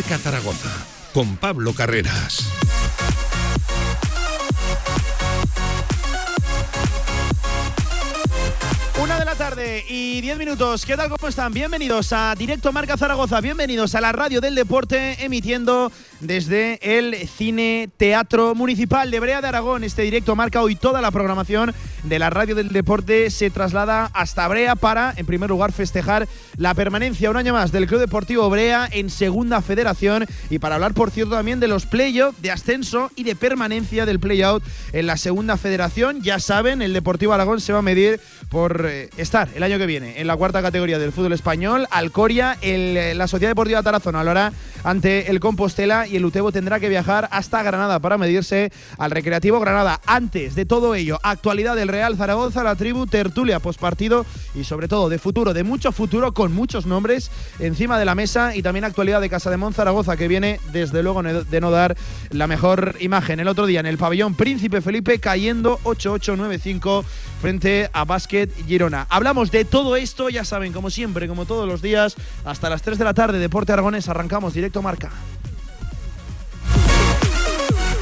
Marca Zaragoza con Pablo Carreras. Una de la tarde y diez minutos. ¿Qué tal? ¿Cómo están? Bienvenidos a Directo Marca Zaragoza. Bienvenidos a la radio del deporte, emitiendo desde el Cine Teatro Municipal de Brea de Aragón. Este directo marca hoy toda la programación de la radio del deporte. Se traslada hasta Brea para, en primer lugar, festejar la permanencia un año más del Club Deportivo Brea en Segunda Federación y para hablar, por cierto, también de los playoffs de ascenso y de permanencia del playout en la Segunda Federación. Ya saben, el Deportivo Aragón se va a medir por eh, estar el año que viene en la cuarta categoría del fútbol español. Alcoria, el, la Sociedad Deportiva Tarazona lo ante el Compostela y el Utebo tendrá que viajar hasta Granada para medirse al Recreativo Granada. Antes de todo ello, actualidad del Real Zaragoza, la tribu, tertulia postpartido y sobre todo de futuro, de mucho futuro con muchos nombres encima de la mesa y también actualidad de Casa de Zaragoza que viene desde luego de no dar la mejor imagen. El otro día en el pabellón Príncipe Felipe cayendo 8-8-9-5 frente a Basket Girona. Hablamos de todo esto, ya saben, como siempre, como todos los días, hasta las 3 de la tarde, Deporte Aragones, arrancamos directo marca.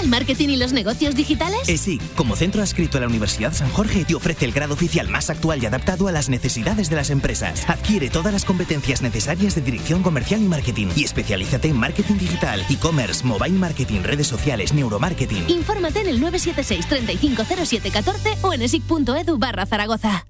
¿Te gusta el marketing y los negocios digitales? Eh, sí, como centro adscrito a la Universidad San Jorge te ofrece el grado oficial más actual y adaptado a las necesidades de las empresas. Adquiere todas las competencias necesarias de dirección comercial y marketing y especialízate en marketing digital, e-commerce, mobile marketing, redes sociales, neuromarketing. Infórmate en el 976 350714 o en esic.edu barra Zaragoza.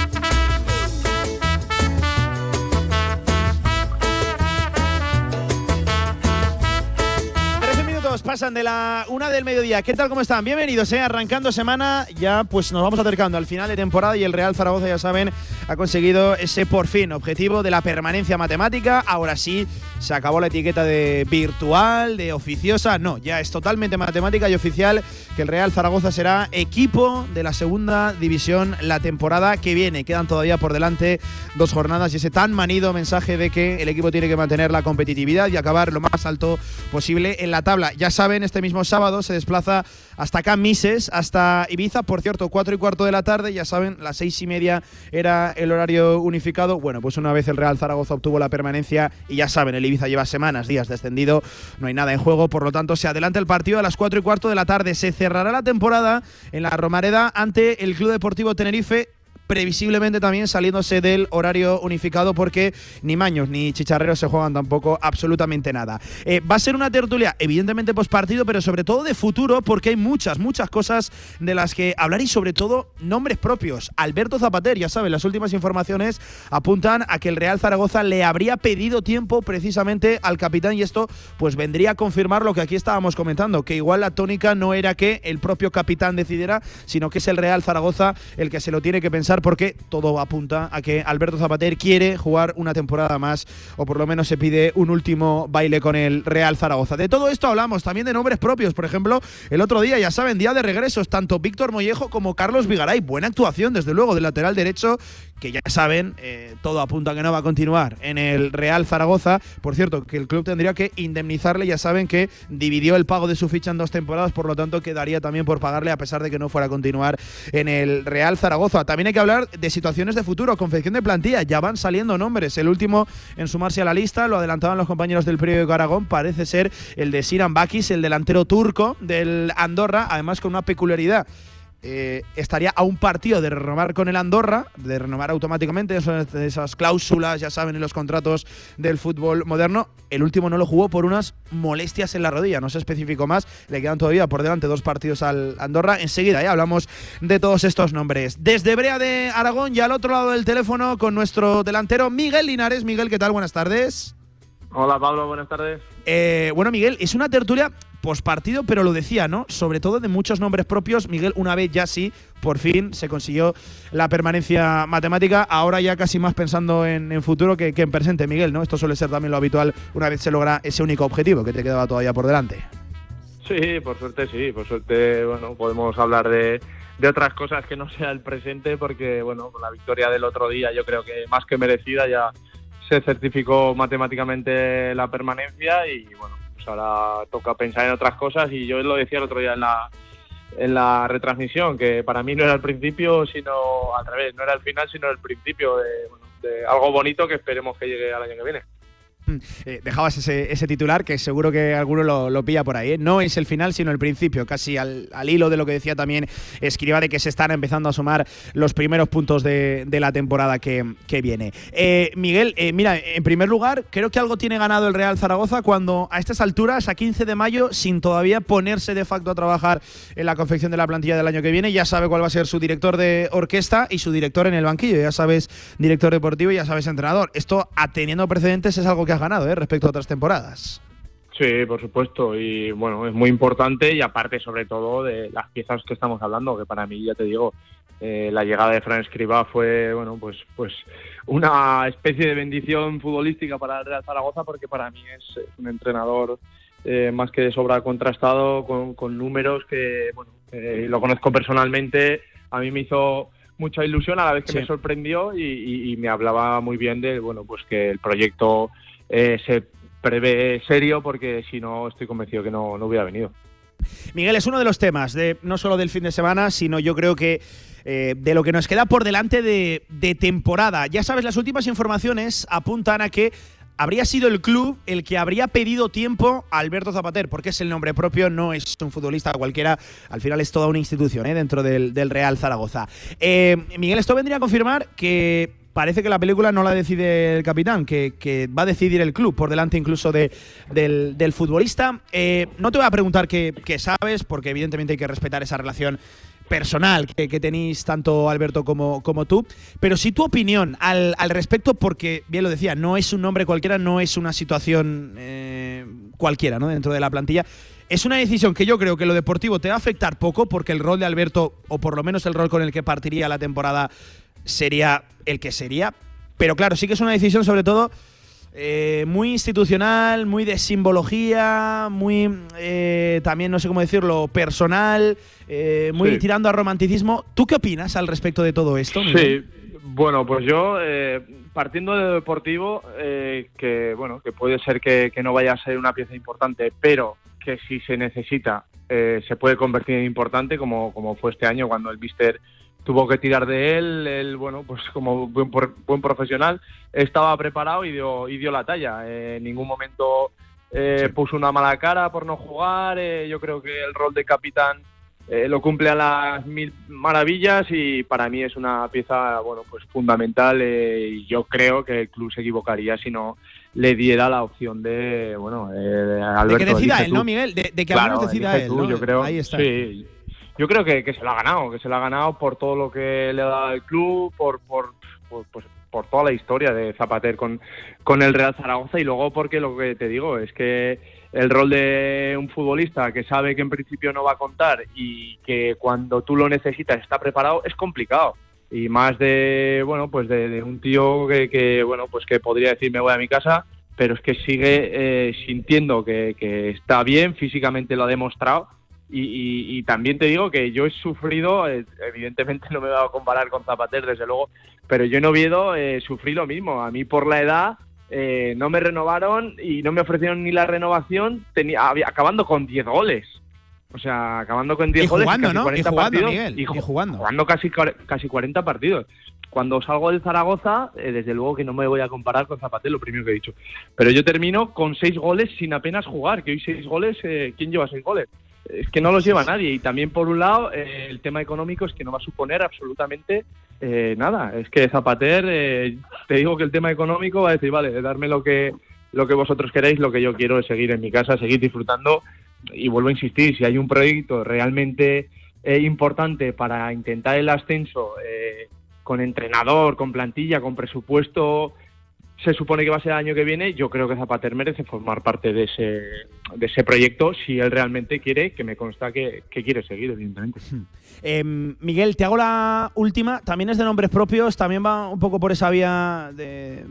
Pasan de la una del mediodía. ¿Qué tal? ¿Cómo están? Bienvenidos, ¿eh? Arrancando semana, ya pues nos vamos acercando al final de temporada y el Real Zaragoza, ya saben, ha conseguido ese por fin objetivo de la permanencia matemática. Ahora sí, se acabó la etiqueta de virtual, de oficiosa. No, ya es totalmente matemática y oficial que el Real Zaragoza será equipo de la segunda división la temporada que viene. Quedan todavía por delante dos jornadas y ese tan manido mensaje de que el equipo tiene que mantener la competitividad y acabar lo más alto posible en la tabla. Ya saben, este mismo sábado se desplaza hasta acá Mises, hasta Ibiza, por cierto, cuatro y cuarto de la tarde, ya saben, las seis y media era el horario unificado. Bueno, pues una vez el Real Zaragoza obtuvo la permanencia y ya saben, el Ibiza lleva semanas, días descendido, no hay nada en juego, por lo tanto se adelanta el partido a las cuatro y cuarto de la tarde. Se cerrará la temporada en la Romareda ante el Club Deportivo Tenerife previsiblemente también saliéndose del horario unificado porque ni Maños ni Chicharreros se juegan tampoco absolutamente nada. Eh, va a ser una tertulia evidentemente partido, pero sobre todo de futuro porque hay muchas, muchas cosas de las que hablar y sobre todo nombres propios. Alberto Zapater, ya saben, las últimas informaciones apuntan a que el Real Zaragoza le habría pedido tiempo precisamente al capitán y esto pues vendría a confirmar lo que aquí estábamos comentando, que igual la tónica no era que el propio capitán decidiera, sino que es el Real Zaragoza el que se lo tiene que pensar porque todo apunta a que Alberto Zapater quiere jugar una temporada más o por lo menos se pide un último baile con el Real Zaragoza. De todo esto hablamos también de nombres propios, por ejemplo, el otro día, ya saben, día de regresos, tanto Víctor Mollejo como Carlos Vigaray. Buena actuación, desde luego, del lateral derecho que ya saben, eh, todo apunta a que no va a continuar en el Real Zaragoza. Por cierto, que el club tendría que indemnizarle, ya saben que dividió el pago de su ficha en dos temporadas, por lo tanto quedaría también por pagarle a pesar de que no fuera a continuar en el Real Zaragoza. También hay que hablar de situaciones de futuro, confección de plantilla, ya van saliendo nombres. El último en sumarse a la lista, lo adelantaban los compañeros del periódico Aragón, parece ser el de Siran Bakis, el delantero turco del Andorra, además con una peculiaridad eh, estaría a un partido de renovar con el Andorra, de renovar automáticamente esas, esas, cláusulas, ya saben, en los contratos del fútbol moderno. El último no lo jugó por unas molestias en la rodilla, no se especificó más. Le quedan todavía por delante dos partidos al Andorra. Enseguida ya hablamos de todos estos nombres. Desde Brea de Aragón, ya al otro lado del teléfono, con nuestro delantero Miguel Linares. Miguel, ¿qué tal? Buenas tardes. Hola Pablo, buenas tardes. Eh, bueno, Miguel, es una tertulia partido, pero lo decía, ¿no? Sobre todo de muchos nombres propios. Miguel, una vez ya sí, por fin se consiguió la permanencia matemática. Ahora ya casi más pensando en, futuro que, en presente, Miguel, ¿no? Esto suele ser también lo habitual una vez se logra ese único objetivo que te quedaba todavía por delante. Sí, por suerte sí, por suerte, bueno, podemos hablar de, de otras cosas que no sea el presente, porque, bueno, con la victoria del otro día yo creo que más que merecida ya se certificó matemáticamente la permanencia y, bueno, pues ahora toca pensar en otras cosas y yo lo decía el otro día en la, en la retransmisión, que para mí no era el principio, sino al revés, no era el final, sino el principio de algo bonito que esperemos que llegue al año que viene. Eh, dejabas ese, titular que seguro que alguno lo, pilla por ahí. ¿eh? No es el final, sino el principio, casi al, hilo de lo que decía también Escriba de que se están empezando a sumar los primeros puntos de, la temporada que, viene. Eh, Miguel, mira, en primer lugar, creo que algo tiene ganado el Real Zaragoza cuando a estas alturas, a 15 de mayo, sin todavía ponerse de facto a trabajar en la confección de la plantilla del año que viene, ya sabe cuál va a ser su director de orquesta y su director en el banquillo. Ya sabes, director deportivo y ya sabes, entrenador. Esto, teniendo precedentes, es algo que has ganado ¿eh? respecto a otras temporadas. Sí, por supuesto, y bueno, es muy importante y aparte sobre todo de las piezas que estamos hablando, que para mí, ya te digo, eh, la llegada de Fran Escribá fue, bueno, pues, pues una especie de bendición futbolística para el Real Zaragoza porque para mí es un entrenador eh, más que de sobra contrastado, con, números que, bueno, lo conozco personalmente, a mí me hizo mucha ilusión a la vez que me sorprendió y, y, me hablaba muy bien de, bueno, pues que el proyecto eh, se prevé serio porque si no estoy convencido que no, no hubiera venido. Miguel, es uno de los temas, no solo del fin de semana, sino yo creo que eh, de lo que nos queda por delante de, temporada. Ya sabes, las últimas informaciones apuntan a que habría sido el club el que habría pedido tiempo a Alberto Zapater, porque es el nombre propio, no es un futbolista cualquiera, al final es toda una institución ¿eh? dentro del, del, Real Zaragoza. Miguel, esto vendría a confirmar que parece que la película no la decide el capitán, que, va a decidir el club, por delante incluso de, del, futbolista. Eh, no te voy a preguntar qué, sabes, porque evidentemente hay que respetar esa relación personal que, tenéis tanto Alberto como, tú, pero sí tu opinión al, respecto, porque bien lo decía, no es un nombre cualquiera, no es una situación eh, cualquiera ¿no? dentro de la plantilla. Es una decisión que yo creo que lo deportivo te va a afectar poco, porque el rol de Alberto, o por lo menos el rol con el que partiría la temporada, sería el que sería. Pero claro, sí que es una decisión sobre todo eh, muy institucional, muy de simbología, muy eh, también, no sé cómo decirlo, personal, eh, muy tirando a romanticismo. ¿Tú qué opinas al respecto de todo esto? Sí, bueno, pues yo, partiendo de deportivo, que bueno, que puede ser que, que, no vaya a ser una pieza importante, pero que si se necesita se puede convertir en importante, como, como fue este año cuando el Mister tuvo que tirar de él, él, bueno, pues como buen, buen profesional, estaba preparado y dio, y dio la talla. Eh, en ningún momento eh, puso una mala cara por no jugar. Eh, yo creo que el rol de capitán lo cumple a las mil maravillas y para mí es una pieza, bueno, pues fundamental. y yo creo que el club se equivocaría si no le diera la opción de, bueno, Alberto, de que decida él, ¿no, Miguel? De, que al menos decida él, Yo creo, Ahí está. Sí, yo creo que, se lo ha ganado, que se lo ha ganado por todo lo que le ha dado el club, por, por, pues, por, toda la historia de Zapater con, con el Real Zaragoza y luego porque lo que te digo es que el rol de un futbolista que sabe que en principio no va a contar y que cuando tú lo necesitas está preparado es complicado. Y más de bueno pues de, un tío que, bueno pues que podría decir me voy a mi casa pero es que sigue eh, sintiendo que, que está bien físicamente lo ha demostrado Y, también te digo que yo he sufrido, eh, evidentemente no me voy a comparar con Zapater, desde luego, pero yo en Oviedo eh, sufrí lo mismo. A mí por la edad eh, no me renovaron y no me ofrecieron ni la renovación, tenía, acabando con 10 goles. O sea, acabando con 10 goles. Jugando, casi ¿no? 40 y jugando, partidos, Miguel. Y, jugando. Jugando casi, casi 40 partidos. Cuando salgo del Zaragoza, eh, desde luego que no me voy a comparar con Zapater, lo primero que he dicho. Pero yo termino con 6 goles sin apenas jugar, que hoy 6 goles, eh, ¿quién lleva 6 goles? Es que no los lleva nadie. Y también, por un lado, eh, el tema económico es que no va a suponer absolutamente nada. Es que Zapater, te digo que el tema económico va a decir, vale, darme lo que, lo que vosotros queréis, lo que yo quiero es seguir en mi casa, seguir disfrutando. Y vuelvo a insistir, si hay un proyecto realmente importante para intentar el ascenso eh, con entrenador, con plantilla, con presupuesto, se supone que va a ser el año que viene, yo creo que Zapater merece formar parte de ese, de ese proyecto si él realmente quiere, que me consta que, quiere seguir, evidentemente. Em, Miguel, te hago la última, también es de nombres propios, también va un poco por esa vía de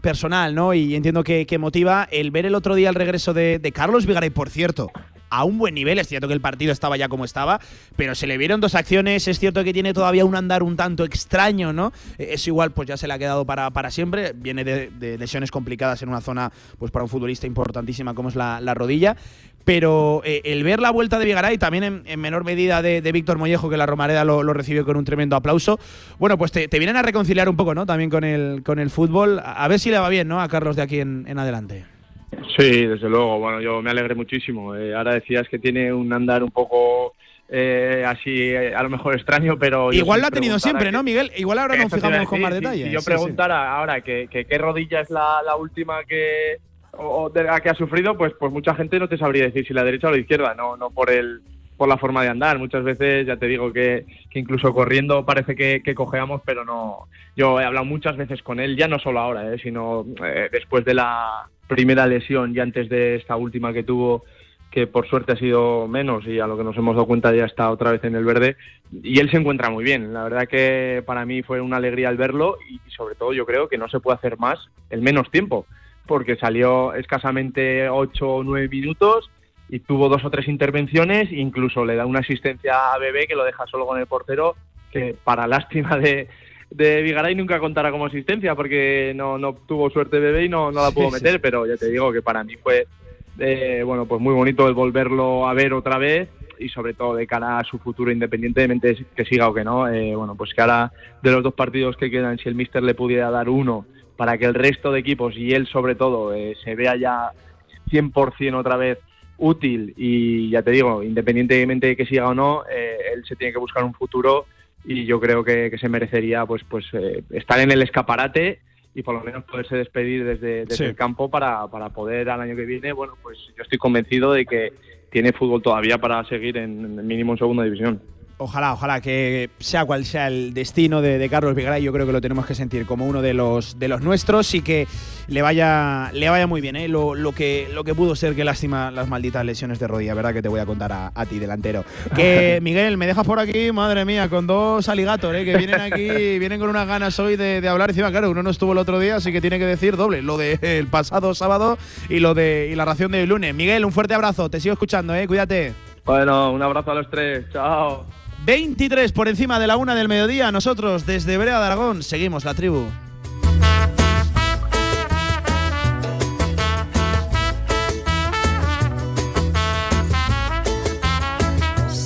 personal, ¿no? Y entiendo que, motiva el ver el otro día el regreso de, de Carlos Vigaray, por cierto a un buen nivel. Es cierto que el partido estaba ya como estaba, pero se le vieron dos acciones. Es cierto que tiene todavía un andar un tanto extraño, ¿no? Es igual, pues ya se le ha quedado para, para siempre. Viene de, lesiones complicadas en una zona, pues para un futbolista importantísima como es la, rodilla. Pero eh, el ver la vuelta de Vigaray, también en, menor medida de, Víctor Mollejo, que la Romareda lo, recibió con un tremendo aplauso, bueno, pues te, vienen a reconciliar un poco, ¿no? También con el, con el fútbol. A, ver si le va bien, ¿no? A Carlos de aquí en adelante. Sí, desde luego. Bueno, yo me alegré muchísimo. Eh, ahora decías que tiene un andar un poco eh, así, eh, a lo mejor extraño, pero. Igual lo ha tenido siempre, ¿no, Miguel? Igual ahora nos fijamos con más detalles. Si yo preguntara ahora que, qué rodilla es la, última que. O, de la que ha sufrido, pues, pues mucha gente no te sabría decir si la derecha o la izquierda, no, no por el por la forma de andar. Muchas veces, ya te digo que, que incluso corriendo parece que, que, cojeamos, pero no. Yo he hablado muchas veces con él, ya no solo ahora, sino después de la, primera lesión y antes de esta última que tuvo, que por suerte ha sido menos y a lo que nos hemos dado cuenta ya está otra vez en el verde. Y él se encuentra muy bien. La verdad que para mí fue una alegría al verlo y sobre todo yo creo que no se puede hacer más en menos tiempo, porque salió escasamente 8 o 9 minutos y tuvo dos o tres intervenciones, incluso le da una asistencia a Bebé que lo deja solo con el portero, que para lástima de, de Vigaray nunca contará como asistencia porque no, no tuvo suerte bebé y no, no la pudo meter, pero ya te digo que para mí fue eh, bueno pues muy bonito el volverlo a ver otra vez y sobre todo de cara a su futuro independientemente de que siga o que no, eh, bueno pues que ahora de los dos partidos que quedan si el míster le pudiera dar uno para que el resto de equipos y él sobre todo eh, se vea ya 100% otra vez útil y ya te digo, independientemente de que siga o no, él se tiene que buscar un futuro y yo creo que, se merecería pues pues eh, estar en el escaparate y por lo menos poderse despedir desde, el campo para, para poder al año que viene, bueno, pues yo estoy convencido de que tiene fútbol todavía para seguir en mínimo en segunda división ojalá, ojalá que sea cual sea el destino de, Carlos Vigaray, yo creo que lo tenemos que sentir como uno de los, de los nuestros y que le vaya, le vaya muy bien. ¿eh? Lo, que, lo que pudo ser, qué lástima las malditas lesiones de rodilla, ¿verdad? Que te voy a contar a, ti, delantero. Que Miguel, me dejas por aquí, madre mía, con dos aligator, ¿eh? que vienen aquí, vienen con unas ganas hoy de, hablar. Encima, claro, uno no estuvo el otro día, así que tiene que decir doble, lo del pasado sábado y lo de y la ración del lunes. Miguel, un fuerte abrazo, te sigo escuchando, ¿eh? cuídate. Bueno, un abrazo a los tres, chao. 23 por encima de la una del mediodía. Nosotros desde Brea de Aragón seguimos la tribu.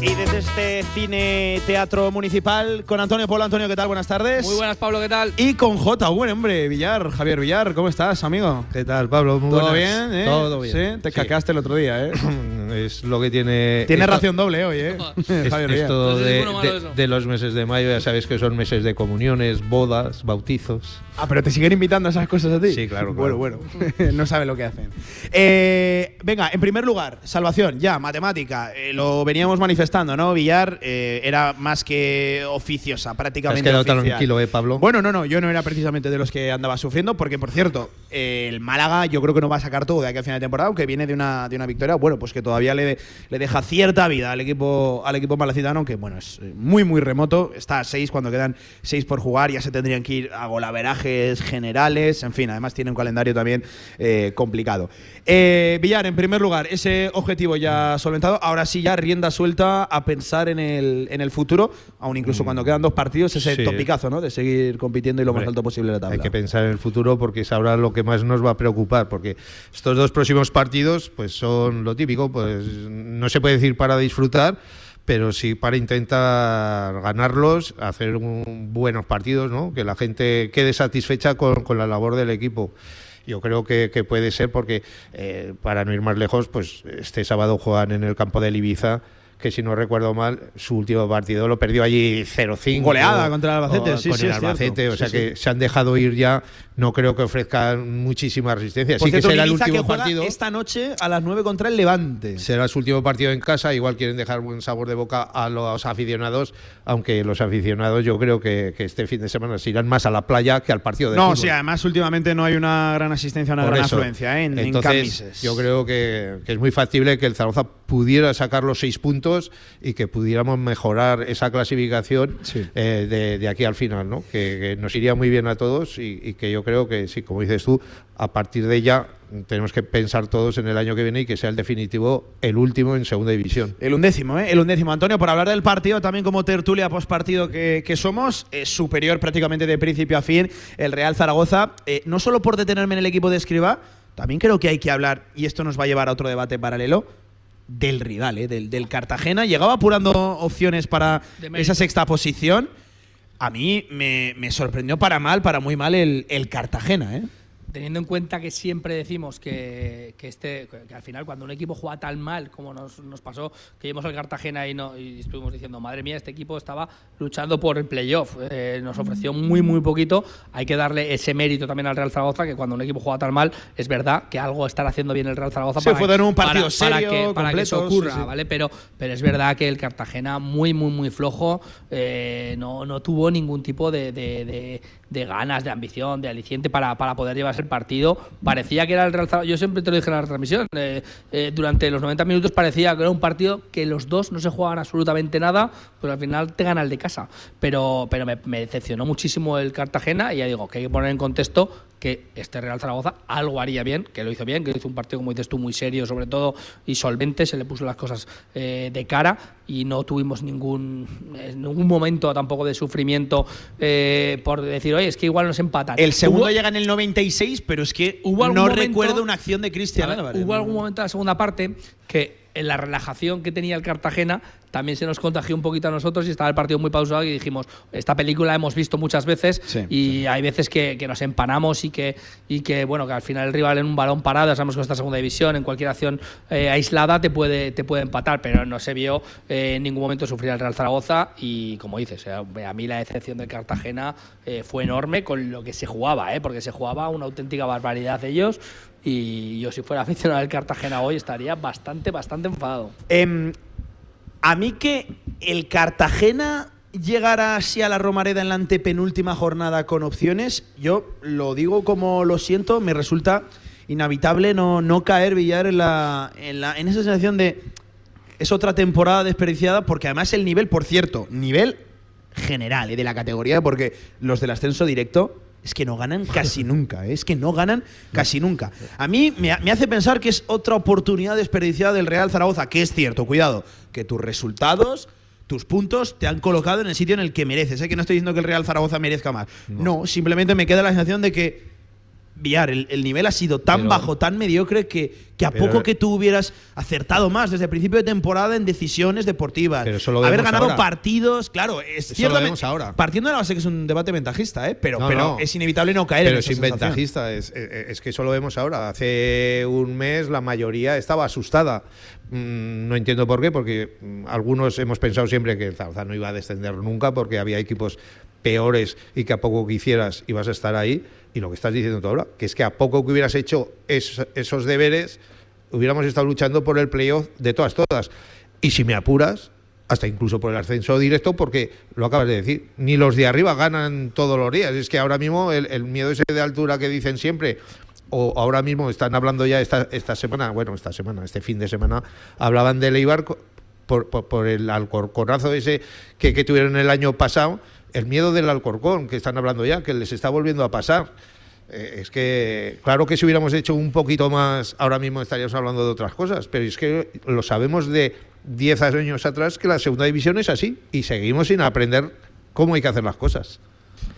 Y desde este cine teatro municipal con Antonio Polo. Antonio, ¿qué tal? Buenas tardes. Muy buenas, Pablo, ¿qué tal? Y con J, buen hombre, Villar, Javier Villar, ¿cómo estás, amigo? ¿Qué tal, Pablo? Muy ¿Todo bien? Eh? Todo bien. Sí, te cacaste el otro día, ¿eh? es lo que tiene. Tiene ración doble hoy, ¿eh? Javier esto de, los meses de mayo, ya sabes que son meses de comuniones, bodas, bautizos. Ah, pero te siguen invitando a esas cosas a ti. Sí, claro. Bueno, bueno. no sabe lo que hacen. Eh, venga, en primer lugar, salvación, ya, matemática. Eh, lo veníamos manifestando, ¿no? Villar eh, era más que oficiosa, prácticamente. ¿Te has quedado tranquilo, ¿eh, Pablo? Bueno, no, no, yo no era precisamente de los que andaba sufriendo, porque por cierto, el Málaga yo creo que no va a sacar todo de aquí al final de temporada, aunque viene de una, de una victoria, bueno, pues que todavía todavía le, le deja cierta vida al equipo, al equipo malacitano, aunque bueno, es eh, muy, muy remoto. Está a seis cuando quedan seis por jugar, ya se tendrían que ir a golaverajes generales, en fin, además tiene un calendario también eh, complicado. Eh, Villar, en primer lugar, ese objetivo ya solventado, ahora sí ya rienda suelta a pensar en el, en el futuro, aún incluso Mm. cuando quedan dos partidos, ese Sí. topicazo, ¿no? De seguir compitiendo y lo más alto posible la tabla. Hay que pensar en el futuro porque es ahora lo que más nos va a preocupar, porque estos dos próximos partidos pues son lo típico, pues no se puede decir para disfrutar, pero sí para intentar ganarlos, hacer buenos partidos, ¿no? que la gente quede satisfecha con, la labor del equipo. Yo creo que, puede ser porque, eh, para no ir más lejos, pues este sábado juegan en el campo del Ibiza, que si no recuerdo mal, su último partido lo perdió allí 0-5. Goleada contra el Albacete, o- sí, con sí, el. Albacete, o sea sí. que se han dejado ir ya, no creo que ofrezcan muchísima resistencia. Por sí que será el último que partido. esta noche a las 9 contra el Levante. Será su último partido en casa, igual quieren dejar buen sabor de boca a los aficionados, aunque los aficionados yo creo que, que este fin de semana se irán más a la playa que al partido de No, fútbol. sí, además últimamente no hay una gran asistencia, una Por gran eso. afluencia ¿eh? en, en Entonces, yo creo que, que es muy factible que el Zaragoza pudiera sacar los seis puntos y que pudiéramos mejorar esa clasificación Sí. eh, de, de aquí al final, ¿no? Que, que nos iría muy bien a todos y, y que yo creo que, sí, como dices tú, a partir de ya tenemos que pensar todos en el año que viene y que sea el definitivo, el último en segunda división. El undécimo, ¿eh? El undécimo. Antonio, por hablar del partido, también como tertulia postpartido que, que somos, es superior prácticamente de principio a fin el Real Zaragoza. Eh, no solo por detenerme en el equipo de Escriba, también creo que hay que hablar, y esto nos va a llevar a otro debate paralelo, del rival, ¿eh? del, del Cartagena. Llegaba apurando opciones para esa sexta posición. A mí me, me sorprendió para mal, para muy mal el, el Cartagena, ¿eh? Teniendo en cuenta que siempre decimos que, que este, que al final cuando un equipo juega tan mal como nos, nos pasó, que vimos al Cartagena y, no, y estuvimos diciendo, madre mía, este equipo estaba luchando por el playoff. Eh, nos ofreció muy, muy poquito. Hay que darle ese mérito también al Real Zaragoza, que cuando un equipo juega tan mal, es verdad que algo estará haciendo bien el Real Zaragoza Se fue en un partido para, para serio, que, para que eso ocurra, sí, sí. ¿vale? Pero, pero es verdad que el Cartagena muy, muy, muy flojo, eh, no, no tuvo ningún tipo de, de- de- de ganas, de ambición, de aliciente para, para poder llevarse el partido. Parecía que era el Real Zaragoza, yo siempre te lo dije en la transmisión, eh, eh, durante los 90 minutos parecía que era un partido que los dos no se jugaban absolutamente nada, pues al final te gana el de casa. Pero, pero me, me decepcionó muchísimo el Cartagena y ya digo que hay que poner en contexto que este Real Zaragoza algo haría bien, que lo hizo bien, que hizo un partido, como dices tú, muy serio sobre todo y solvente, se le puso las cosas eh, de cara y no tuvimos ningún, en ningún momento tampoco de sufrimiento eh, por decir, oye, es que igual nos empatan. El segundo Hubo- llega en el 96, pero es que Hubo algún no momento- recuerdo una acción de Cristian Álvarez. Hubo algún momento en la segunda parte que en la relajación que tenía el Cartagena también se nos contagió un poquito a nosotros y estaba el partido muy pausado y dijimos, esta película la hemos visto muchas veces Sí, y hay veces que, que nos empanamos y que, y que, bueno, que al final el rival en un balón parado, sabemos que esta segunda división, en cualquier acción eh, aislada te puede, te puede empatar, pero no se vio eh, en ningún momento sufrir al Real Zaragoza y como dices, eh, a mí la decepción del Cartagena eh, fue enorme con lo que se jugaba, eh, porque se jugaba una auténtica barbaridad de ellos y yo si fuera aficionado del Cartagena hoy estaría bastante, bastante enfadado. Em, a mí que el Cartagena llegara así a la Romareda en la antepenúltima jornada con opciones, yo lo digo como lo siento, me resulta inhabitable no, no caer Villar en, la, en, la, en esa sensación de es otra temporada desperdiciada porque además el nivel, por cierto, nivel general eh, de la categoría, porque los del ascenso directo es que no ganan casi nunca, eh, es que no ganan casi nunca. A mí me, ha- me hace pensar que es otra oportunidad desperdiciada del Real Zaragoza, que es cierto, cuidado, que tus resultados, tus puntos te han colocado en el sitio en el que mereces. Sé que no estoy diciendo que el Real Zaragoza merezca más. No, simplemente me queda la sensación de que Villar, el, el nivel ha sido tan Pero- bajo, tan mediocre, que, que a Pero- poco que tú hubieras acertado más desde el principio de temporada en decisiones deportivas, Pero eso lo haber ganado ahora. partidos, claro, es Eso cierto. lo vemos ahora. Partiendo de la base que es un debate ventajista, ¿eh? pero, No, pero no. es inevitable no caer en Pero esa sin sensación. ventajista, es, es- es que eso lo vemos ahora. Hace un mes la mayoría estaba asustada. Mm, no entiendo por qué, porque mm, algunos hemos pensado siempre que el Zaragoza no iba a descender nunca porque había equipos peores y que a poco que hicieras ibas a estar ahí. Y lo que estás diciendo tú ahora, que es que a poco que hubieras hecho es- esos deberes, hubiéramos estado luchando por el playoff de todas, todas. Y si me apuras, hasta incluso por el ascenso directo, porque lo acabas de decir, ni los de arriba ganan todos los días. Es que ahora mismo el, miedo ese de altura que dicen siempre, o ahora mismo están hablando ya esta, semana, bueno, esta semana, este fin de semana, hablaban de Leibar por, por, el alcorconazo ese que tuvieron el año pasado, el miedo del Alcorcón, que están hablando ya, que les está volviendo a pasar. Eh, es que, claro que si hubiéramos hecho un poquito más, ahora mismo estaríamos hablando de otras cosas, pero es que lo sabemos de 10 años atrás que la segunda división es así y seguimos sin aprender cómo hay que hacer las cosas.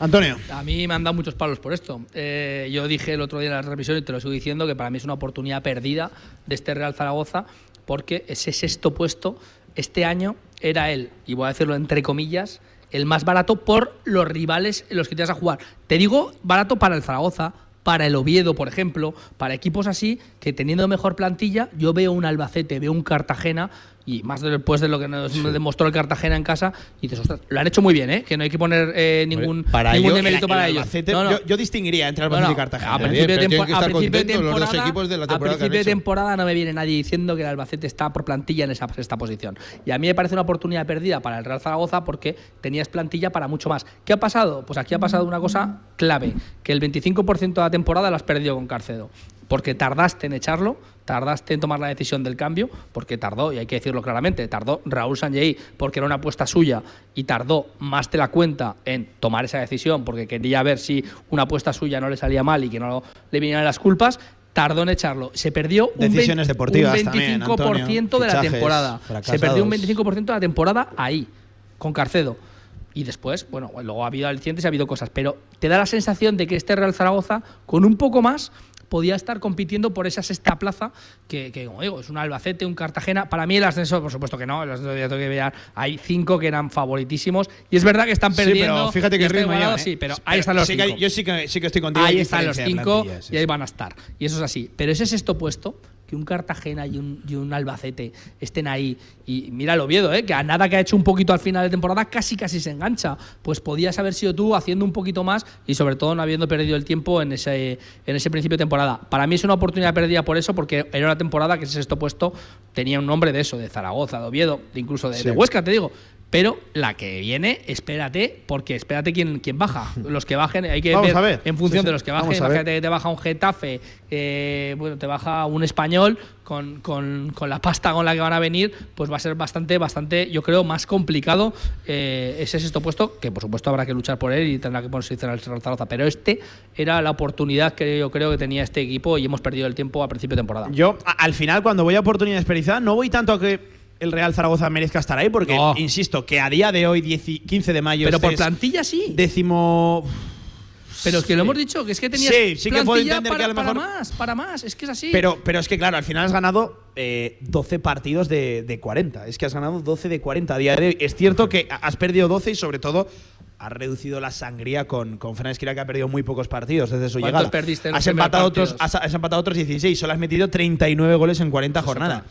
Antonio. A mí me han dado muchos palos por esto. Eh, yo dije el otro día en la revisión y te lo sigo diciendo que para mí es una oportunidad perdida de este Real Zaragoza porque ese sexto puesto este año era él, y voy a decirlo entre comillas, el más barato por los rivales en los que te vas a jugar. Te digo barato para el Zaragoza, para el Oviedo, por ejemplo, para equipos así, que teniendo mejor plantilla, yo veo un Albacete, veo un Cartagena y más después de lo que nos demostró el Cartagena en casa, y dices, ostras, lo han hecho muy bien, ¿eh? que no hay que poner eh, ningún, para ningún demérito para ellos. Yo, distinguiría entre Albacete y Cartagena. A principio, de, temporada, a principio de temporada no me viene nadie diciendo que el Albacete está por plantilla en esa sexta posición. Y a mí me parece una oportunidad perdida para el Real Zaragoza porque tenías plantilla para mucho más. ¿Qué ha pasado? Pues aquí ha pasado una cosa clave, que el 25% de la temporada lo has perdido con Carcedo porque tardaste en echarlo, tardaste en tomar la decisión del cambio, porque tardó, y hay que decirlo claramente, tardó Raúl Sanjei porque era una apuesta suya y tardó más de la cuenta en tomar esa decisión porque quería ver si una apuesta suya no le salía mal y que no le vinieran las culpas, tardó en echarlo. Se perdió un, Decisiones deportivas 25% de la temporada. Se perdió un 25% de la temporada ahí, con Carcedo. Y después, bueno, luego ha habido alicientes y ha habido cosas, pero te da la sensación de que este Real Zaragoza, con un poco más, podía estar compitiendo por esa sexta plaza, que, como digo, es un Albacete, un Cartagena. Para mí el ascenso, por supuesto que no, el ascenso ya tengo que ver, hay cinco que eran favoritísimos. Y es verdad que están perdiendo. Sí, pero fíjate que ritmo ya, Sí, pero ahí están los cinco. yo sí que, sí que estoy contigo. Ahí están los cinco y ahí van a estar. Y eso es así. Pero ese sexto puesto que un Cartagena y un, y un, Albacete estén ahí. Y mira el Oviedo, ¿eh? que a nada que ha hecho un poquito al final de temporada casi casi se engancha. Pues podías haber sido tú haciendo un poquito más y sobre todo no habiendo perdido el tiempo en ese, en ese principio de temporada. Para mí es una oportunidad perdida por eso, porque era una temporada que ese sexto puesto tenía un nombre de eso, de Zaragoza, de Oviedo, incluso de Huesca, te digo. Pero la que viene, espérate, porque espérate quién, quién baja. Los que bajen, hay que ver, en función de los que bajen. Imagínate que te baja un Getafe, eh, bueno, te baja un español con, con, con, la pasta con la que van a venir, pues va a ser bastante, bastante, yo creo, más complicado eh, ese sexto puesto, que por supuesto habrá que luchar por él y tendrá que ponerse el Zaragoza. Pero este era la oportunidad que yo creo que tenía este equipo y hemos perdido el tiempo a principio de temporada. Yo, al final, cuando voy a oportunidad desperdiciada, no voy tanto a que el Real Zaragoza merezca estar ahí, porque, insisto, que a día de hoy, 15 de mayo. Pero por plantilla sí. Décimo. Pero es que lo hemos dicho, que es que tenías sí, sí que puedo entender para, que a lo mejor. Para más, para más, es que es así. Pero, pero es que, claro, al final has ganado 12 eh, partidos de, de, 40. Es que has ganado 12 de 40 a día de hoy. Es cierto que has perdido 12 y, sobre todo, has reducido la sangría con, con Fran Esquira, que ha perdido muy pocos partidos desde su llegada. perdiste has empatado, otros, has, empatado otros 16, solo has metido 39 goles en 40 jornadas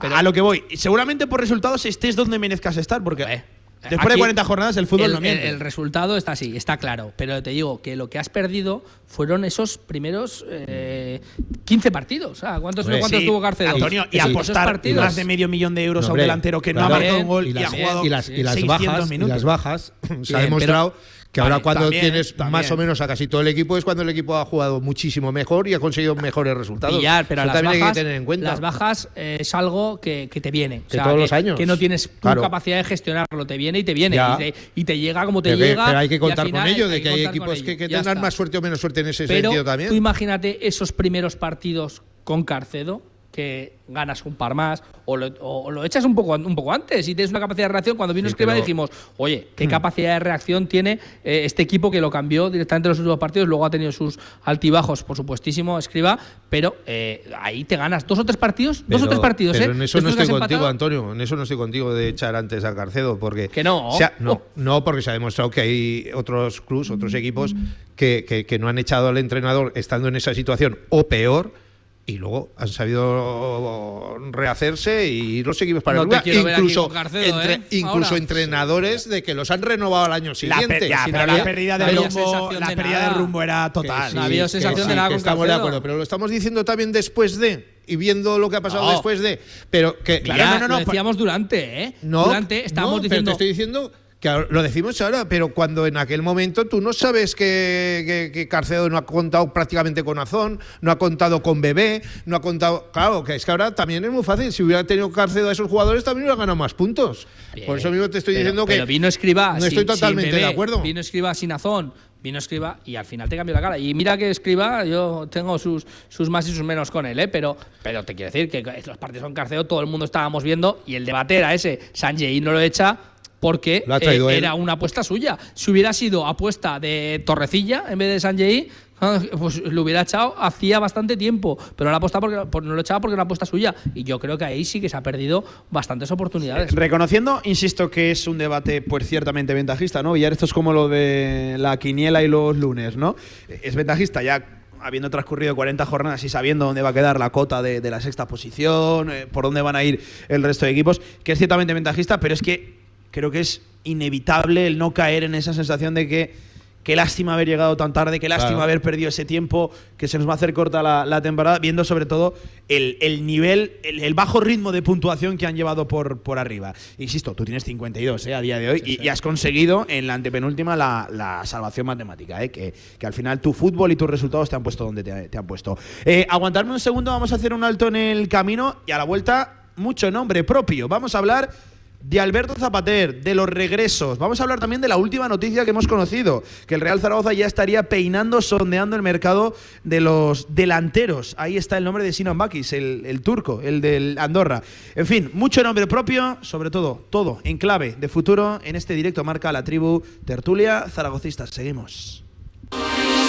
a lo que voy, seguramente por resultados estés donde merezcas estar, porque eh, después de 40 jornadas el fútbol no miente. El, resultado está así, está claro. Pero te digo que lo que has perdido fueron esos primeros 15 eh, partidos. ¿Cuántos, ¿cuántos tuvo García? Antonio, y apostar más de medio millón de euros a un delantero que no ha marcado un gol y, ha jugado y las, bajas, minutos. Y las bajas se ha demostrado que ahora cuando tienes más o menos a casi todo el equipo es cuando el equipo ha jugado muchísimo mejor y ha conseguido mejores resultados. pero las bajas, Las bajas eh, es algo que, te viene. todos los años. Que no tienes capacidad de gestionarlo. Te viene y te viene. Y te, llega como te llega. Pero hay que contar con ello, de que, hay equipos que, tengan más suerte o menos suerte en ese sentido también. Tú imagínate esos primeros partidos con Carcedo que ganas un par más o lo, echas un poco, un poco antes y tienes una capacidad de reacción. Cuando vino Escriba dijimos, oye, ¿qué hmm. capacidad de reacción tiene eh, este equipo que lo cambió directamente en los últimos partidos? Luego ha tenido sus altibajos, por supuestísimo, Escriba, pero eh, ahí te ganas dos o tres partidos, dos o tres partidos. Pero ¿eh? en eso no estoy contigo, Antonio, en eso no estoy contigo de echar antes a Carcedo, porque... Que no. no, no, porque se ha demostrado que hay otros clubs, otros equipos que, que no han echado al entrenador estando en esa situación o peor y luego han sabido rehacerse y los equipos para el lugar. Incluso, ¿eh? incluso entrenadores de que los han renovado al año siguiente. La, pero la pérdida de rumbo, la pérdida de, rumbo era total. no había sensación de nada con Estamos de acuerdo, pero lo estamos diciendo también después de y viendo lo que ha pasado después de. Pero que claro, no, no, no, lo decíamos durante, ¿eh? No, durante estábamos diciendo. Pero te estoy diciendo Lo decimos ahora, pero cuando en aquel momento tú no sabes que, que, Carcedo no ha contado prácticamente con Azón, no ha contado con Bebé, no ha contado. Claro, que es que ahora también es muy fácil. Si hubiera tenido Carcedo a esos jugadores, también hubiera ganado más puntos. Por eso mismo te estoy diciendo que. Pero vino Escriba. No estoy totalmente de acuerdo. Vino Escriba sin Azón vino Escriba y al final te cambió la cara. Y mira que Escriba, yo tengo sus, sus más y sus menos con él, ¿eh? pero, pero te quiero decir que los partidos con Carcedo todo el mundo estábamos viendo y el debate era ese. Sanjay no lo echa porque eh, era una apuesta suya. Si hubiera sido apuesta de Torrecilla en vez de Sanjay, ah, pues lo hubiera echado hacía bastante tiempo, pero no lo, apostaba porque, no lo echaba porque era una apuesta suya. Y yo creo que ahí sí que se ha perdido bastantes oportunidades. Reconociendo, insisto, que es un debate pues ciertamente ventajista, ¿no? Y esto es como lo de la quiniela y los lunes, ¿no? Es ventajista ya habiendo transcurrido 40 jornadas y sabiendo dónde va a quedar la cota de, la sexta posición, eh, por dónde van a ir el resto de equipos, que es ciertamente ventajista, pero es que creo que es inevitable el no caer en esa sensación de que qué lástima haber llegado tan tarde, qué lástima haber perdido ese tiempo, que se nos va a hacer corta la, temporada, viendo sobre todo el, nivel, el, bajo ritmo de puntuación que han llevado por, por arriba. Insisto, tú tienes 52 ¿eh? a día de hoy y, has conseguido en la antepenúltima la, salvación matemática, ¿eh? que, que, al final tu fútbol y tus resultados te han puesto donde te, han puesto. Eh, aguantarme un segundo, vamos a hacer un alto en el camino y a la vuelta mucho nombre propio. Vamos a hablar de Alberto Zapater, de los regresos. Vamos a hablar también de la última noticia que hemos conocido, que el Real Zaragoza ya estaría peinando, sondeando el mercado de los delanteros. Ahí está el nombre de Sinan Bakis, el, el, turco, el del Andorra. En fin, mucho nombre propio, sobre todo, todo en clave de futuro en este directo marca la tribu Tertulia Zaragocistas. Seguimos.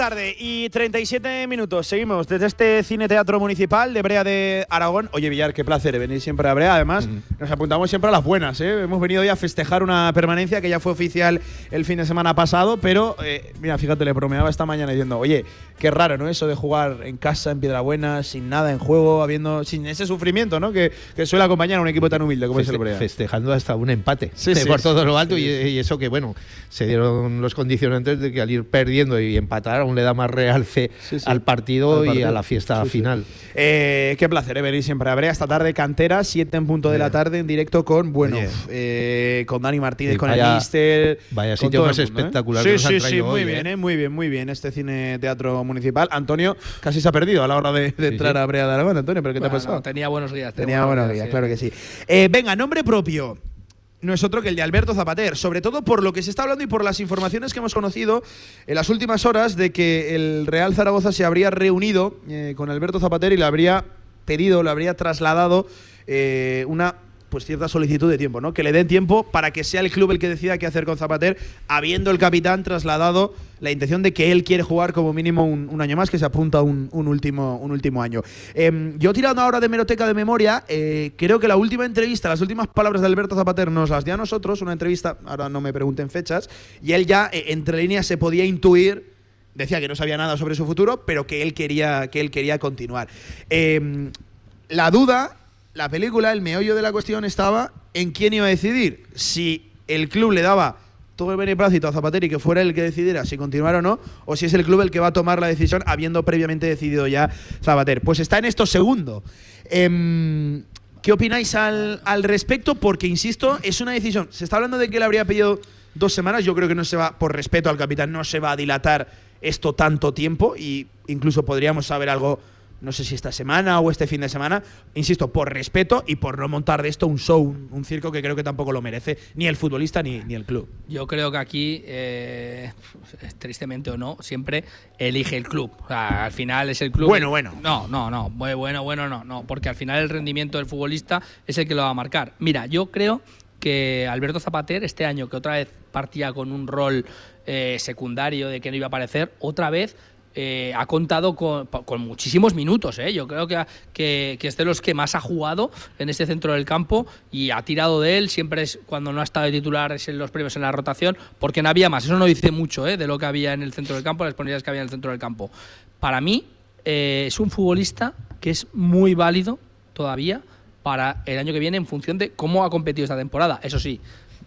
Tarde y 37 minutos. Seguimos desde este Cine Teatro Municipal de Brea de Aragón. Oye, Villar, qué placer venir siempre a Brea. Además, nos apuntamos siempre a las buenas. ¿eh? Hemos venido ya a festejar una permanencia que ya fue oficial el fin de semana pasado, pero eh, mira, fíjate, le bromeaba esta mañana diciendo, oye, qué raro, ¿no? Eso de jugar en casa, en Piedrabuena, sin nada en juego, habiendo sin ese sufrimiento, ¿no? Que, suele acompañar a un equipo tan humilde como es el Brea. Festejando hasta un empate sí, por todo lo alto y, eso que, bueno, se dieron los condicionantes de que al ir perdiendo y empatar le da más realce al, partido y a la fiesta final. Eh, qué placer eh, venir siempre a ver esta tarde cantera, 7 en punto de la tarde en directo con, bueno, eh, con Dani Martínez, con el Mister. Vaya sitio más espectacular. Sí, sí, sí, muy bien, muy bien, muy bien. Este cine teatro municipal. Antonio casi se ha perdido a la hora de, entrar a Brea de Aragón. Antonio, ¿pero qué te ha pasado? tenía buenos días. Tenía buenos días, claro que sí. venga, nombre propio no es otro que el de Alberto Zapater, sobre todo por lo que se está hablando y por las informaciones que hemos conocido en las últimas horas de que el Real Zaragoza se habría reunido eh, con Alberto Zapater y le habría pedido, le habría trasladado eh, una pues cierta solicitud de tiempo, ¿no? Que le den tiempo para que sea el club el que decida qué hacer con Zapater, habiendo el capitán trasladado la intención de que él quiere jugar como mínimo un, año más, que se apunta un, un último, un último año. Em, yo tirando ahora de meroteca de memoria, eh, creo que la última entrevista, las últimas palabras de Alberto Zapater nos las dio a nosotros, una entrevista, ahora no me pregunten fechas, y él ya eh, entre líneas se podía intuir decía que no sabía nada sobre su futuro, pero que él quería, que él quería continuar. Em, la duda la película, el meollo de la cuestión estaba en quién iba a decidir. Si el club le daba todo el beneplácito a Zapatero y que fuera el que decidiera si continuar o no, o si es el club el que va a tomar la decisión habiendo previamente decidido ya Zapatero. Pues está en esto segundo. Em, ¿Qué opináis al, al, respecto? Porque, insisto, es una decisión. Se está hablando de que le habría pedido dos semanas. Yo creo que no se va, por respeto al capitán, no se va a dilatar esto tanto tiempo y incluso podríamos saber algo no sé si esta semana o este fin de semana, insisto, por respeto y por no montar de esto un show, un, un circo que creo que tampoco lo merece ni el futbolista ni, ni el club. Yo creo que aquí, eh, tristemente o no, siempre elige el club. O sea, al final es el club. Bueno, bueno. No, no, no. Bueno, bueno, bueno, no, no. Porque al final el rendimiento del futbolista es el que lo va a marcar. Mira, yo creo que Alberto Zapater, este año que otra vez partía con un rol eh, secundario de que no iba a aparecer, otra vez eh, ha contado con, muchísimos minutos. ¿eh? Yo creo que, que, que, es de los que más ha jugado en este centro del campo y ha tirado de él. Siempre es cuando no ha estado de titular, es en los premios en la rotación, porque no había más. Eso no dice mucho ¿eh? de lo que había en el centro del campo, las disponibilidades que había en el centro del campo. Para mí, es un futbolista que es muy válido todavía para el año que viene en función de cómo ha competido esta temporada. Eso sí,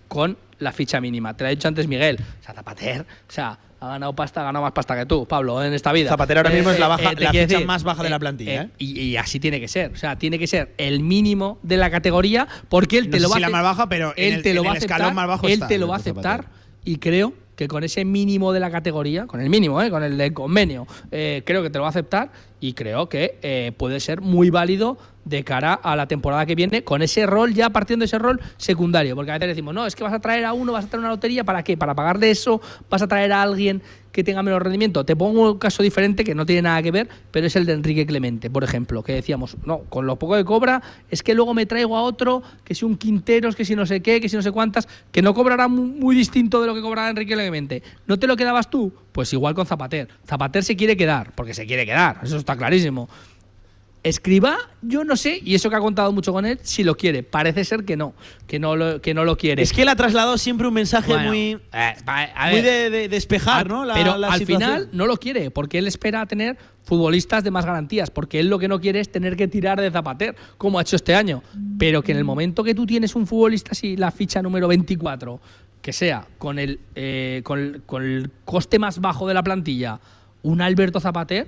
con la ficha mínima. Te lo ha dicho antes Miguel. O sea, Zapater, o sea, ha ganado pasta, ha ganado más pasta que tú, Pablo, en esta vida. Zapatero ahora mismo es la, baja, eh, te la ficha decir, más baja de eh, la plantilla. eh, ¿eh? y, y así tiene que ser. O sea, tiene que ser el mínimo de la categoría porque él No te sé lo va si a la ace- más baja, pero en él el- te lo en va el aceptar, escalón más bajo él está te lo va a aceptar y creo que con ese mínimo de la categoría, con el mínimo, ¿eh? con el del convenio, eh, creo que te lo va a aceptar y creo que eh, puede ser muy válido de cara a la temporada que viene con ese rol, ya partiendo de ese rol secundario. Porque a veces decimos, no, es que vas a traer a uno, vas a traer una lotería, ¿para qué? Para pagar de eso, vas a traer a alguien que tenga menos rendimiento. Te pongo un caso diferente que no tiene nada que ver, pero es el de Enrique Clemente, por ejemplo, que decíamos, no, con lo poco que cobra, es que luego me traigo a otro, que si un Quinteros, que si no sé qué, que si no sé cuántas, que no cobrará muy, muy distinto de lo que cobrará Enrique Clemente. ¿No te lo quedabas tú? Pues igual con Zapater. Zapater se quiere quedar, porque se quiere quedar, eso está clarísimo. Escriba, yo no sé, y eso que ha contado mucho con él, si lo quiere. Parece ser que no, que no lo, que no lo quiere. Es que él ha trasladado siempre un mensaje Bueno, muy, eh, muy de, de despejar, ¿no? La- pero la al situación. final no lo quiere, porque él espera tener futbolistas de más garantías, porque él lo que no quiere es tener que tirar de Zapater, como ha hecho este año. Pero que en el momento que tú tienes un futbolista así, la ficha número 24, que sea con el, eh, con el, con el coste más bajo de la plantilla, un Alberto Zapater,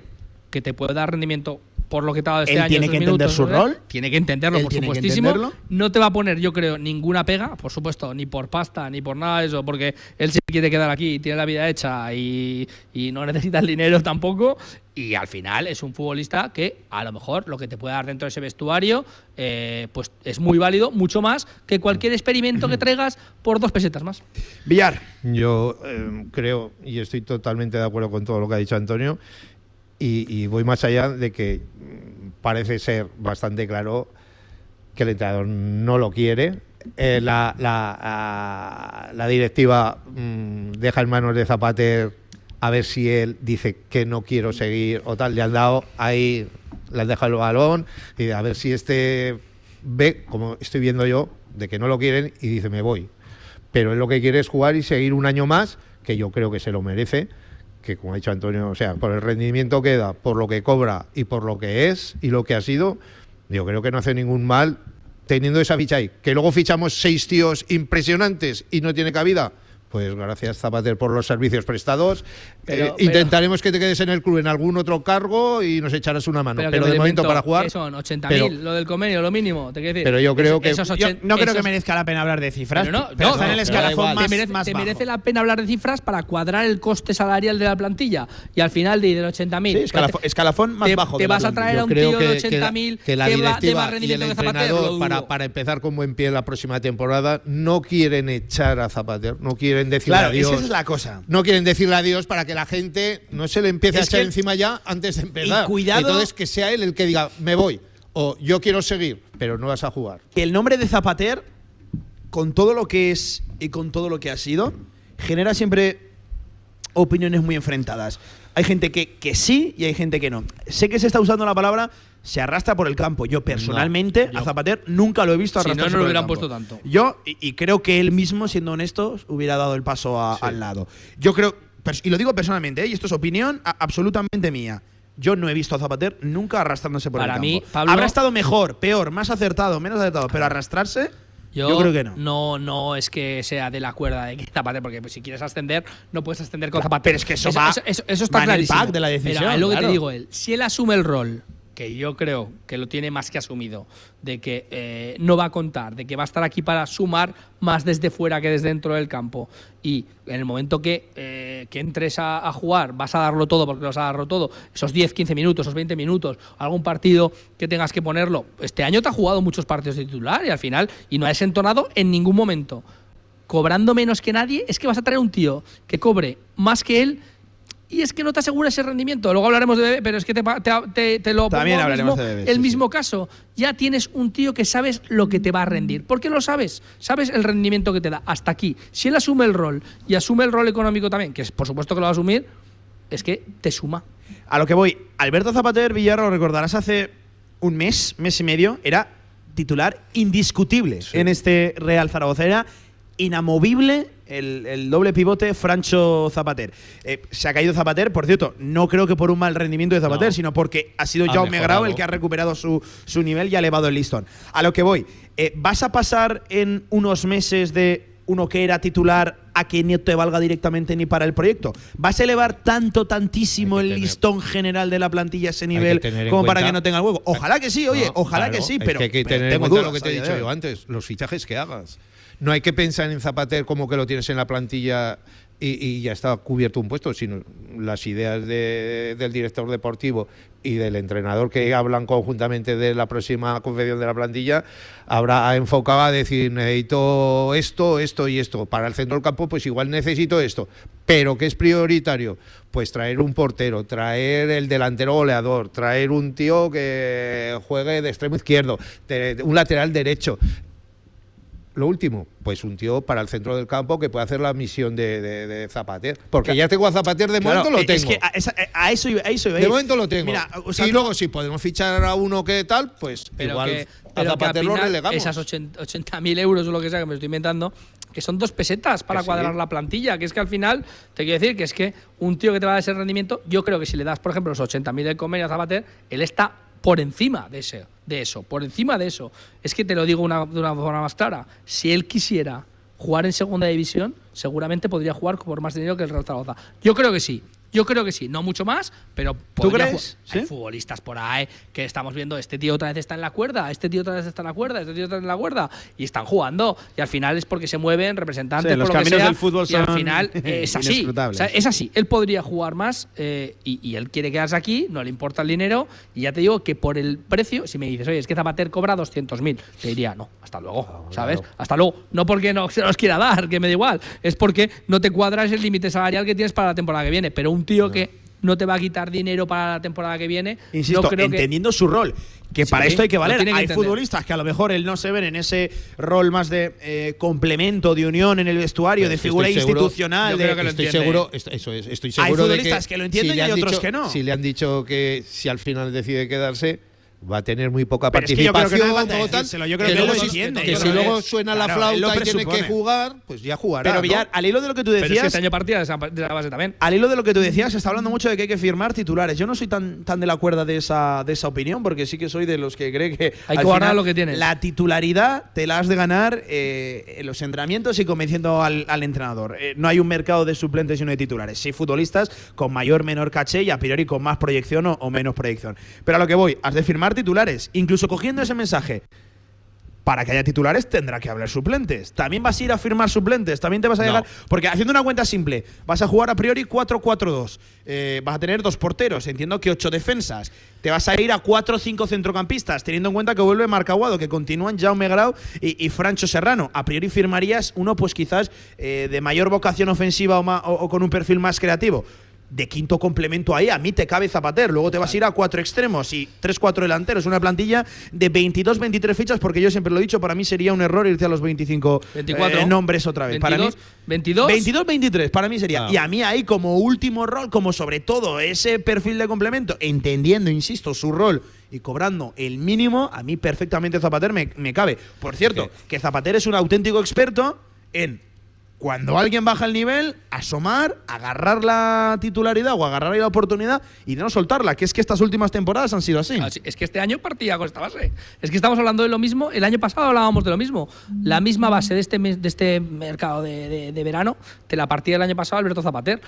que te puede dar rendimiento por lo que te ha dado este Él año. tiene que entender minutos, su ¿no? rol. Tiene que entenderlo, Él por supuestísimo. entenderlo. No te va a poner, yo creo, ninguna pega, por supuesto, ni por pasta, ni por nada de eso, porque él se quiere quedar aquí, tiene la vida hecha y, y no necesita el dinero tampoco. Y al final es un futbolista que a lo mejor lo que te puede dar dentro de ese vestuario eh, pues es muy válido, mucho más que cualquier experimento que traigas por dos pesetas más. Villar. Yo eh, creo, y estoy totalmente de acuerdo con todo lo que ha dicho Antonio, y, y voy más allá de que mm, parece ser bastante claro que el entrenador no lo quiere. Eh, la, la, ah, la directiva mm, deja en manos de Zapater a ver si él dice que no quiero seguir o tal. Le han dado ahí, le han dejado el balón y a ver si este ve, como estoy viendo yo, de que no lo quieren y dice me voy pero él lo que quiere es jugar y seguir un año más, que yo creo que se lo merece, que como ha dicho Antonio, o sea, por el rendimiento que da, por lo que cobra y por lo que es y lo que ha sido, yo creo que no hace ningún mal teniendo esa ficha ahí. Que luego fichamos seis tíos impresionantes y no tiene cabida. Pues gracias Zapater por los servicios prestados. Pero- Eh, pero- intentaremos que te quedes en el club en algún otro cargo y nos echarás una mano. Pero, de me momento para jugar. ¿qué son 80.000, pero- lo del convenio, lo mínimo, te quiero decir. Pero yo creo que- esos Yo ochen- no creo que merezca la pena hablar de cifras. Pero no, pero no, está en el no, escalafón igual. más, te merece, más te bajo. merece la pena hablar de cifras para cuadrar el coste salarial de la plantilla y al final de, del 80.000 Sí, escalafón, escalafón más te, bajo. te de la vas a traer a un tío de que, que la- 80.000 que la que va- de directiva y el entrenador, para, empezar con buen pie la próxima temporada, no quieren echar a Zapatero, no quieren decirle Claro, adiós. esa es la cosa. No quieren decirle adiós para que la gente no se le empiece a echar encima ya antes de empezar. Y cuidado- Entonces que sea él el que diga, me voy, o yo quiero seguir, pero no vas a jugar. el nombre de Zapater, con todo lo que es y con todo lo que ha sido, genera siempre opiniones muy enfrentadas. Hay gente que, que sí y hay gente que no. Sé que se está usando la palabra se arrastra por el campo. Yo personalmente yo- a Zapater nunca lo he visto Si no, arrastrarse no lo por el hubieran campo. puesto tanto. Yo, y, y creo que él mismo, siendo honesto, hubiera dado el paso a- al lado. Yo creo, y lo digo personalmente, ¿eh? y esto es opinión a- absolutamente mía. Yo no he visto a Zapater nunca arrastrándose por Para el mí, campo. Pablo- Habrá estado mejor, peor, más acertado, menos acertado, pero arrastrarse, yo, creo que no. No, no es que sea de la cuerda de que Zapatero, porque pues, si quieres ascender, no puedes ascender con Zapatero. pero es que eso va- eso, eso está va en el clarísimo. pack de la decisión, es lo que claro. te digo él. Si él asume el rol que yo creo que lo tiene más que asumido, de que eh, no va a contar, de que va a estar aquí para sumar más desde fuera que desde dentro del campo. Y en el momento que, eh, que entres a, jugar, vas a darlo todo, porque vas a darlo todo, esos 10, 15 minutos, esos 20 minutos, algún partido que tengas que ponerlo. Este año te ha jugado muchos partidos de titular y al final, y no ha desentonado en ningún momento. Cobrando menos que nadie, es que vas a traer un tío que cobre más que él y es que no te asegura ese rendimiento. Luego hablaremos de Bebé, pero es que te, te, te, lo También pongo hablaremos mismo, de Bebé, el sí, mismo caso. Ya tienes un tío que sabes lo que te va a rendir. ¿Por qué lo sabes? Sabes el rendimiento que te da. Hasta aquí. Si él asume el rol y asume el rol económico también, que es por supuesto que lo va a asumir, es que te suma. A lo que voy, Alberto Zapater Villarro, lo recordarás hace un mes, mes y medio, era titular indiscutible en este Real Zaragoza. Era inamovible el, el doble pivote Francho Zapater. Eh, se ha caído Zapater, por cierto, no creo que por un mal rendimiento de Zapater, No. sino porque ha sido Ha Jaume. Grau el que ha recuperado su, su nivel y ha elevado el listón. A lo que voy, eh, ¿vas a pasar en unos meses de uno que era titular a que no te valga directamente ni para el proyecto? ¿Vas a elevar tanto, tantísimo el tener- listón general de la plantilla a ese nivel como para que no tenga el huevo? Ojalá que sí, oye, No, ojalá claro, que sí, es pero, que hay que pero tener en tengo dudas lo que te he dicho yo antes, los fichajes que hagas. No hay que pensar en Zapater como que lo tienes en la plantilla y, ya está cubierto un puesto, sino las ideas de- del director deportivo y del entrenador que hablan conjuntamente de la próxima confección de la plantilla, habrá enfocado a decir necesito esto, esto y esto. Para el centro del campo, pues igual necesito esto. Pero que es prioritario? Pues traer un portero, traer el delantero goleador, traer un tío que juegue de extremo izquierdo, un lateral derecho. Lo último, pues un tío para el centro del campo que pueda hacer la misión de, de- de Zapater. Porque ya tengo a Zapater, de Claro, momento lo es tengo. que a, esa- a eso iba, a eso iba a de momento lo tengo. Mira, o sea, y luego si podemos fichar a uno que tal, pues Pero igual que, a pero Zapater lo relegamos. esas 80.000 euros o lo que sea que me estoy inventando, que son dos pesetas para Que sí. cuadrar la plantilla, que es que al final, te quiero decir que es que un tío que te va a dar ese rendimiento, yo creo que si le das, por ejemplo, los 80.000 del convenio a Zapater, él está por encima de, ese, de eso, por encima de eso. Es que te lo digo una- de una forma más clara, si él quisiera jugar en segunda división, seguramente podría jugar por más dinero que el Real Zaragoza. Yo creo que sí. Yo creo que sí, no mucho más, pero podría crees? ju- Hay futbolistas por ahí que estamos viendo, este tío otra vez está en la cuerda, este tío otra vez está en la cuerda, este tío está en la cuerda, y están jugando. Y al final es porque se mueven representantes Sí, los por lo que caminos sea, del fútbol y al final eh, es así. inescrutables. O sea, es así. Él podría jugar más eh, y, y él quiere quedarse aquí, no le importa el dinero, y ya te digo que por el precio, si me dices, oye, es que Zapater cobra 200.000, te diría, no, hasta luego, ¿sabes? Hasta luego. No porque no se los quiera dar, que me da igual, es porque no te cuadras el límite salarial que tienes para la temporada que viene, pero un tío que no te va a quitar dinero para la temporada que viene, Insisto, no creo que entendiendo su rol. Que Sí, para esto hay que lo valer. que hay entender. futbolistas que a lo mejor él no se ven en ese rol más de eh, complemento, de unión en el vestuario, de figura seguro- institucional. yo creo que lo estoy seguro, est- eso es, estoy Hay seguro de futbolistas que lo entienden si y hay otros dicho- que no. Si le han dicho que si al final decide quedarse, va a tener muy poca Pero es que yo creo que no participación. yo creo que luego si- yo luego suena la claro, flauta y tiene que jugar, pues ya jugará. Pero ¿no? Villar, al hilo de lo que tú Pero es que decías. este año partía de esa base también. Al hilo de lo que tú decías, se está hablando mucho de que hay que firmar titulares. Yo no soy tan, tan de la cuerda de esa, de esa opinión, porque sí que soy de los que cree que. Hay que guardar lo que tienes. La titularidad te la has de ganar eh, en los entrenamientos y convenciendo al, al entrenador. Eh, no hay un mercado de suplentes y uno de titulares. Sí, futbolistas con mayor menor caché y a priori con más proyección o, o menos proyección. Pero a lo que voy, has de firmar titulares. Incluso cogiendo ese mensaje, para que haya titulares tendrá que haber suplentes. También vas a ir a firmar suplentes, también te vas a No. llegar. Porque haciendo una cuenta simple, vas a jugar a priori 4-4-2. Eh, vas a tener dos porteros, entiendo que ocho defensas. Te vas a ir a 4 o 5 centrocampistas, teniendo en cuenta que vuelve Marcaguado, que continúan Jaume Grau y, y Francho Serrano. A priori firmarías uno, pues quizás eh, de mayor vocación ofensiva o, ma- o- o con un perfil más creativo. De quinto complemento ahí, a mí te cabe Zapater. Luego te vas a ir a cuatro extremos y tres, cuatro delanteros. Una plantilla de 22, 23 fichas, porque yo siempre lo he dicho, para mí sería un error irte a los 25 24. eh, nombres otra vez. para mí, 22, 22, 23, para mí sería. Ah. Y a mí ahí como último rol, como sobre todo ese perfil de complemento, entendiendo, insisto, su rol y cobrando el mínimo, a mí perfectamente Zapater me, me cabe. Por cierto, que Zapater es un auténtico experto en cuando alguien baja el nivel, asomar, agarrar la titularidad o agarrar la oportunidad y no soltarla, que es que estas últimas temporadas han sido así. Es que este año partía con esta base. Es que estamos hablando de lo mismo. El año pasado hablábamos de lo mismo. La misma base de este, de este mercado de, de- de verano te la partía el año pasado Alberto Zapater.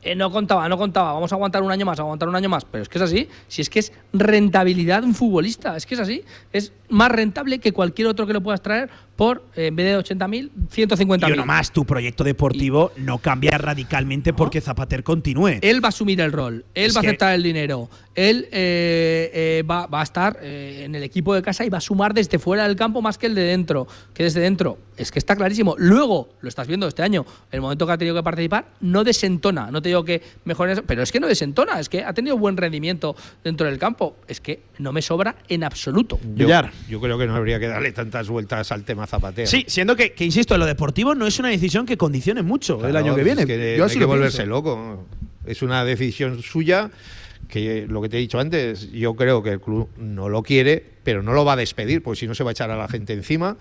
eh, no contaba, no contaba, vamos a aguantar un año más, aguantar un año más. Pero es que es así, si es que es rentabilidad de un futbolista, es que es así. Es más rentable que cualquier otro que lo puedas traer por, eh, en vez de 80.000, 150.000. Y uno más, tu proyecto deportivo no cambia radicalmente porque Zapater continúe. Él va a asumir el rol, él Es va a que- aceptar el dinero, él eh, eh, va, va a estar eh, en el equipo de casa y va a sumar desde fuera del campo más que el de dentro, que desde dentro. Es que está clarísimo. Luego, lo estás viendo este año, el momento que ha tenido que participar, no desentona. No te digo que mejor eso, pero es que no desentona, es que ha tenido buen rendimiento dentro del campo. Es que no me sobra en absoluto. Yo, yo creo que no habría que darle tantas vueltas al tema Zapatero. Sí, siendo que, que, insisto, en lo deportivo no es una decisión que condicione mucho el año que es viene. que Yo así hay que lo volverse pienso. loco. Es una decisión suya que lo que te he dicho antes, yo creo que el club no lo quiere, pero no lo va a despedir, porque si no se va a echar a la gente encima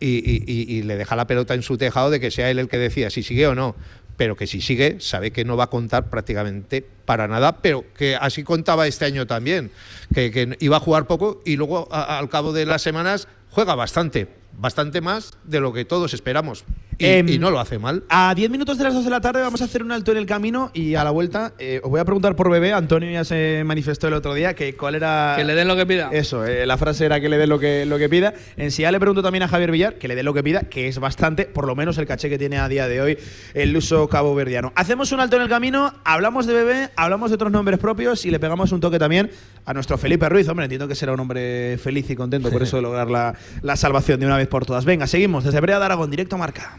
y, y- y- y le deja la pelota en su tejado de que sea él el que decida si sigue o no. Pero que si sigue, sabe que no va a contar prácticamente para nada, pero que así contaba este año también, que, que iba a jugar poco y luego a- al cabo de las semanas juega bastante, bastante más de lo que todos esperamos. Y, Em, y no lo hace mal. A 10 minutos de las 2 de la tarde vamos a hacer un alto en el camino y a la vuelta eh, os voy a preguntar por bebé. Antonio ya se manifestó el otro día que cuál era. Que le den lo que pida. Eso, eh, la frase era que le den lo que, lo que pida. En sí, ya le pregunto también a Javier Villar que le dé lo que pida, que es bastante, por lo menos el caché que tiene a día de hoy el uso cabo verdiano. Hacemos un alto en el camino, hablamos de bebé, hablamos de otros nombres propios y le pegamos un toque también a nuestro Felipe Ruiz. Hombre, entiendo que será un hombre feliz y contento por eso de lograr la, la salvación de una vez por todas. Venga, seguimos desde Brea de Aragón, directo a marca.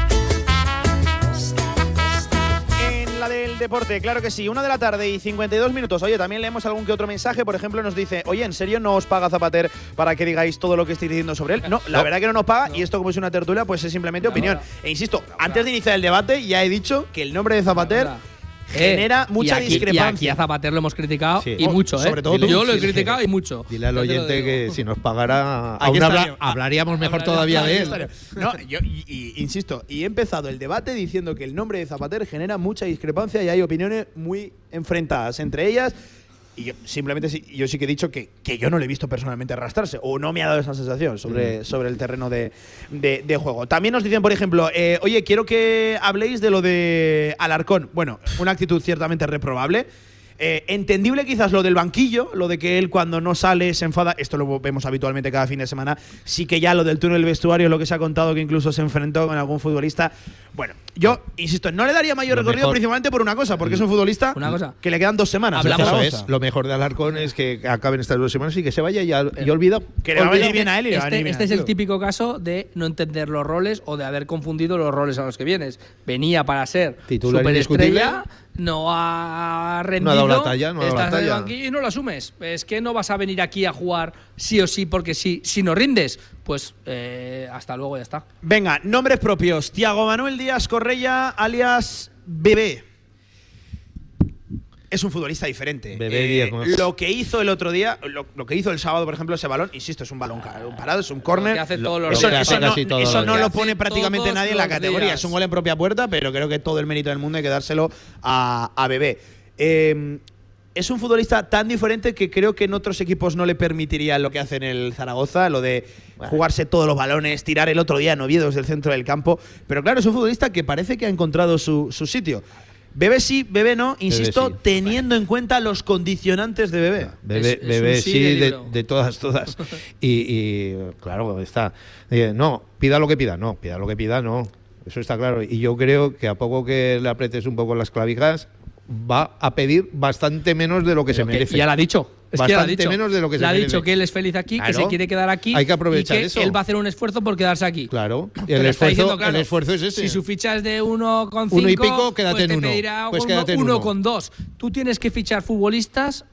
Deporte, claro que sí. Una de la tarde y 52 minutos. Oye, también leemos algún que otro mensaje. Por ejemplo, nos dice, oye, ¿en serio no os paga Zapater para que digáis todo lo que estáis diciendo sobre él? No, la No. verdad que no nos paga y esto como es una tertulia, pues es simplemente opinión. E insisto, antes de iniciar el debate ya he dicho que el nombre de Zapater genera Eh, mucha y aquí, Y aquí discrepancia. a Zapater lo hemos criticado Sí. y Oh, mucho, ¿eh? sobre todo tú. Yo lo he Sí, sí. criticado y mucho. Dile al oyente que si nos pagara, aún habla- hablaríamos mejor todavía de él. No, yo y- y- insisto, y he empezado el debate diciendo que el nombre de Zapater genera mucha discrepancia y hay opiniones muy enfrentadas entre ellas. Y yo simplemente sí, yo sí que he dicho que, que yo no le he visto personalmente arrastrarse, o no me ha dado esa sensación sobre, sobre el terreno de, de- de juego. También nos dicen, por ejemplo, eh, oye, quiero que habléis de lo de Alarcón. Bueno, una actitud ciertamente reprobable. Eh, entendible quizás lo del banquillo, lo de que él cuando no sale se enfada, esto lo vemos habitualmente cada fin de semana, sí que ya lo del túnel vestuario, lo que se ha contado que incluso se enfrentó con algún futbolista. Bueno, yo insisto, no le daría mayor Lo recorrido mejor- principalmente por una cosa, porque es un futbolista Una cosa. que le quedan dos semanas. Hablamos- en Eso Zaragoza. es. Lo mejor de Alarcón es que acaben estas dos semanas y que se vaya ya y olvidado. Que le va a Olvidado. venir bien a él y Este, bien este es el típico caso de no entender los roles o de haber confundido los roles a los que vienes. Venía para ser Titular superestrella, no ha rendido, dado la talla, no ha dado la estás en el talla. banquillo y no lo asumes. Es que no vas a venir aquí a jugar sí o sí porque sí. Si no rindes, pues eh, hasta luego, ya está. Venga, nombres propios. Tiago Manuel Díaz Correia, alias Bebé. Es un futbolista diferente. Eh, Bebé Díaz, ¿no? lo que hizo el otro día, lo, lo que hizo el sábado, por ejemplo, ese balón, insisto, es un balón un parado, es un córner. que hace Lo- todos los lo Eso, eso no, eso los no lo pone prácticamente todos nadie en la categoría. días. Es un gol en propia puerta, pero creo que todo el mérito del mundo hay que dárselo a, a Bebé. Eh, es un futbolista tan diferente que creo que en otros equipos no le permitiría lo que hace en el Zaragoza, lo de jugarse todos los balones, tirar el otro día Noviedo desde el centro del campo. Pero claro, es un futbolista que parece que ha encontrado su, su sitio. Bebé sí, bebé no, insisto, sí. teniendo en cuenta los condicionantes de bebé. Bebé, Es- es bebé un sí sí, de todas, todas. Y, y, claro, está. Eh, no, pida lo que pida, no, pida lo que pida, no. Eso está claro. Y yo creo que a poco que le apretes un poco las clavijas, va a pedir bastante menos de lo que se Que merece. ya lo ha dicho. Es que Bastante dicho. menos de lo que se Le ha dicho que él es feliz aquí, que se quiere quedar aquí. Hay que aprovechar y que eso. Él va a hacer un esfuerzo por quedarse aquí. Claro. El esfuerzo, claro, el esfuerzo es ese. Si su ficha es de 1,5, Uno y pico, quédate pues en uno. Pues uno- quédate en uno uno. con dos. Tú tienes que fichar futbolistas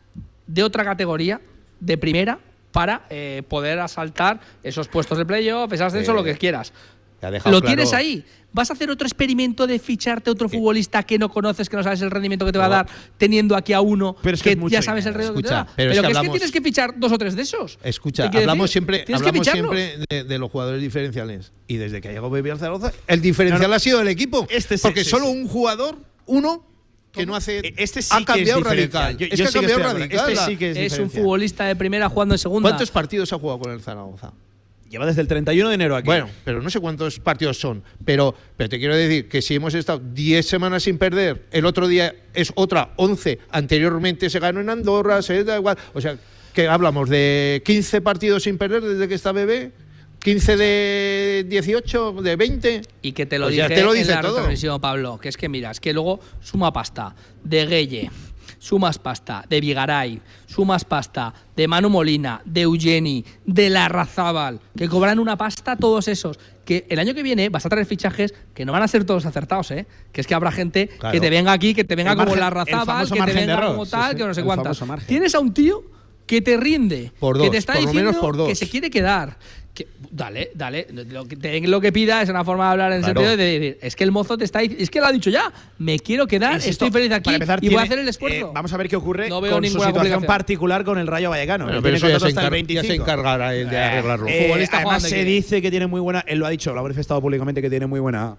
de otra categoría, de primera, para eh, poder asaltar esos puestos de playoff, ese ascenso, Eh, lo que quieras. Te ha dejado Lo claro. tienes ahí. ¿Vas a hacer otro experimento de ficharte otro futbolista que no conoces, que no sabes el rendimiento que te va a dar, teniendo aquí a uno Pero es que que, es mucho ya sabes el rendimiento que te Escucha, da? pero es que que es que tienes que fichar dos o tres de esos. Escucha, ¿Te quiero hablamos decir? siempre, Tienes que hablamos siempre de, de los jugadores diferenciales. Y desde que ha llegado Bebé al Zaragoza, el diferencial No, no. ha sido el equipo. Este sí, porque sí, solo sí. un jugador, uno, que no hace. E- Este sí ha que cambiado es diferencial. radical. Yo- es yo que ha que cambiado radical. Este sí que es Es un futbolista de primera jugando en segunda. ¿Cuántos partidos ha jugado con el Zaragoza? Lleva desde el 31 de enero aquí. Bueno, pero no sé cuántos partidos son. Pero, pero te quiero decir que si hemos estado 10 semanas sin perder, el otro día es otra 11. Anteriormente se ganó en Andorra, se da igual. O sea, que hablamos de 15 partidos sin perder desde que está bebé. 15 de 18, de 20. Y que te lo Pues ya dije te lo en dice la todo. Pablo. Que es que mira, es que luego suma pasta de Gueye, sumas pasta de Vigaray, sumas pasta de Manu Molina, de Eugeni, de Larrazábal, que cobran una pasta todos esos. Que el año que viene vas a traer fichajes que no van a ser todos acertados, ¿eh? Que es que habrá gente Claro. que te venga aquí, que te venga El como Larrazábal, que te venga como tal, sí, que no sé cuántas. Tienes a un tío que te rinde, Por que te está por diciendo por que se quiere quedar. Que, dale, dale, lo que, te- lo que pida es una forma de hablar en el Claro. sentido de decir, es que el mozo te está es que lo ha dicho ya, me quiero quedar, Insisto, estoy feliz aquí empezar, y voy a hacer el esfuerzo. eh, vamos a ver qué ocurre No veo con su ninguna situación particular con el Rayo Vallecano. Bueno, pero tiene eso ya se, encar- ya se 25. encargará él de arreglarlo. Eh, Futbolista además se quiere. dice que tiene muy buena, él lo ha dicho, lo ha manifestado públicamente que tiene muy buena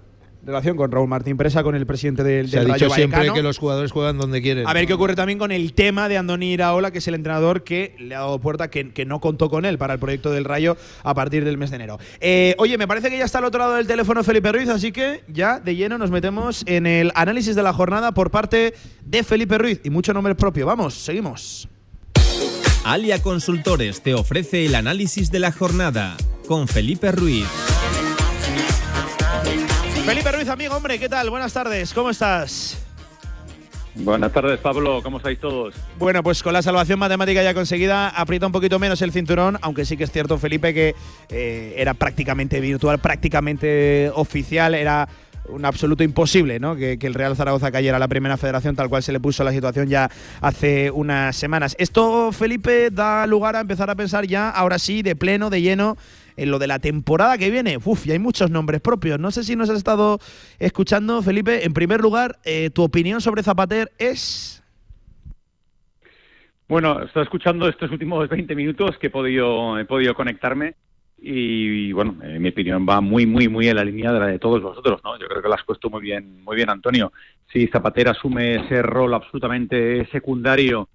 relación con Raúl Martín Presa, con el presidente del, Se ha del Rayo dicho siempre Vallecano. que los jugadores juegan donde quieren. A ver qué ocurre también con el tema de Andoni Iraola, que es el entrenador que le ha dado puerta, que, que no contó con él para el proyecto del Rayo a partir del mes de enero. Eh, oye, me parece que ya está al otro lado del teléfono Felipe Ruiz, así que ya de lleno nos metemos en el análisis de la jornada por parte de Felipe Ruiz y mucho nombre propio. Vamos, seguimos. Alia Consultores te ofrece el análisis de la jornada con Felipe Ruiz. Felipe Ruiz, amigo, hombre, ¿qué tal? Buenas tardes, ¿cómo estás? Buenas tardes, Pablo. ¿Cómo estáis todos? Bueno, pues con la salvación matemática ya conseguida, aprieta un poquito menos el cinturón, aunque sí que es cierto, Felipe, que eh, era prácticamente virtual, prácticamente oficial, era un absoluto imposible, ¿no? Que, que el Real Zaragoza cayera a la primera federación tal cual se le puso la situación ya hace unas semanas. Esto, Felipe, da lugar a empezar a pensar ya, ahora sí, de pleno, de lleno, en lo de la temporada que viene. Uf, y hay muchos nombres propios. No sé si nos has estado escuchando, Felipe. En primer lugar, eh, tu opinión sobre Zapater es... Bueno, estoy escuchando estos últimos 20 minutos que he podido, he podido conectarme y, bueno, eh, mi opinión va muy, muy, muy en la línea de la de todos vosotros, ¿no? Yo creo que lo has puesto muy bien, muy bien, Antonio. Si Zapatero asume ese rol absolutamente secundario,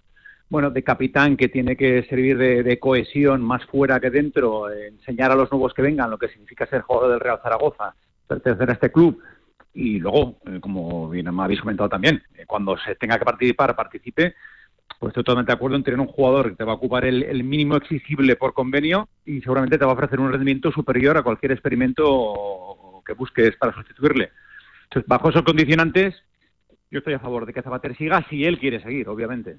bueno, de capitán que tiene que servir de, cohesión más fuera que dentro, enseñar a los nuevos que vengan lo que significa ser jugador del Real Zaragoza, pertenecer a este club y luego, eh, como bien me habéis comentado también, eh, cuando se tenga que participar, participe, pues estoy totalmente de acuerdo en tener un jugador que te va a ocupar el, el mínimo exigible por convenio y seguramente te va a ofrecer un rendimiento superior a cualquier experimento que busques para sustituirle. Entonces, bajo esos condicionantes, yo estoy a favor de que Zapater siga si él quiere seguir, obviamente.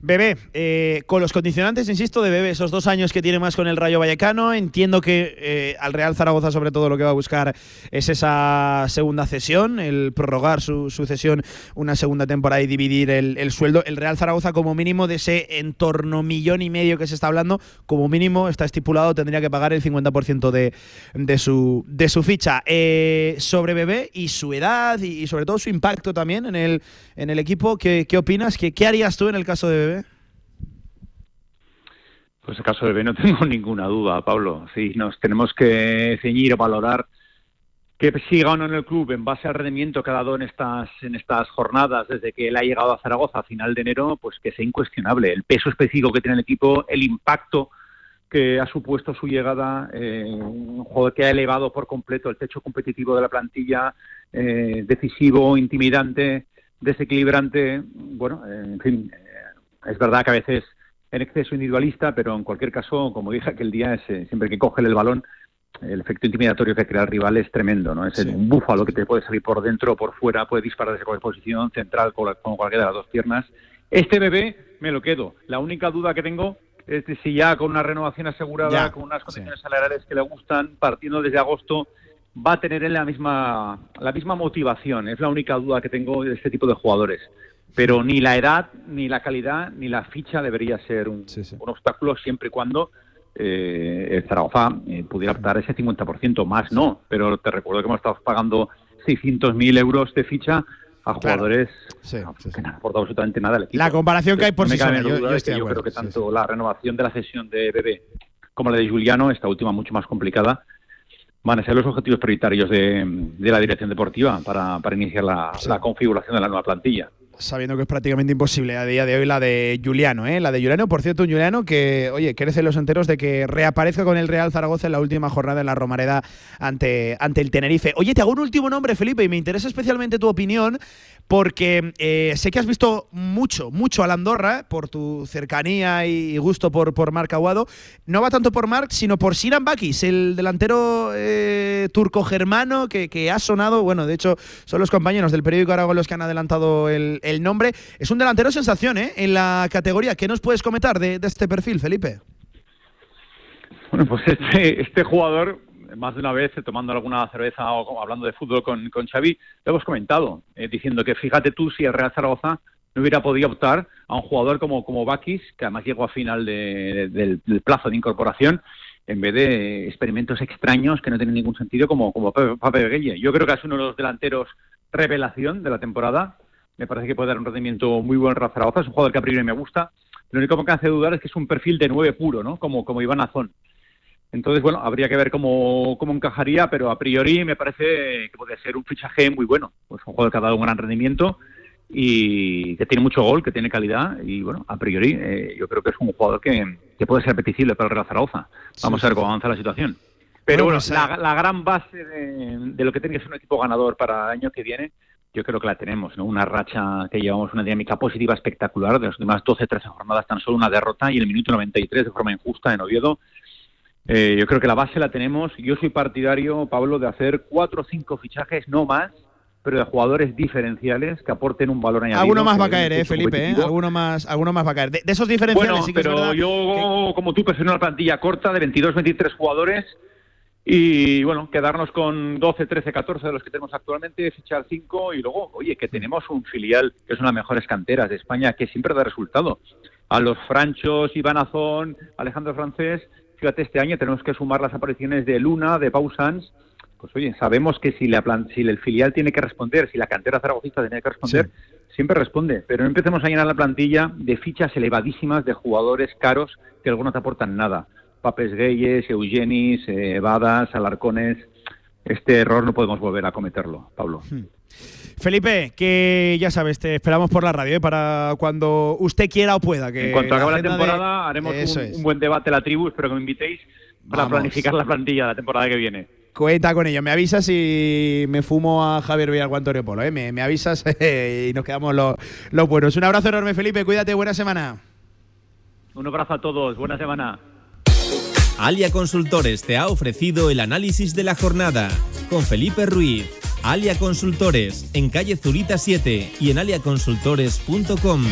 Bebé, eh, con los condicionantes, insisto, de Bebé, esos dos años que tiene más con el Rayo Vallecano, entiendo que eh, al Real Zaragoza sobre todo lo que va a buscar es esa segunda cesión, el prorrogar su, cesión una segunda temporada y dividir el, el sueldo. El Real Zaragoza como mínimo de ese entorno millón y medio que se está hablando, como mínimo está estipulado, tendría que pagar el 50% de, de, su, de su ficha. Eh, sobre Bebé y su edad y, sobre todo su impacto también en el, en el equipo, ¿qué, qué opinas? ¿Qué, ¿Qué harías tú en el caso de Bebé? Pues el caso de B no tengo ninguna duda, Pablo. Sí, nos tenemos que ceñir o valorar que siga o en el club en base al rendimiento que ha dado en estas, en estas jornadas desde que él ha llegado a Zaragoza a final de enero, pues que sea incuestionable. El peso específico que tiene el equipo, el impacto que ha supuesto su llegada, eh, un jugador que ha elevado por completo el techo competitivo de la plantilla, eh, decisivo, intimidante, desequilibrante. Bueno, eh, en fin, eh, es verdad que a veces en exceso individualista, pero en cualquier caso, como dije aquel día, es, eh, siempre que coge el balón, el efecto intimidatorio que crea el rival es tremendo, ¿no? Es un búfalo que te puede salir por dentro o por fuera, puede disparar desde cualquier posición, central, con, la- con cualquiera de las dos piernas. Este bebé me lo quedo. La única duda que tengo es de si ya con una renovación asegurada, Ya, con unas condiciones salariales que le gustan, partiendo desde agosto, va a tener él la misma, la misma motivación. Es la única duda que tengo de este tipo de jugadores. Pero ni la edad, ni la calidad, ni la ficha debería ser un, un obstáculo siempre y cuando eh, el Zaragoza eh, pudiera optar ese 50%. Más no, pero te recuerdo que hemos estado pagando 600.000 euros de ficha a jugadores que no han aportado absolutamente nada al equipo. La comparación que hay por No sí sola, yo- duda yo estoy yo creo que tanto la renovación de la sesión de Bebé como la de Juliano, esta última mucho más complicada, van a ser los objetivos prioritarios de, de la dirección deportiva para, para iniciar la, la configuración de la nueva plantilla. Sabiendo que es prácticamente imposible a día de hoy la de Juliano, ¿eh? La de Juliano, por cierto, un Juliano que, oye, crece los enteros de que reaparezca con el Real Zaragoza en la última jornada en la Romareda ante, ante el Tenerife. Oye, te hago un último nombre, Felipe, y me interesa especialmente tu opinión, porque eh, sé que has visto mucho, mucho a la Andorra por tu cercanía y gusto por, por Marc Aguado. No va tanto por Marc, sino por Sinan Bakis, el delantero eh, turco-germano que, que ha sonado. Bueno, de hecho, son los compañeros del periódico Aragón los que han adelantado el, el nombre. Es un delantero sensación ¿eh? en la categoría. ¿Qué nos puedes comentar de, de este perfil, Felipe? Bueno, pues este, este jugador, más de una vez, eh, tomando alguna cerveza o hablando de fútbol con, con Xavi, lo hemos comentado, eh, diciendo que fíjate tú si el Real Zaragoza no hubiera podido optar a un jugador como, como Bakis, que además llegó a final de- de- del, plazo de incorporación, en vez de experimentos extraños que no tienen ningún sentido como, como Pape Gueye. Yo creo que es uno de los delanteros revelación de la temporada. Me parece que puede dar un rendimiento muy buen Real Zaragoza. Es un jugador que a priori me gusta. Lo único que me hace dudar es que es un perfil de nueve puro, ¿no? Como, como Iván Azón. Entonces, bueno, habría que ver cómo, cómo encajaría, pero a priori me parece que puede ser un fichaje muy bueno. Pues un jugador que ha dado un gran rendimiento y que tiene mucho gol, que tiene calidad y, bueno, a priori eh, yo creo que es un jugador que, que puede ser apetecible para el Real Zaragoza. Vamos Sí, a ver cómo avanza la situación. Pero Bueno, bueno, pues, la, la gran base de, de lo que tiene que ser un equipo ganador para el año que viene, yo creo que la tenemos, ¿no? Una racha que llevamos una dinámica positiva espectacular, de las últimas 12-13 jornadas tan solo una derrota y el minuto 93 de forma injusta en Oviedo. Eh, yo creo que la base la tenemos. Yo soy partidario, Pablo, de hacer cuatro o cinco fichajes, no más, pero de jugadores diferenciales que aporten un valor añadido. Alguno más va a caer, ¿eh, Felipe? ¿eh? Alguno más, alguno más va a caer. De, de esos diferenciales Bueno, sí que pero yo, como tú, prefiero una plantilla corta de 22, 23 jugadores y, bueno, quedarnos con 12, 13, 14 de los que tenemos actualmente, fichar 5 y luego, oye, que tenemos un filial que es una de las mejores canteras de España que siempre da resultado. A los Franchos, Iván Azón, Alejandro Francés, fíjate, este año tenemos que sumar las apariciones de Luna, de Pau Sanz. Pues oye, sabemos que si, la plan- si el filial tiene que responder, si la cantera zaragocista tiene que responder, siempre responde. Pero no empecemos a llenar la plantilla de fichas elevadísimas de jugadores caros que algunos no te aportan nada. Papes Gayes, Eugenis, eh, Badas, Alarcones. Este error no podemos volver a cometerlo, Pablo. Felipe, que ya sabes, te esperamos por la radio ¿eh? para cuando usted quiera o pueda. Que En cuanto acabe la de- temporada, haremos un, buen debate la tribu. Espero que me invitéis para Vamos. planificar la plantilla de la temporada que viene. Cuenta con ello. Me avisas y me fumo a Javier Villar o Antonio Polo. ¿eh? Me, me avisas y nos quedamos los, los buenos. Un abrazo enorme, Felipe. Cuídate. Buena semana. Un abrazo a todos. Buena semana. Alia Consultores te ha ofrecido el análisis de la jornada con Felipe Ruiz. Alia Consultores en calle Zurita 7 y en aliaconsultores.com.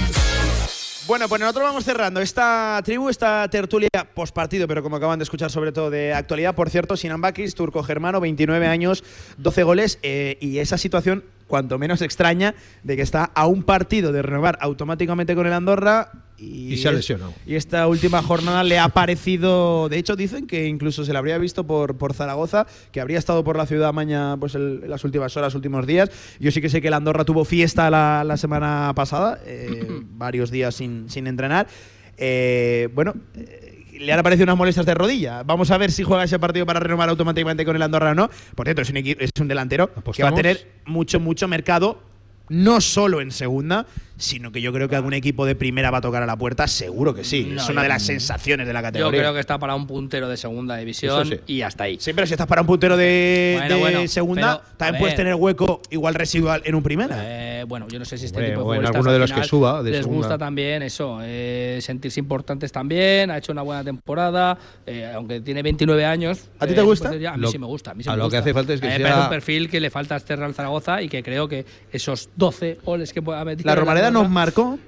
Bueno, pues nosotros vamos cerrando esta tribu, esta tertulia post partido, pero como acaban de escuchar, sobre todo de actualidad. Por cierto, Sinan Bakis, turco-germano, 29 años, 12 goles, eh, y esa situación, cuanto menos extraña, de que está a un partido de renovar automáticamente con el Andorra. Y, Y se ha es- lesionado. Y esta última jornada le ha parecido. De hecho, dicen que incluso se le habría visto por, por Zaragoza, que habría estado por la ciudad mañana pues, el- las últimas horas, últimos días. Yo sí que sé que el Andorra tuvo fiesta la, la semana pasada, eh, varios días sin, sin entrenar. Eh, bueno, eh, le han aparecido unas molestias de rodilla. Vamos a ver si juega ese partido para renovar automáticamente con el Andorra o no. Por cierto, es un, es un delantero que va a tener mucho, mucho mercado, no solo en segunda, sino que yo creo que algún equipo de primera va a tocar a la puerta, seguro que sí. No, es una yo- de las sensaciones de la Yo categoría. creo que está para un puntero de segunda división sí. y hasta ahí. Sí, pero si estás para un puntero de, Bueno, de bueno, segunda, pero, también puedes tener hueco igual residual en un primera. Eh, bueno, yo no sé si este Hombre, tipo de o en futbolistas alguno al de los que suba de les segunda. gusta también eso, eh, sentirse importantes también. Ha hecho una buena temporada, eh, aunque tiene 29 años. ¿A ti eh, te se gusta? A mí Lo- sí me gusta. A, mí sí a me lo que gusta. hace falta es que me sea- un perfil que le falta a este Real Zaragoza y que creo que esos 12 goles que pueda meter. La Romareda Nos marcó.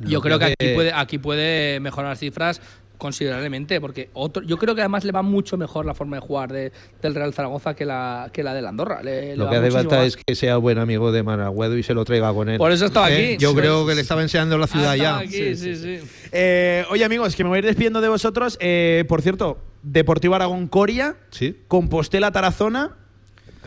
Yo creo que aquí puede, aquí puede mejorar las cifras considerablemente, porque otro, yo creo que además le va mucho mejor la forma de jugar de- del Real Zaragoza que la, que la del Andorra. Le- Lo que hace falta más. es que sea buen amigo de Managüedo y se lo traiga con él. Por eso estaba Eh, aquí. Yo creo que le estaba enseñando la ciudad Ah, ya. estaba aquí, sí, sí. Eh, oye, amigos, que me voy a ir despidiendo de vosotros. Eh, por cierto, Deportivo Aragón Coria, Sí. Compostela Tarazona.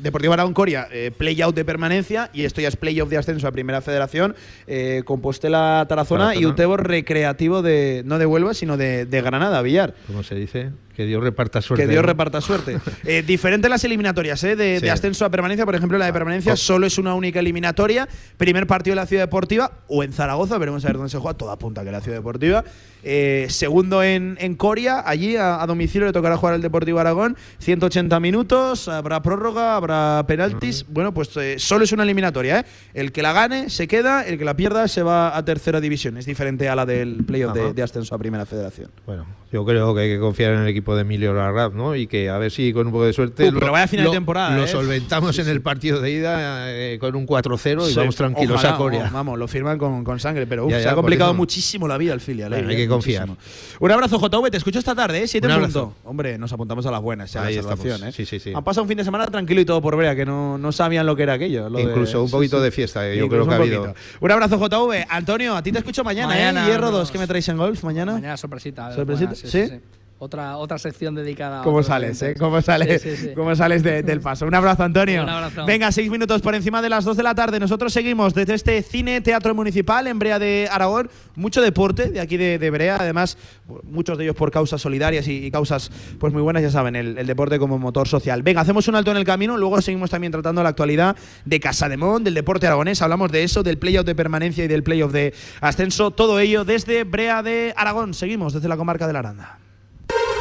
Deportivo Aragón Coria, eh, play-out de permanencia y esto ya es play-off de ascenso a Primera Federación. Eh, Compostela Tarazona, y Tarazona. Utebo Recreativo de no de Huelva, sino de, de Granada, Villar. ¿Cómo se dice? Que Dios reparta suerte. Que Dios ¿no? reparta suerte. Eh, diferente las eliminatorias, ¿eh? De, Sí. de ascenso a permanencia. Por ejemplo, la de permanencia Cop- solo es una única eliminatoria. Primer partido de la Ciudad Deportiva o en Zaragoza. Veremos a ver dónde se juega. Toda punta que la Ciudad Deportiva. Eh, segundo en, en Coria. Allí a, a domicilio le tocará jugar al Deportivo Aragón. 180 minutos. Habrá prórroga, habrá penaltis. Bueno, pues eh, solo es una eliminatoria, ¿eh? El que la gane se queda. El que la pierda se va a tercera división. Es diferente a la del playoff de, de ascenso a Primera Federación. Bueno, yo creo que hay que confiar en el equipo de Emilio Larraz, ¿no? Y que a ver si con un poco de suerte Uh, pero vaya final de temporada, lo ¿eh? solventamos Sí, en el partido de ida eh, con un 4-0 y Sí, vamos tranquilos ojalá, a Corea. Vamos, vamos, lo firman con, con sangre, pero uf, Ya, se ha complicado eso. muchísimo la vida al filial. Bueno, eh, hay que confiar. muchísimo. Un abrazo, JV, te escucho esta tarde, ¿eh? Siete punto. Hombre, nos apuntamos a las buenas, ya, la Ahí salvación, estamos. ¿eh? Sí, sí, sí. Han pasado un fin de semana tranquilo y todo por Brea, que no, no sabían lo que era aquello. lo de- Incluso un poquito sí. de fiesta, eh, yo creo que ha un habido. poquito. Un abrazo, JV. Antonio, a ti te escucho mañana, ¿eh? Hierro nos- 2, ¿qué me traéis en golf mañana? Mañana sorpresita. ¿Sorpresita? Buena, ¿Sí? Otra, otra sección dedicada a ¿Cómo sales, eh? ¿Cómo sales, Sí, sí, sí. cómo sales de- del paso? Un abrazo, Antonio. Un abrazo. Venga, seis minutos por encima de las dos de la tarde. Nosotros seguimos desde este cine teatro municipal en Brea de Aragón. Mucho deporte de aquí de, de Brea, además, muchos de ellos por causas solidarias y, y causas pues muy buenas, ya saben, el, el deporte como motor social. Venga, hacemos un alto en el camino, luego seguimos también tratando la actualidad de Casa de Mon, del deporte aragonés. Hablamos de eso, del playoff de permanencia y del playoff de ascenso. Todo ello desde Brea de Aragón. Seguimos desde la comarca de la Aranda.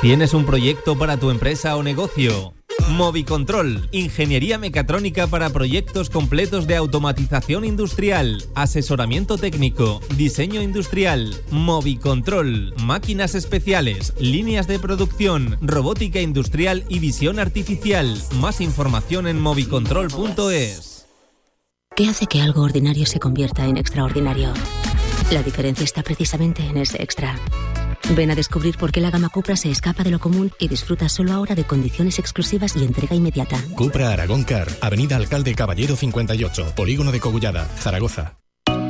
¿Tienes un proyecto para tu empresa o negocio? Movicontrol, ingeniería mecatrónica para proyectos completos de automatización industrial, asesoramiento técnico, diseño industrial, Movicontrol, máquinas especiales, líneas de producción, robótica industrial y visión artificial. Más información en movicontrol.es. ¿Qué hace que algo ordinario se convierta en extraordinario? La diferencia está precisamente en ese extra. Ven a descubrir por qué la gama Cupra se escapa de lo común y disfruta solo ahora de condiciones exclusivas y entrega inmediata. Cupra Aragón Car, Avenida Alcalde Caballero 58, Polígono de Cogullada, Zaragoza.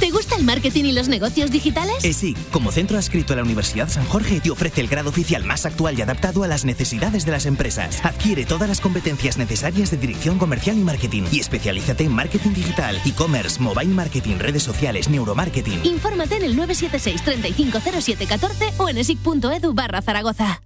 ¿Te gusta el marketing y los negocios digitales? ESIC, como centro adscrito a la Universidad San Jorge, te ofrece el grado oficial más actual y adaptado a las necesidades de las empresas. Adquiere todas las competencias necesarias de dirección comercial y marketing y especialízate en marketing digital, e-commerce, mobile marketing, redes sociales, neuromarketing. Infórmate en el 976 350714 o en esic.edu barra Zaragoza.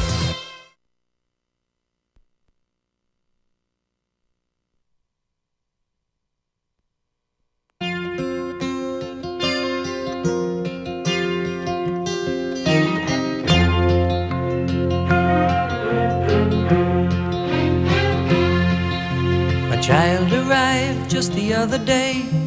another day.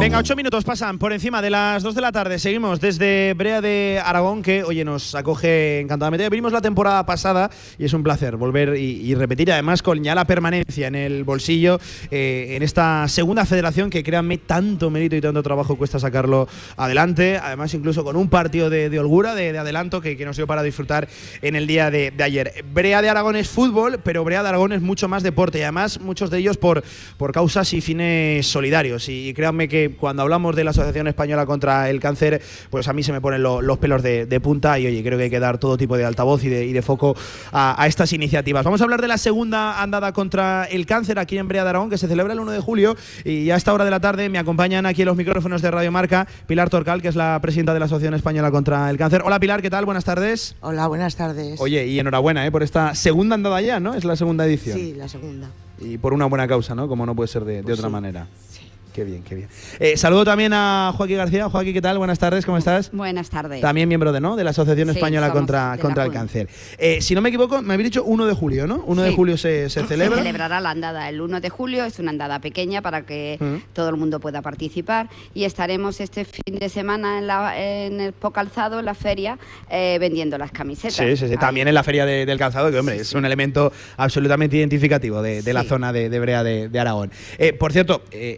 Venga, ocho minutos pasan por encima de las dos de la tarde. Seguimos desde Brea de Aragón, que, oye, nos acoge encantadamente. Venimos la temporada pasada y es un placer volver y, y repetir, además, con ya la permanencia en el bolsillo eh, en esta segunda federación que, créanme, tanto mérito y tanto trabajo cuesta sacarlo adelante. Además, incluso con un partido de, de holgura, de, de adelanto, que, que nos dio para disfrutar en el día de, de ayer. Brea de Aragón es fútbol, pero Brea de Aragón es mucho más deporte y además muchos de ellos por, por causas y fines solidarios. Y, créanme que cuando hablamos de la Asociación Española contra el Cáncer, pues a mí se me ponen lo- los pelos de, de punta y oye, creo que hay que dar todo tipo de altavoz y de, y de foco a, a estas iniciativas. Vamos a hablar de la segunda andada contra el cáncer aquí en Brea de Aragón, que se celebra el 1 de julio y a esta hora de la tarde me acompañan aquí en los micrófonos de Radio Marca Pilar Torcal, que es la presidenta de la Asociación Española contra el Cáncer. Hola Pilar, ¿qué tal? Buenas tardes. Hola, buenas tardes. Oye, y enhorabuena ¿eh? por esta segunda andada ya, ¿no? Es la segunda edición. Sí, la segunda. Y por una buena causa, ¿no? Como no puede ser de, de otra manera. Qué bien, qué bien. Eh, saludo también a Joaquín García. Joaquín, ¿qué tal? Buenas tardes, ¿cómo estás? Buenas tardes. También miembro de, ¿no? de la Asociación Sí, Española contra, contra el. Cáncer. Eh, si no me equivoco, me habéis dicho 1 de julio, ¿no? 1 de julio se, se celebra. Se celebrará la andada el 1 de julio, es una andada pequeña para que Mm. todo el mundo pueda participar y estaremos este fin de semana en, la, en el Pocalzado, en la feria, eh, vendiendo las camisetas. Sí, sí, sí. También en la Feria de- del Calzado, que hombre, es un elemento absolutamente identificativo de, de la zona de, de Brea de, Aragón. Por cierto, eh,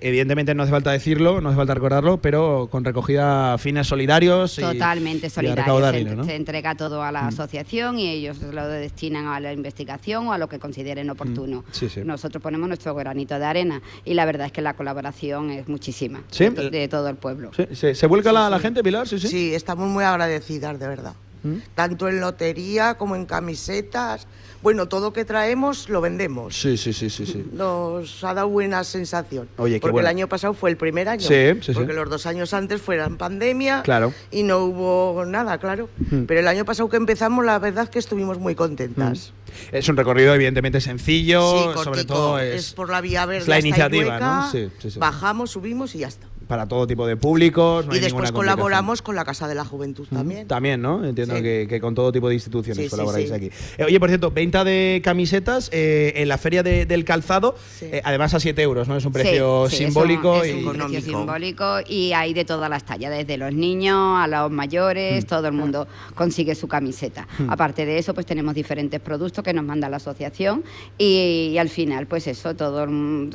no hace falta decirlo, no hace falta recordarlo, pero con recogida a fines solidarios. y- Totalmente y a solidario. recaudar Se, dinero, ¿no? se entrega todo a la Mm. asociación y ellos lo destinan a la investigación o a lo que consideren oportuno. Mm. Sí, sí. Nosotros ponemos nuestro granito de arena y la verdad es que la colaboración es muchísima Sí. de, to- de todo el pueblo. Sí, ¿Se, se vuelca la, la gente, Pilar? Sí, sí. Sí, estamos muy agradecidas, de verdad. ¿Mm? Tanto en lotería como en camisetas. Bueno, todo que traemos lo vendemos. Sí, sí, sí, sí, sí. Nos ha dado buena sensación. Oye, qué porque bueno. el año pasado fue el primer año. Sí, sí, sí. Porque los dos años antes fueran pandemia. Claro. Y no hubo nada, claro. Mm. Pero el año pasado que empezamos, la verdad es que estuvimos muy contentas. Es un recorrido evidentemente sencillo, Sí, sobre todo es, es, por la vía verde. es la iniciativa, ¿no? Sí, sí, sí. Bajamos, subimos y ya está. Para todo tipo de públicos. no y hay después colaboramos con la Casa de la Juventud también. También, ¿no? Entiendo Sí. que, que con todo tipo de instituciones Sí, colaboráis sí. aquí. Eh, oye, por cierto, venta de camisetas eh, en la Feria de- del Calzado, eh, además a 7 euros, ¿no? Es un precio Sí, sí, es un- simbólico es un, y precio simbólico y hay de todas las tallas, desde los niños a los mayores, Mm. todo el mundo consigue su camiseta. Mm. Aparte de eso, pues tenemos diferentes productos que nos manda la asociación y, y al final, pues eso, todo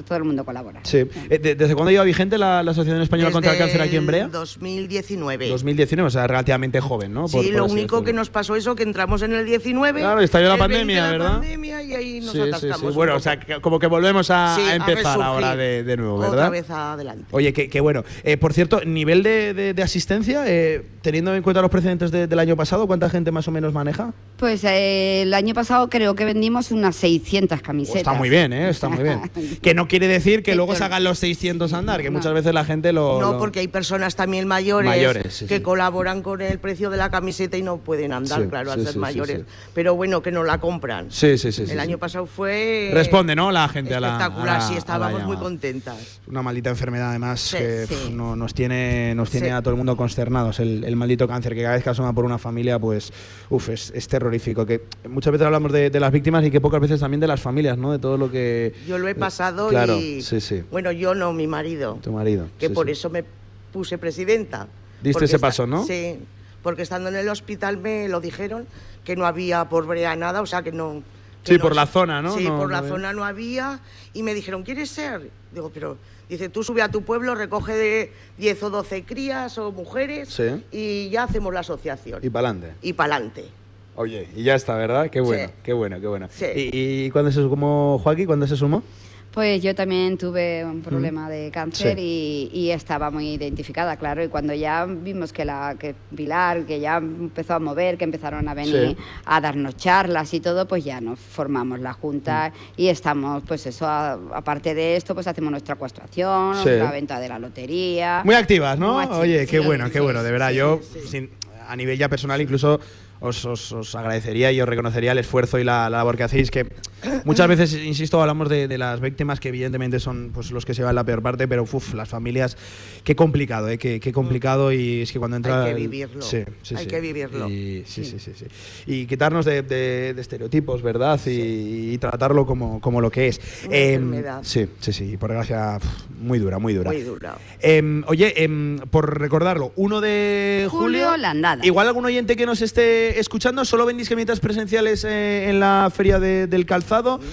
todo el mundo colabora. Sí. Eh, de- ¿Desde cuándo lleva vigente la, la Asociación Española contra el Cáncer aquí en Brea? el 2019. 2019, o sea, relativamente joven, ¿no? Por- sí, por lo único decirlo. que nos pasó eso, que entramos en el 19. Claro, estalló la el 20 pandemia, la ¿verdad? pandemia y ahí nos Sí, sí, sí. atascamos. un Bueno, o sea, que- como que volvemos a, Sí, empezar ahora de, de nuevo, ¿verdad? Otra vez adelante. Oye, qué, bueno. Eh, por cierto, nivel de, de- de asistencia, eh, teniendo en cuenta los precedentes de- del año pasado, ¿cuánta gente más o menos maneja? Pues eh, el año pasado creo que vendimos unas 600 camisetas. Está muy bien, ¿eh? Está muy bien. que no quiere decir que luego se hagan los 600 andar, que muchas veces la gente lo... No, lo- porque hay personas también mayores, Mayores, sí, que sí. colaboran con el precio de la camiseta y no pueden andar, Sí, claro, al ser mayores. sí. Pero bueno, que no la compran. Sí, sí, sí, El sí. año pasado fue... Responde, ¿no? La gente a la- Espectacular, sí, estábamos muy contentas. Una maldita enfermedad, además, Sí, que no- nos tiene, nos tiene Sí. a todo el mundo consternados. El, el maldito cáncer que cada vez que asoma por una familia, pues, uf, es, es terrorífico. Que muchas veces hablamos de, de las víctimas y que pocas veces también de las familias, ¿no? De todo lo que. Yo lo he pasado claro, y... sí, sí. Bueno, yo no, mi marido. Tu marido. que sí, por eso me puse presidenta. Diste ese paso, ¿no? Sí, porque estando en el hospital me lo dijeron que no había por Brea nada, o sea que no... que Sí, no- por la zona, ¿no? Sí, No- por no la había. zona no había y me dijeron, ¿quieres ser? Digo, pero... Dice, tú sube a tu pueblo, recoge de 10 o 12 crías o mujeres Sí. y ya hacemos la asociación. Y para adelante. Y para adelante. Oye, y ya está, ¿verdad? Qué bueno, Sí. qué bueno, qué bueno. Sí. ¿Y, y cuándo se sumó Joaquín? ¿Cuándo se sumó? Pues yo también tuve un problema de cáncer Sí. y, y estaba muy identificada, claro. Y cuando ya vimos que la que Pilar, que ya empezó a mover, que empezaron a venir Sí. a darnos charlas y todo, pues ya nos formamos la junta y estamos, pues eso, a- aparte de esto, pues hacemos nuestra ecuastración, Sí. la venta de la lotería. Muy activas, ¿no? Muy Oye, qué bueno, qué bueno. De verdad, sí, yo sí. sin- a nivel ya personal incluso os, os- os agradecería y os reconocería el esfuerzo y la, la labor que hacéis, que muchas veces, insisto, hablamos de, de las víctimas que evidentemente son pues, los que se van la peor parte, pero uf, las familias, qué complicado, ¿eh? qué, qué complicado y es que cuando entra... Hay que vivirlo. Sí, sí, Hay sí. que vivirlo. Y, sí, sí, sí, sí. Y quitarnos de, de- de estereotipos, ¿verdad? Y, y tratarlo como, como lo que es. Una Em, enfermedad. Sí, sí, sí. Por desgracia, uf, muy dura, muy dura. Muy dura. Em, oye, em, por recordarlo, 1 de julio. Julio, la andada. Igual algún oyente que nos esté escuchando, ¿solo vendéis camisetas presenciales eh, en la feria de- del calzado?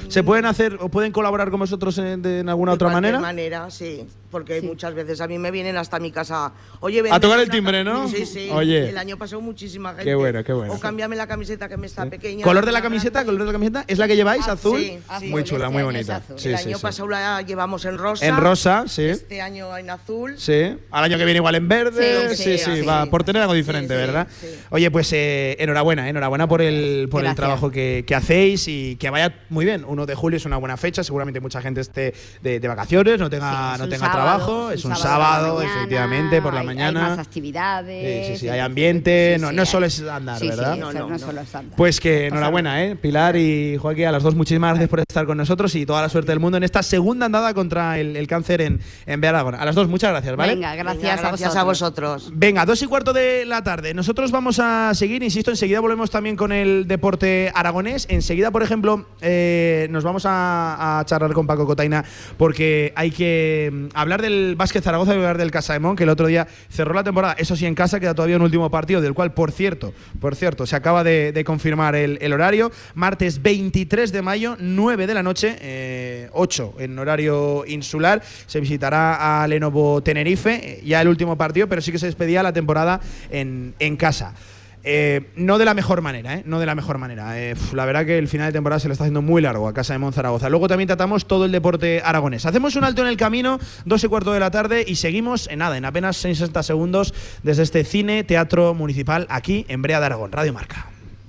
¿Se pueden hacer o pueden colaborar con vosotros en, de- en alguna De otra manera? manera, sí. Porque muchas veces a mí me vienen hasta mi casa. Oye, A tocar el timbre, cam-". ¿no? Sí, sí. Oye. El año pasado muchísima gente. Qué bueno, qué bueno. O cámbiame la camiseta que me está pequeña. ¿Color de la camiseta? ¿Color de la camiseta? ¿Es la que lleváis? Ah, ¿Azul? sí, sí. Muy chula, muy bonita. Sí, el sí, año sí. pasado la llevamos en rosa. En rosa, sí. Este año en azul. Sí, al año que viene igual en verde. Sí, Sí, sí, sí, va por tener algo diferente, ¿verdad? Oye, pues eh, enhorabuena, enhorabuena por el, por el trabajo que, que hacéis y que vaya muy bien. 1 de julio es una buena fecha, seguramente mucha gente esté de, de vacaciones, no tenga, no tenga trabajo, es un sábado, mañana, efectivamente, por la hay- mañana. Hay más actividades. Sí, sí, sí, hay ambiente, sí, no, sí, no solo es andar, sí, sí, ¿verdad? eso no, solo es andar. Pues que enhorabuena, ¿eh? Pilar y Joaquín, a las dos muchísimas gracias por estar con nosotros y toda la suerte del mundo en esta segunda andada contra el, el cáncer en, en Bearagón. A las dos, muchas gracias, ¿vale? Venga, gracias, Venga, gracias a a vosotros. Venga, dos y cuarto de la tarde. Nosotros vamos a seguir, insisto, enseguida volvemos también con el deporte aragonés. Enseguida, por ejemplo, eh, nos vamos a, a charlar con Paco Cotaina porque hay que mm, hablar del básquet Zaragoza y hablar del Casaemón, que el otro día cerró la temporada. Eso sí, en casa queda todavía un último partido, del cual, por cierto, por cierto, se acaba de, confirmar el, el horario. Martes 23 de mayo, 9 de la noche, eh, 8 en horario insular. Se visitará a Lenovo Tenerife, eh, ya el último partido, pero sí que se despedía la temporada en, en casa. Eh, no de la mejor manera, ¿eh? No de la mejor manera. Eh, la verdad que el final de temporada se le está haciendo muy largo a Casa de Monzaragoza. Luego también tratamos todo el deporte aragonés. Hacemos un alto en el camino, dos y cuarto de la tarde, y seguimos en nada, en apenas 60 segundos, desde este cine, teatro municipal, aquí en Brea de Aragón, Radio Marca.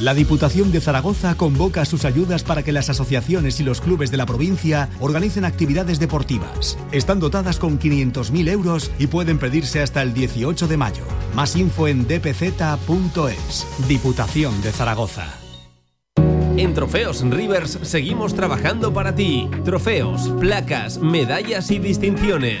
La Diputación de Zaragoza convoca sus ayudas para que las asociaciones y los clubes de la provincia organicen actividades deportivas. Están dotadas con 500.000 euros y pueden pedirse hasta el 18 de mayo. Más info en dpz.es. Diputación de Zaragoza. En Trofeos Rivers seguimos trabajando para ti. Trofeos, placas, medallas y distinciones.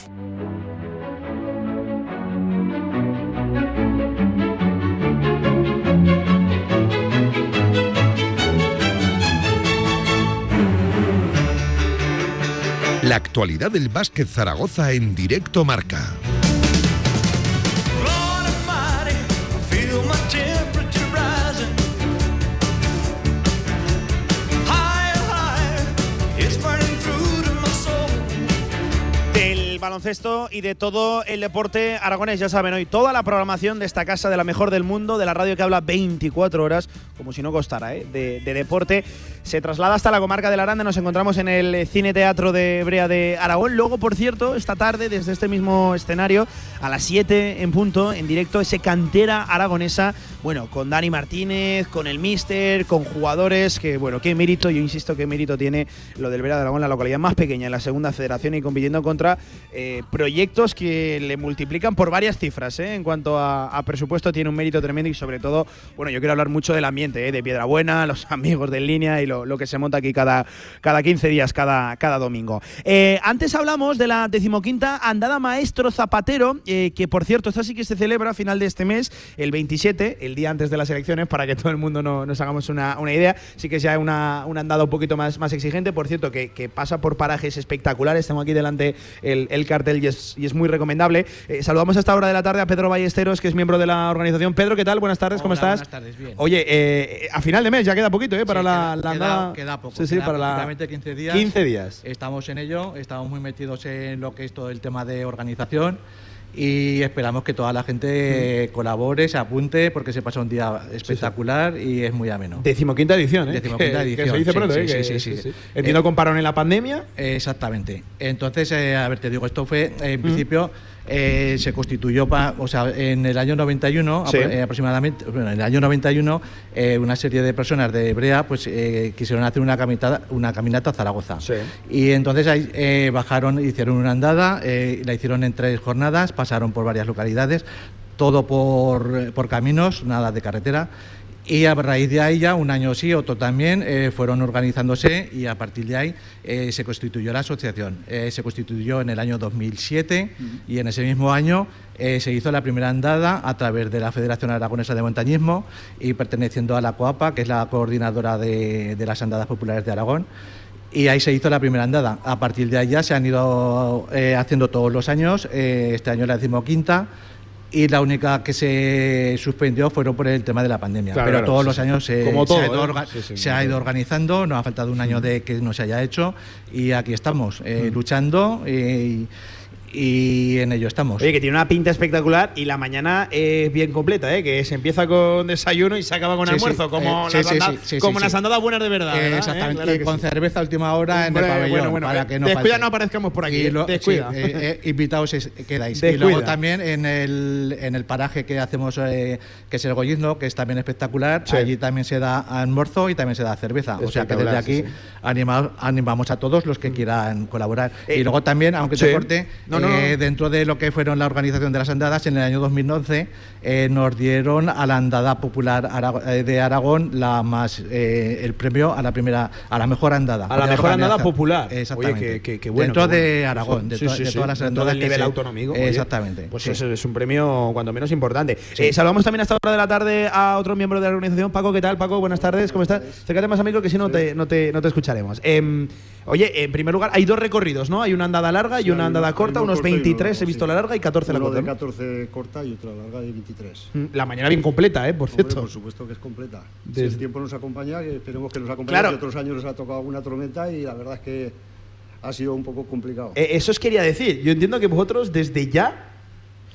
Actualidad del básquet Zaragoza en directo marca. Del baloncesto y de todo el deporte aragonés, ya saben, hoy toda la programación de esta casa de la mejor del mundo, de la radio que habla 24 horas, como si no costara, ¿eh? de deporte, se traslada hasta la comarca de la Aranda. Nos encontramos en el Cine Teatro de Brea de Aragón. Luego, por cierto, esta tarde, desde este mismo escenario, a las 7 en punto, en directo, ese cantera aragonesa, bueno, con Dani Martínez, con el Mister, con jugadores que, bueno, qué mérito, yo insisto, qué mérito tiene lo del Brea de Aragón, la localidad más pequeña en la segunda federación y compitiendo contra eh, proyectos que le multiplican por varias cifras. ¿eh? En cuanto a, a presupuesto, tiene un mérito tremendo y, sobre todo, bueno, yo quiero hablar mucho del ambiente, ¿eh? de Piedrabuena, los amigos de línea y lo, lo que se monta aquí cada, cada 15 días, cada, cada domingo. Eh, antes hablamos de la decimoquinta andada maestro zapatero, eh, que por cierto, esta sí que se celebra a final de este mes, el 27, el día antes de las elecciones, para que todo el mundo no, nos hagamos una, una idea. Sí que sea una, una andada un poquito más, más exigente, por cierto, que, que pasa por parajes espectaculares. Tengo aquí delante el, el cartel y es, y es muy recomendable. Eh, saludamos a esta hora de la tarde a Pedro Ballesteros, que es miembro de la organización. Pedro, ¿qué tal? Buenas tardes, ¿cómo estás? Buenas tardes, bien. Oye, eh, a final de mes ya queda poquito, ¿eh? Para Sí, la, andada. queda poco. Sí, sí, queda para la. prácticamente 15 días. 15 días. Estamos en ello, estamos muy metidos en lo que es todo el tema de organización y esperamos que toda la gente Mm. colabore, se apunte, porque se pasa un día espectacular y es muy ameno. Decimoquinta edición, ¿eh? Decimoquinta Que- que edición. se dice pronto, sí, ¿eh? sí, sí, sí. Entiendo Eh, que pararon en la pandemia. Exactamente. Entonces, eh, a ver, te digo, esto fue, en Mm. principio, eh, se constituyó, pa- o sea, en el año 91, Sí. apro- eh, aproximadamente, bueno, en el año 91, eh, una serie de personas de Brea, pues, eh, quisieron hacer una caminata, una caminata a Zaragoza. Y entonces ahí bajaron, hicieron una andada, la hicieron en tres jornadas, pasaron por varias localidades, todo por, por caminos, nada de carretera. Y a raíz de ahí ya, un año sí, otro también, eh, fueron organizándose y a partir de ahí eh, se constituyó la asociación. Eh, se constituyó en el año 2007 y en ese mismo año se hizo la primera andada a través de la Federación Aragonesa de Montañismo y perteneciendo a la COAPA, que es la coordinadora de, de las andadas populares de Aragón. Y ahí se hizo la primera andada. A partir de ahí ya se han ido haciendo todos los años. Este año la decimoquinta. Y la única que se suspendió fueron por el tema de la pandemia. Claro, Pero claro, todos sí, los años se, Como se ha ido, ¿eh? orga- Sí, sí, se ha ido todo. organizando. Nos ha faltado un año de que no se haya hecho. Y aquí estamos, eh, Mm. luchando y, y en ello estamos. Oye, que tiene una pinta espectacular y la mañana es bien completa, ¿eh? Que se empieza con desayuno y se acaba con Sí, sí. almuerzo, como, Eh, las, sí, sí, anda- sí, sí, como las andadas buenas de verdad. Eh, ¿verdad? exactamente. Claro y que con cerveza a última hora en el pabellón. bueno, bueno, para eh, que no descuida, falte. no aparezcamos por aquí, Y eh, lo- descuida. eh, eh, invitados es- quedáis. Y luego también en el, en el paraje que hacemos, eh, que es el Goyizno, que es también espectacular, allí también se da almuerzo y también se da cerveza. O sea que desde aquí sí, sí. anima- animamos a todos los que quieran colaborar. Eh, y luego también, aunque sí. te corte, No, no, eh, no. dentro de lo que fueron la organización de las andadas, en el año 2011 eh, nos dieron a la andada popular eh, de Aragón la más eh, el premio a la primera a la mejor andada. A la mejor andada popular. Exactamente. Oye, que, que- que bueno. Dentro bueno. de Aragón, de, Sí, to- sí, de sí. todas las Dentro andadas del nivel se- autonómico. oye. Exactamente. Pues sí. eso es un premio cuando menos importante. Eh, saludamos también a esta hora de la tarde a otro miembro de la organización, Paco. ¿Qué tal, Paco? Buenas tardes, ¿cómo estás? Acércate más amigo que si no te, no te, no te escucharemos. Em, oye, en primer lugar, hay dos recorridos, ¿no? Hay una andada larga y una andada corta, unos 23 he visto la larga y 14 la Uno corta. de ¿no? 14 corta y otra larga de 23. Mm, La mañana bien completa, ¿eh? Por Hombre, cierto. por supuesto que es completa. Si Desde- el tiempo nos acompaña, esperemos que nos acompañe. Claro. que otros años nos ha tocado alguna tormenta y la verdad es que ha sido un poco complicado. Eh, eso os quería decir. Yo entiendo que vosotros desde ya,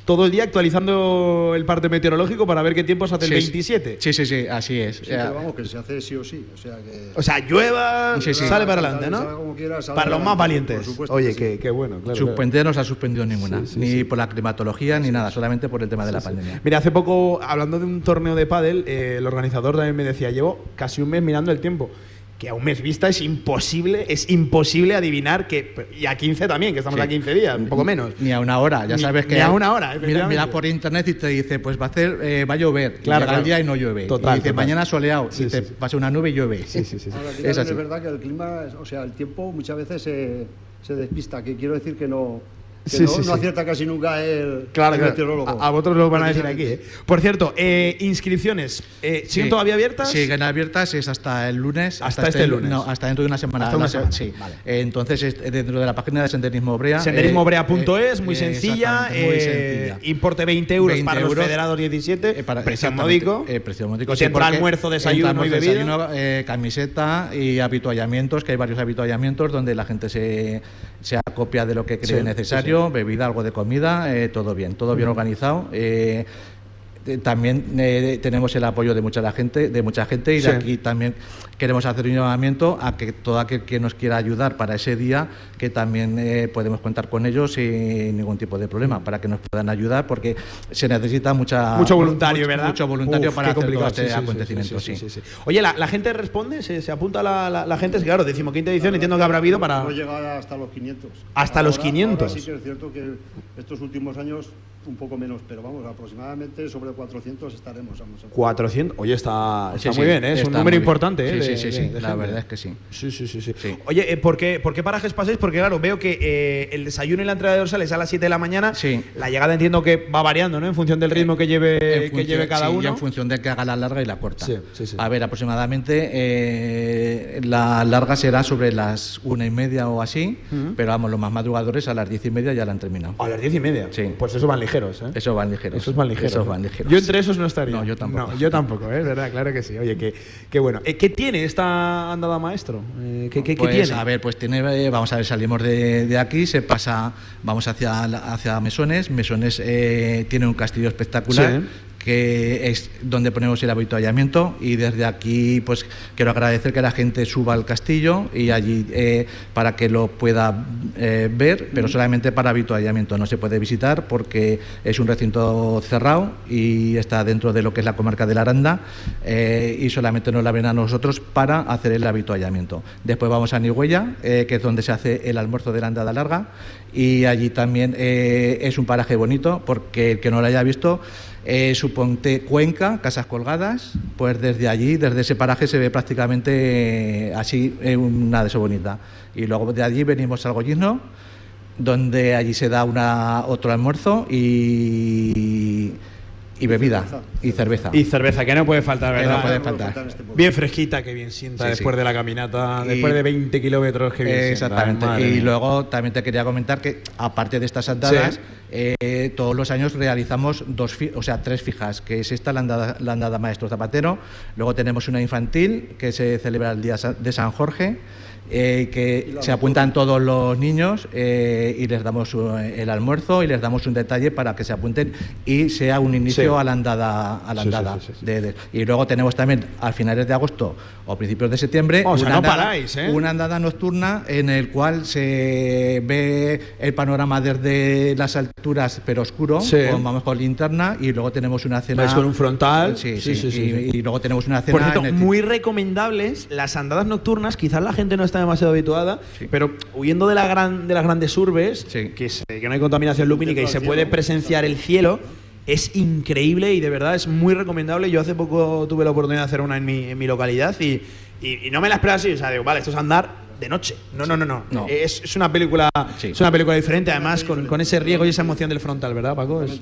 todo el día actualizando el parte meteorológico para ver qué tiempo se hace el Sí, sí. 27. Sí, sí, sí, así es. Sí, pero vamos, que se hace sí o sí. O sea, que O sea, llueva, Sí, sí. sale para adelante, ¿no? como quiera, salga para los más valientes. por supuesto Oye, qué, qué bueno. Claro, claro. Suspender no se ha suspendido ninguna, Sí, sí, ni sí. por la climatología ni nada, solamente por el tema de la pandemia. Mira, hace poco, hablando de un torneo de pádel, eh, el organizador también me decía, llevo casi un mes mirando el tiempo. Que a un mes vista es imposible, es imposible adivinar que. Y a 15 también, que estamos Sí. a 15 días, un poco menos. Ni a una hora, ya Ni- sabes que. ni a una hora, Mira, por internet y te dice, pues va a hacer, eh, va a llover. Claro, Claro, claro. el día y no llueve. Total, y dice, total. mañana soleado. Sí, y te sí, sí. pasa una nube y llueve. Sí, sí, sí. Ahora, es así. es verdad que el clima, o sea, el tiempo muchas veces se, se despista, que quiero decir que no, que Sí, no, sí, no sí. acierta casi nunca el, Claro, el claro. meteorólogo. A, a vosotros lo van a decir aquí. ¿eh? Por cierto, eh, inscripciones, eh, ¿siguen Sí. todavía abiertas? Siguen abiertas, es hasta el lunes. Hasta este lunes. No, hasta dentro de una semana. Hasta una La se- semana, Sí. vale. Eh, Entonces, es dentro de la página de Senderismo Brea. Senderismobrea.es, eh, muy eh, muy sencilla. importe 20 euros 20 para los euros, federados 17. para- precio módico. eh, precio módico. Tendrá almuerzo, desayuno y bebida. desayuno, eh, camiseta y habituallamientos, que hay varios habituallamientos donde la gente se, se acopia de lo que cree Sí, necesario, bebida, algo de comida, eh, todo bien, todo bien organizado. eh, eh, también eh, tenemos el apoyo de mucha la gente, de mucha gente y Sí. de aquí también queremos hacer un llamamiento a que todo aquel que nos quiera ayudar para ese día, que también eh, podemos contar con ellos sin ningún tipo de problema, para que nos puedan ayudar, porque se necesita mucha, Mucho voluntario, mucho, ¿verdad? Mucho voluntario Uf, para hacer todo este Sí, acontecimiento, sí, sí. sí, sí, sí. Oye, ¿la, la gente responde? ¿Se, se apunta la, la, la gente? Sí, Claro, decimoquinta edición, entiendo que habrá habido para... No llega hasta los 500. Hasta los Ahora- 500. ahora sí que es cierto que estos últimos años un poco menos, pero vamos, aproximadamente sobre 400 estaremos. Vamos a- 400. Oye, está, está sí, muy bien, ¿eh? es un número importante. ¿eh? Sí, sí, sí, de- sí, de la gente. verdad es que sí. Sí, sí, sí. sí. Oye, eh, ¿por, qué, por qué parajes pasáis? Porque claro, veo que eh, el desayuno y la entrada de dorsales a las 7 de la mañana. La llegada entiendo que va variando, ¿no? En función del ritmo que lleve, que lleve cada sí, y uno. en función de que haga la larga y la corta. Sí, sí, sí. A ver, aproximadamente eh, la larga será sobre las una y media o así, pero vamos, los más madrugadores a las diez y media ya la han terminado. A las 10 y media. Sí. Pues esos van ligeros, ¿eh? Esos van ligeros. Esos van ligeros. Esos ¿eh? van ligeros. Yo entre esos no estaría. No, yo tampoco. No, yo tampoco, ¿eh? ¿Verdad? Claro que sí. Oye, qué, qué bueno. Eh, ¿Qué tiene esta andada maestro? Eh, ¿Qué, qué- qué Pues, tiene? A ver, pues tiene, eh, vamos a ver, salimos de, de aquí, se pasa, vamos hacia, hacia Mesones. Mesones eh, tiene un castillo espectacular. Sí. Que es donde ponemos el avituallamiento y desde aquí pues quiero agradecer que la gente suba al castillo y allí eh, para que lo pueda eh, ver, pero solamente para avituallamiento, no se puede visitar porque es un recinto cerrado y está dentro de lo que es la comarca de la Aranda eh, y solamente nos la ven a nosotros para hacer el avituallamiento. Después vamos a Nigüella, que es donde se hace el almuerzo de la andada larga y allí también es un paraje bonito porque el que no lo haya visto eh, suponte Cuenca, Casas Colgadas, pues desde allí, desde ese paraje se ve prácticamente eh, así eh, una de bonita. Y luego de allí venimos al Gollizno, donde allí se da una, otro almuerzo y, y bebida y cerveza. Y cerveza, que no puede faltar, Que ¿verdad? no puede faltar. Bien fresquita, que bien sienta Sí, después sí. de la caminata, Y- después de 20 kilómetros que bien sienta. Exactamente. Madre y mía. luego también te quería comentar que aparte de estas andadas, Sí. eh, todos los años realizamos dos, o sea, tres fijas, que es esta la andada, la andada Maestro Zapatero. Luego tenemos una infantil que se celebra el día de San Jorge. Eh, que se apuntan todos los niños eh, y les damos eh, el almuerzo y les damos un detalle para que se apunten y sea un inicio Sí. a la andada a la Sí, sí, andada sí, sí, sí. de- de- y luego tenemos también a finales de agosto o principios de septiembre O sea, una no andada- paráis, ¿eh? una andada nocturna en el cual se ve el panorama desde las alturas pero oscuro, Sí. con, vamos con linterna y luego tenemos una cena Vais con un frontal. Sí, Sí, sí, sí, sí, y, sí. y luego tenemos una cena Por cierto, en el- muy recomendables las andadas nocturnas. Quizás la gente no está demasiado habituada, pero huyendo de, la gran, de las grandes urbes, que, se- que no hay contaminación lumínica y se puede presenciar el cielo, es increíble y de verdad es muy recomendable. Yo hace poco tuve la oportunidad de hacer una en mi, en mi localidad y, y- y no me la esperaba así. O sea, digo, vale, esto es andar de noche. No, no, no, no. No. Es, es una película es una película diferente, además con, con ese riesgo y esa emoción del frontal, ¿verdad, Paco? Es,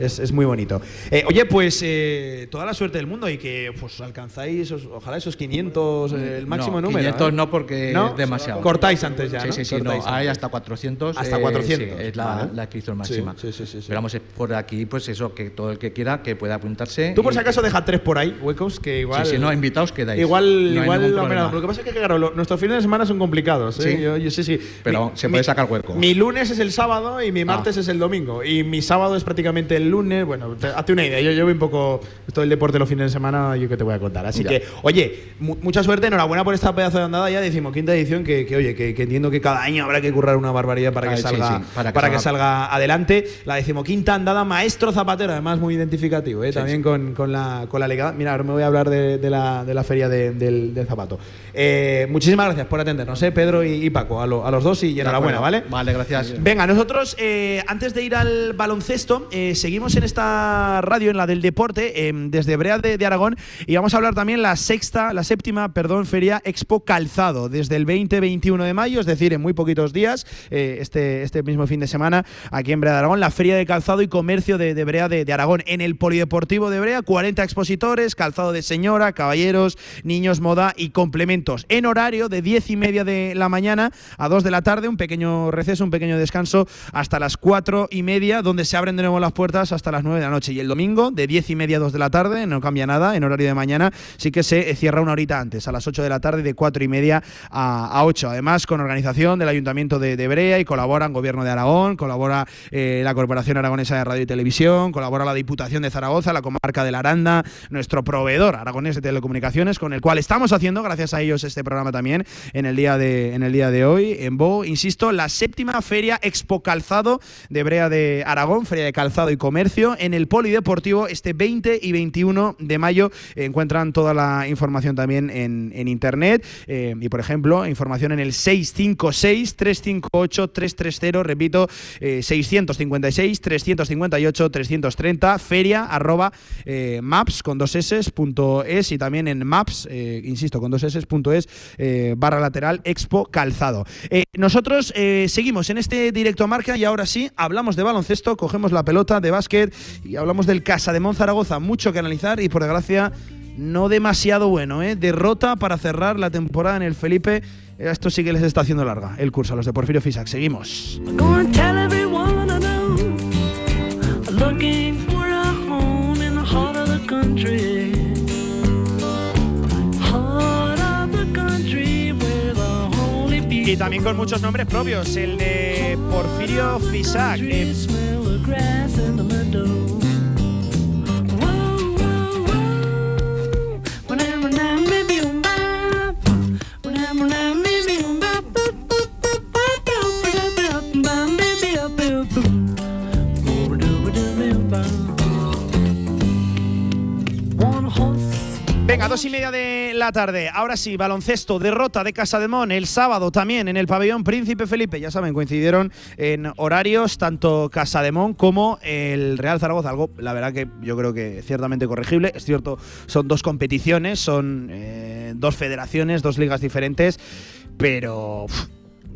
es, es muy bonito. Eh, oye, pues eh, toda la suerte del mundo y que pues alcanzáis esos- ojalá esos 500, eh, el máximo no, número. 500 ¿eh? no porque ¿No? es demasiado. Cortáis antes ya, Sí, ¿no? sí, sí, no, hay hasta 400. Hasta eh, 400. sí, es la, Vale. la inscripción máxima. Sí, sí, sí, sí. Pero vamos, es por aquí, pues eso, que todo el que quiera que pueda apuntarse. Tú por y- si acaso deja tres por ahí, huecos, que igual... Sí, sí, no, invitados quedáis. Igual, igual lo, que pasa es que, claro, lo- nuestros fines de semana son complicados. ¿eh? Sí. Yo, yo sí, sí. Pero se puede sacar hueco. Mi lunes es el sábado y mi Ah. martes es el domingo. Y mi sábado es prácticamente el lunes. Bueno, te- hazte una idea. Yo, voy un poco. Esto del deporte los fines de semana, yo que te voy a contar. Así Ya. que, oye, mu- mucha suerte. Enhorabuena por esta pedazo de andada ya. Decimos quinta edición. Que, que, oye, que, que entiendo que cada año habrá que currar una barbaridad para que, Ay, sí, salga, sí, para para que que salga. salga adelante. La decimoquinta andada Maestro Zapatero, además muy identificativo. ¿eh? También. Con, con la, con la legada. Mira, ahora me voy a hablar de, de la, de la feria de- del, del zapato. Eh, muchísimas gracias por atendernos, ¿eh? Pedro y, y Paco, a, lo- a los dos y enhorabuena. ¿vale? Vale, gracias. Venga, nosotros, eh, antes de ir al baloncesto, eh, seguimos en esta radio, en la del deporte, eh, desde Brea de, de Aragón, y vamos a hablar también la sexta, la séptima, perdón, Feria Expo Calzado, desde el 20-21 de mayo, es decir, en muy poquitos días, eh, este, este mismo fin de semana, aquí en Brea de Aragón, la Feria de Calzado y Comercio de, de Brea de, de Aragón, en el Polideportivo de Brea, 40 expositores, calzado de señora, caballeros, niños, moda y complementos, en horario de 10 y media media de la mañana a 2 de la tarde, un pequeño receso, un pequeño descanso hasta las 4 y media, donde se abren de nuevo las puertas hasta las 9 de la noche. Y el domingo, de 10 y media a 2 de la tarde, no cambia nada, en horario de mañana, sí que se cierra una horita antes, a las 8 de la tarde, de 4 y media a, 8. Además, con organización del Ayuntamiento de, Brea y colaboran Gobierno de Aragón, colabora eh, la Corporación Aragonesa de Radio y Televisión, colabora la Diputación de Zaragoza, la comarca de la Aranda, nuestro proveedor aragonés de telecomunicaciones, con el cual estamos haciendo, gracias a ellos, este programa también en el día de, en el día de hoy, en Bo, insisto, la séptima feria Expo Calzado de Brea de Aragón, feria de calzado y comercio, en el Polideportivo este 20 y 21 de mayo. encuentran toda la información también en, internet eh, y, por ejemplo, información en el 656-358-330, repito, 656-358-330, feria arroba eh, maps con dos s punto es y también en maps, eh, insisto, con dos s punto es barra lateral expo calzado. nosotros seguimos en este directo marca y ahora sí hablamos de baloncesto, cogemos la pelota de básquet y hablamos del Casa de Monzaragoza, mucho que analizar y por desgracia no demasiado bueno, ¿eh? Derrota para cerrar la temporada en el Felipe. Esto sí que les está haciendo larga el curso a los de Porfirio Fisac. Seguimos. Y también con muchos nombres propios, el de Porfirio Fisac. Venga, dos y media de tarde. Ahora sí, baloncesto, derrota de Casa de Mon el sábado también en el pabellón Príncipe Felipe. Ya saben, coincidieron en horarios tanto Casa de Mon como el Real Zaragoza. Algo, la verdad que yo creo que ciertamente corregible. Es cierto, son dos competiciones, son eh, dos federaciones, dos ligas diferentes, pero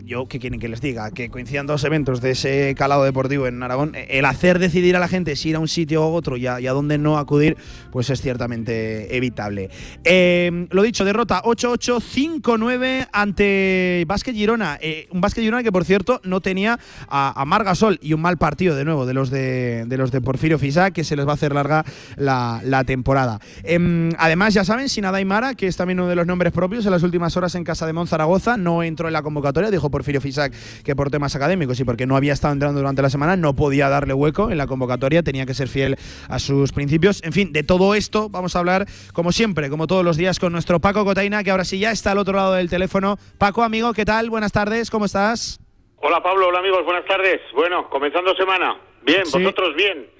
yo, ¿qué quieren que les diga? Que coincidan dos eventos de ese calado deportivo en Aragón, el hacer decidir a la gente si ir a un sitio u otro y a, dónde no acudir, pues es ciertamente evitable. Eh, lo dicho, derrota 8-8, 5-9 ante Vázquez Girona. Eh, un Vázquez Girona que, por cierto, no tenía a, Margasol y un mal partido de nuevo de los de, los de Porfirio Fisa, que se les va a hacer larga la, temporada. Em, además, ya saben, Sin Mara, que es también uno de los nombres propios en las últimas horas en casa de Monzaragoza, no entró en la convocatoria, dijo Porfirio Fisac que por temas académicos y porque no había estado entrando durante la semana no podía darle hueco en la convocatoria, tenía que ser fiel a sus principios. En fin, de todo esto vamos a hablar como siempre, como todos los días, con nuestro Paco Cotaina, que ahora sí ya está al otro lado del teléfono. Paco, amigo, ¿qué tal? Buenas tardes, ¿cómo estás? Hola Pablo, hola amigos, buenas tardes. Bueno, comenzando semana. Bien, vosotros bien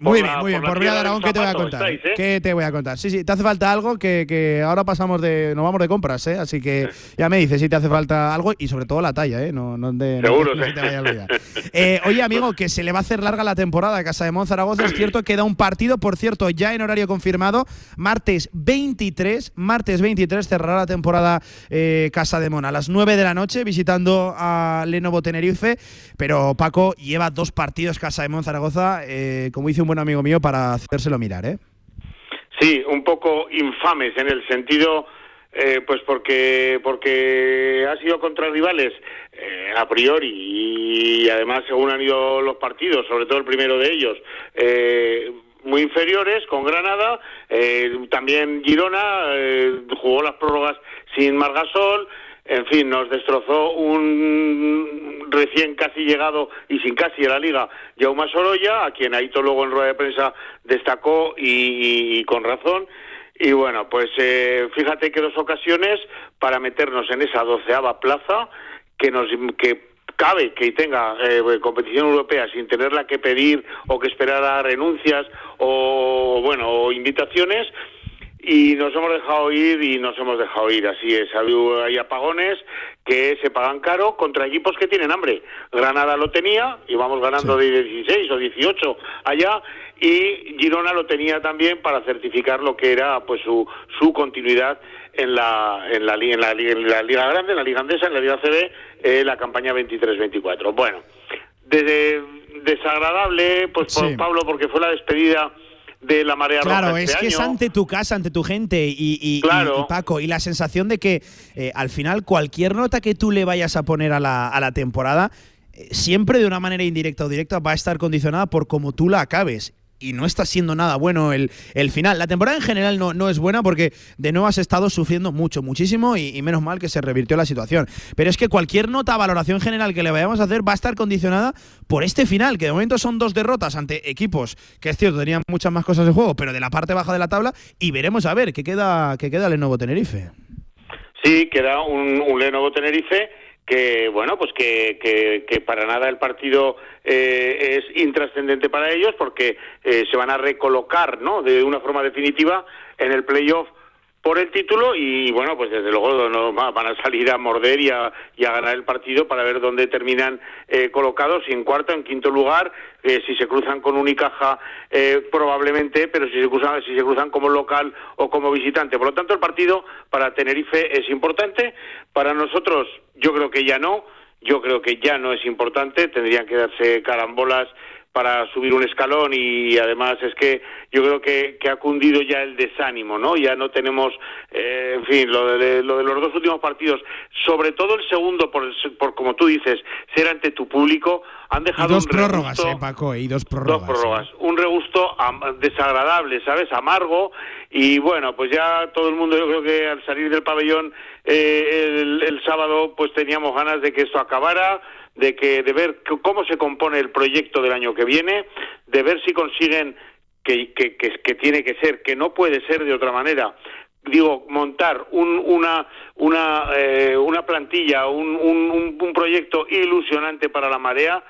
muy bien, muy bien. Por, Vía de Aragón, ¿qué te voy a contar? ¿eh? ¿Qué te voy a contar? Sí, sí, te hace falta algo que, ahora pasamos de. Nos vamos de compras, ¿eh? Así que ya me dices si te hace falta algo y sobre todo la talla, ¿eh? No, no, de, Seguro, no, te vaya a olvidar. Eh, oye, amigo, que se le va a hacer larga la temporada a Casa de Monzaragoza. Es cierto, queda un partido, por cierto, ya en horario confirmado. Martes 23, martes 23 cerrará la temporada eh, Casa de Mon a las 9 de la noche visitando a Lenovo Tenerife. Pero Paco lleva dos partidos Casa de Monzaragoza, como dice un buen amigo mío para hacérselo mirar, ¿eh? Sí, un poco infames en el sentido, eh, pues porque porque ha sido contra rivales eh, a priori y además según han ido los partidos, sobre todo el primero de ellos. Eh, muy inferiores con Granada, también Girona jugó las prórrogas sin Margasol, en fin, nos destrozó un recién casi llegado y sin casi a la liga, Jaume Sorolla, a quien Aito luego en rueda de prensa destacó y, con razón. Y bueno, pues eh, fíjate que dos ocasiones para meternos en esa doceava plaza que nos que cabe que tenga eh, competición europea sin tenerla que pedir o que esperar a renuncias o bueno o invitaciones y nos hemos dejado ir y nos hemos dejado ir, así es. Hay apagones que se pagan caro contra equipos que tienen hambre. Granada lo tenía, íbamos ganando de 16 o 18 allá, y Girona lo tenía también para certificar lo que era pues su, su continuidad en la, en la, en la, en la Liga Grande, en la Liga Andesa, en la Liga CB, eh, la campaña 23-24. Bueno, desde desagradable, pues por Pablo, porque fue la despedida de la marea Claro, roja es este que es ante tu casa, ante tu gente y, Claro. y, Paco, y la sensación de que eh, al final cualquier nota que tú le vayas a poner a la, a la temporada, eh, siempre de una manera indirecta o directa va a estar condicionada por cómo tú la acabes. Y no está siendo nada bueno el, el final. La temporada en general no, no es buena porque de nuevo has estado sufriendo mucho, muchísimo y, menos mal que se revirtió la situación. Pero es que cualquier nota, valoración general que le vayamos a hacer va a estar condicionada por este final, que de momento son dos derrotas ante equipos que es cierto, tenían muchas más cosas de juego, pero de la parte baja de la tabla y veremos a ver qué queda, qué queda nuevo Tenerife. Sí, queda un, un Lenovo Tenerife que, bueno, pues que, que, que para nada el partido eh, es intrascendente para ellos porque eh, se van a recolocar, ¿no?, de una forma definitiva en el playoff por el título y bueno pues desde luego no va- van a salir a morder y a, y a ganar el partido para ver dónde terminan eh, colocados si en cuarto en quinto lugar eh, si se cruzan con Unicaja eh, probablemente pero si se cruzan si se cruzan como local o como visitante. Por lo tanto el partido para Tenerife es importante para nosotros yo creo que ya no yo creo que ya no es importante tendrían que darse carambolas para subir un escalón y además es que yo creo que, que ha cundido ya el desánimo, ¿no? Ya no tenemos, eh, en fin, lo de, lo de los dos últimos partidos, sobre todo el segundo, por, el- por como tú dices, ser ante tu público, han Y dejado dos un prórrogas, regusto- eh, Paco, y dos Dos prórrogas. prórrogas. Un regusto desagradable, ¿sabes? Amargo. Y bueno, pues ya todo el mundo, yo creo que al salir del pabellón eh, el, el sábado, pues teníamos ganas de que esto acabara, de que de ver cómo se compone el proyecto del año que viene, de ver si consiguen que, que, que, tiene que ser, que no puede ser de otra manera. Digo, montar un, una, una, eh, una plantilla, un, un- un proyecto ilusionante para la marea,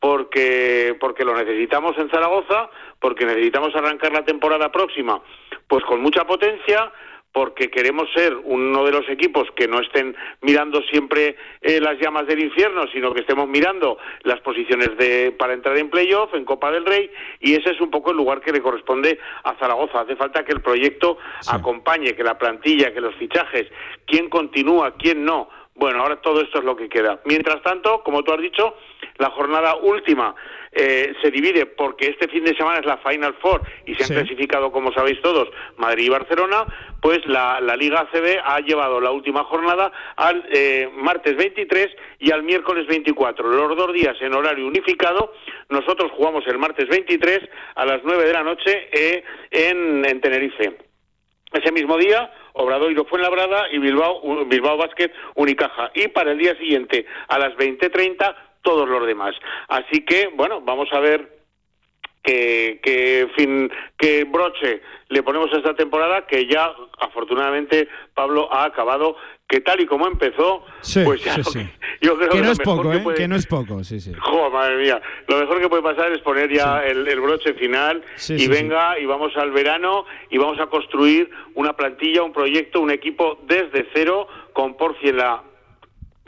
porque, porque lo necesitamos en Zaragoza, porque necesitamos arrancar la temporada próxima, pues con mucha potencia, porque queremos ser uno de los equipos que no estén mirando siempre eh, las llamas del infierno, sino que estemos mirando las posiciones de, para entrar en playoff, en Copa del Rey, y ese es un poco el lugar que le corresponde a Zaragoza. Hace falta que el proyecto acompañe, que la plantilla, que los fichajes, quién continúa, quién no. Bueno, ahora todo esto es lo que queda. Mientras tanto, como tú has dicho, la jornada última eh, se divide porque este fin de semana es la Final Four y se han Sí. clasificado, como sabéis todos, Madrid y Barcelona, pues la, la Liga ACB ha llevado la última jornada al eh, martes 23 y al miércoles 24. Los dos días en horario unificado. Nosotros jugamos el martes 23 a las 9 de la noche eh, en, en Tenerife. Ese mismo día, Obradoiro Fuenlabrada y Bilbao, Bilbao Basket Unicaja. Y para el día siguiente, a las 20.30, todos los demás. Así que, bueno, vamos a ver que, que, fin, que broche le ponemos a esta temporada, que ya, afortunadamente, Pablo ha acabado, que tal y como empezó, Sí, pues ya sí, sí. yo creo Que que no es poco, que ¿eh? puede- Que no es poco, sí, sí. Jo, madre mía. Lo mejor que puede pasar es poner ya el, el broche final y venga y vamos al verano y vamos a construir una plantilla, un proyecto, un equipo desde cero con Porci en la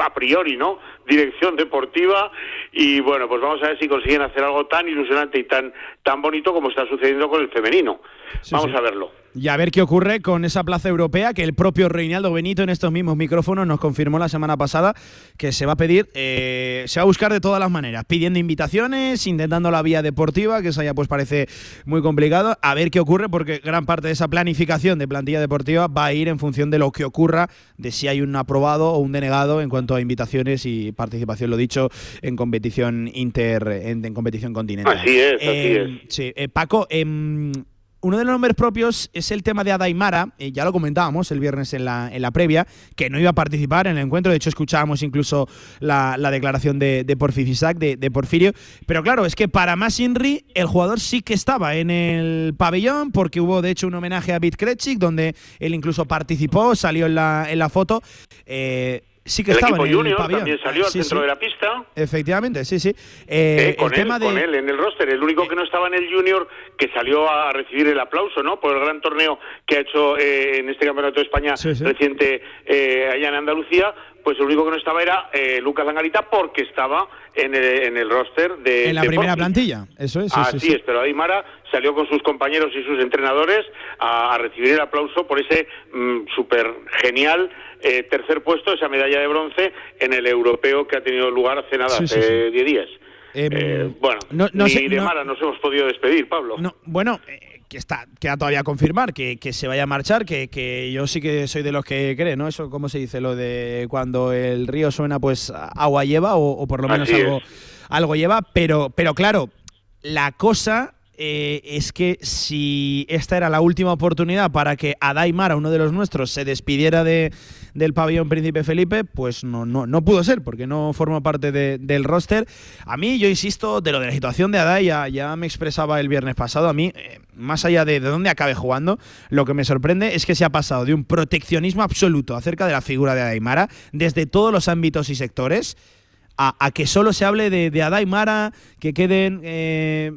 a priori, ¿no? Dirección deportiva y bueno, pues vamos a ver si consiguen hacer algo tan ilusionante y tan tan bonito como está sucediendo con el femenino. vamos sí. a verlo. Y a ver qué ocurre con esa plaza europea que el propio Reinaldo Benito en estos mismos micrófonos nos confirmó la semana pasada que se va a pedir, eh, se va a buscar de todas las maneras, pidiendo invitaciones, intentando la vía deportiva, que eso ya pues parece muy complicado, a ver qué ocurre porque gran parte de esa planificación de plantilla deportiva va a ir en función de lo que ocurra, de si hay un aprobado o un denegado en cuanto a invitaciones y participación, lo dicho, en competición inter, en, en competición continental. Así es, así Eh, Sí, eh, Paco, em, uno de los nombres propios es el tema de Adaimara, eh, ya lo comentábamos el viernes en la, en la previa, que no iba a participar en el encuentro, de hecho escuchábamos incluso la, la declaración de, de Porfifisac, de, de Porfirio, pero claro, es que para más Inri, el jugador sí que estaba en el pabellón, porque hubo de hecho un homenaje a Bit Krejcik, donde él incluso participó, salió en la, en la foto. eh, sí que el estaba en el junior pabellón. también salió al Sí, centro sí. de la pista. Efectivamente, sí, sí. Eh, Eh, con, el él, tema de, con él en el roster, el único que no estaba en el Junior que salió a recibir el aplauso, ¿no? Por el gran torneo que ha hecho eh, en este Campeonato de España reciente eh, allá en Andalucía, pues el único que no estaba era eh, Lucas Langarita porque estaba en el, en el roster de en la de primera plantilla, eso es. sí, sí, Así sí. es, pero Aymara salió con sus compañeros y sus entrenadores a, a recibir el aplauso por ese mm, súper genial eh, tercer puesto, esa medalla de bronce en el europeo que ha tenido lugar hace nada, Sí, hace 10 días. Em, Eh, bueno, no- no ni sé- de no- mala nos hemos podido despedir, Pablo. No, bueno, eh, que está, queda todavía a confirmar que, que se vaya a marchar, que, que yo sí que soy de los que cree, ¿no? Eso, ¿cómo se dice? Lo de cuando el río suena, pues agua lleva, o, o por lo menos Así algo, es. algo lleva, pero, pero claro, la cosa eh, es que si esta era la última oportunidad para que Adai Mara, uno de los nuestros, se despidiera de, del pabellón Príncipe Felipe, pues no, no, no pudo ser, porque no forma parte de- del roster. A mí, yo insisto, de lo de la situación de Adai, ya, me expresaba el viernes pasado, a mí, eh, más allá de, de dónde acabe jugando, lo que me sorprende es que se ha pasado de un proteccionismo absoluto acerca de la figura de Adai Mara, desde todos los ámbitos y sectores, a, a que solo se hable de, de que queden eh,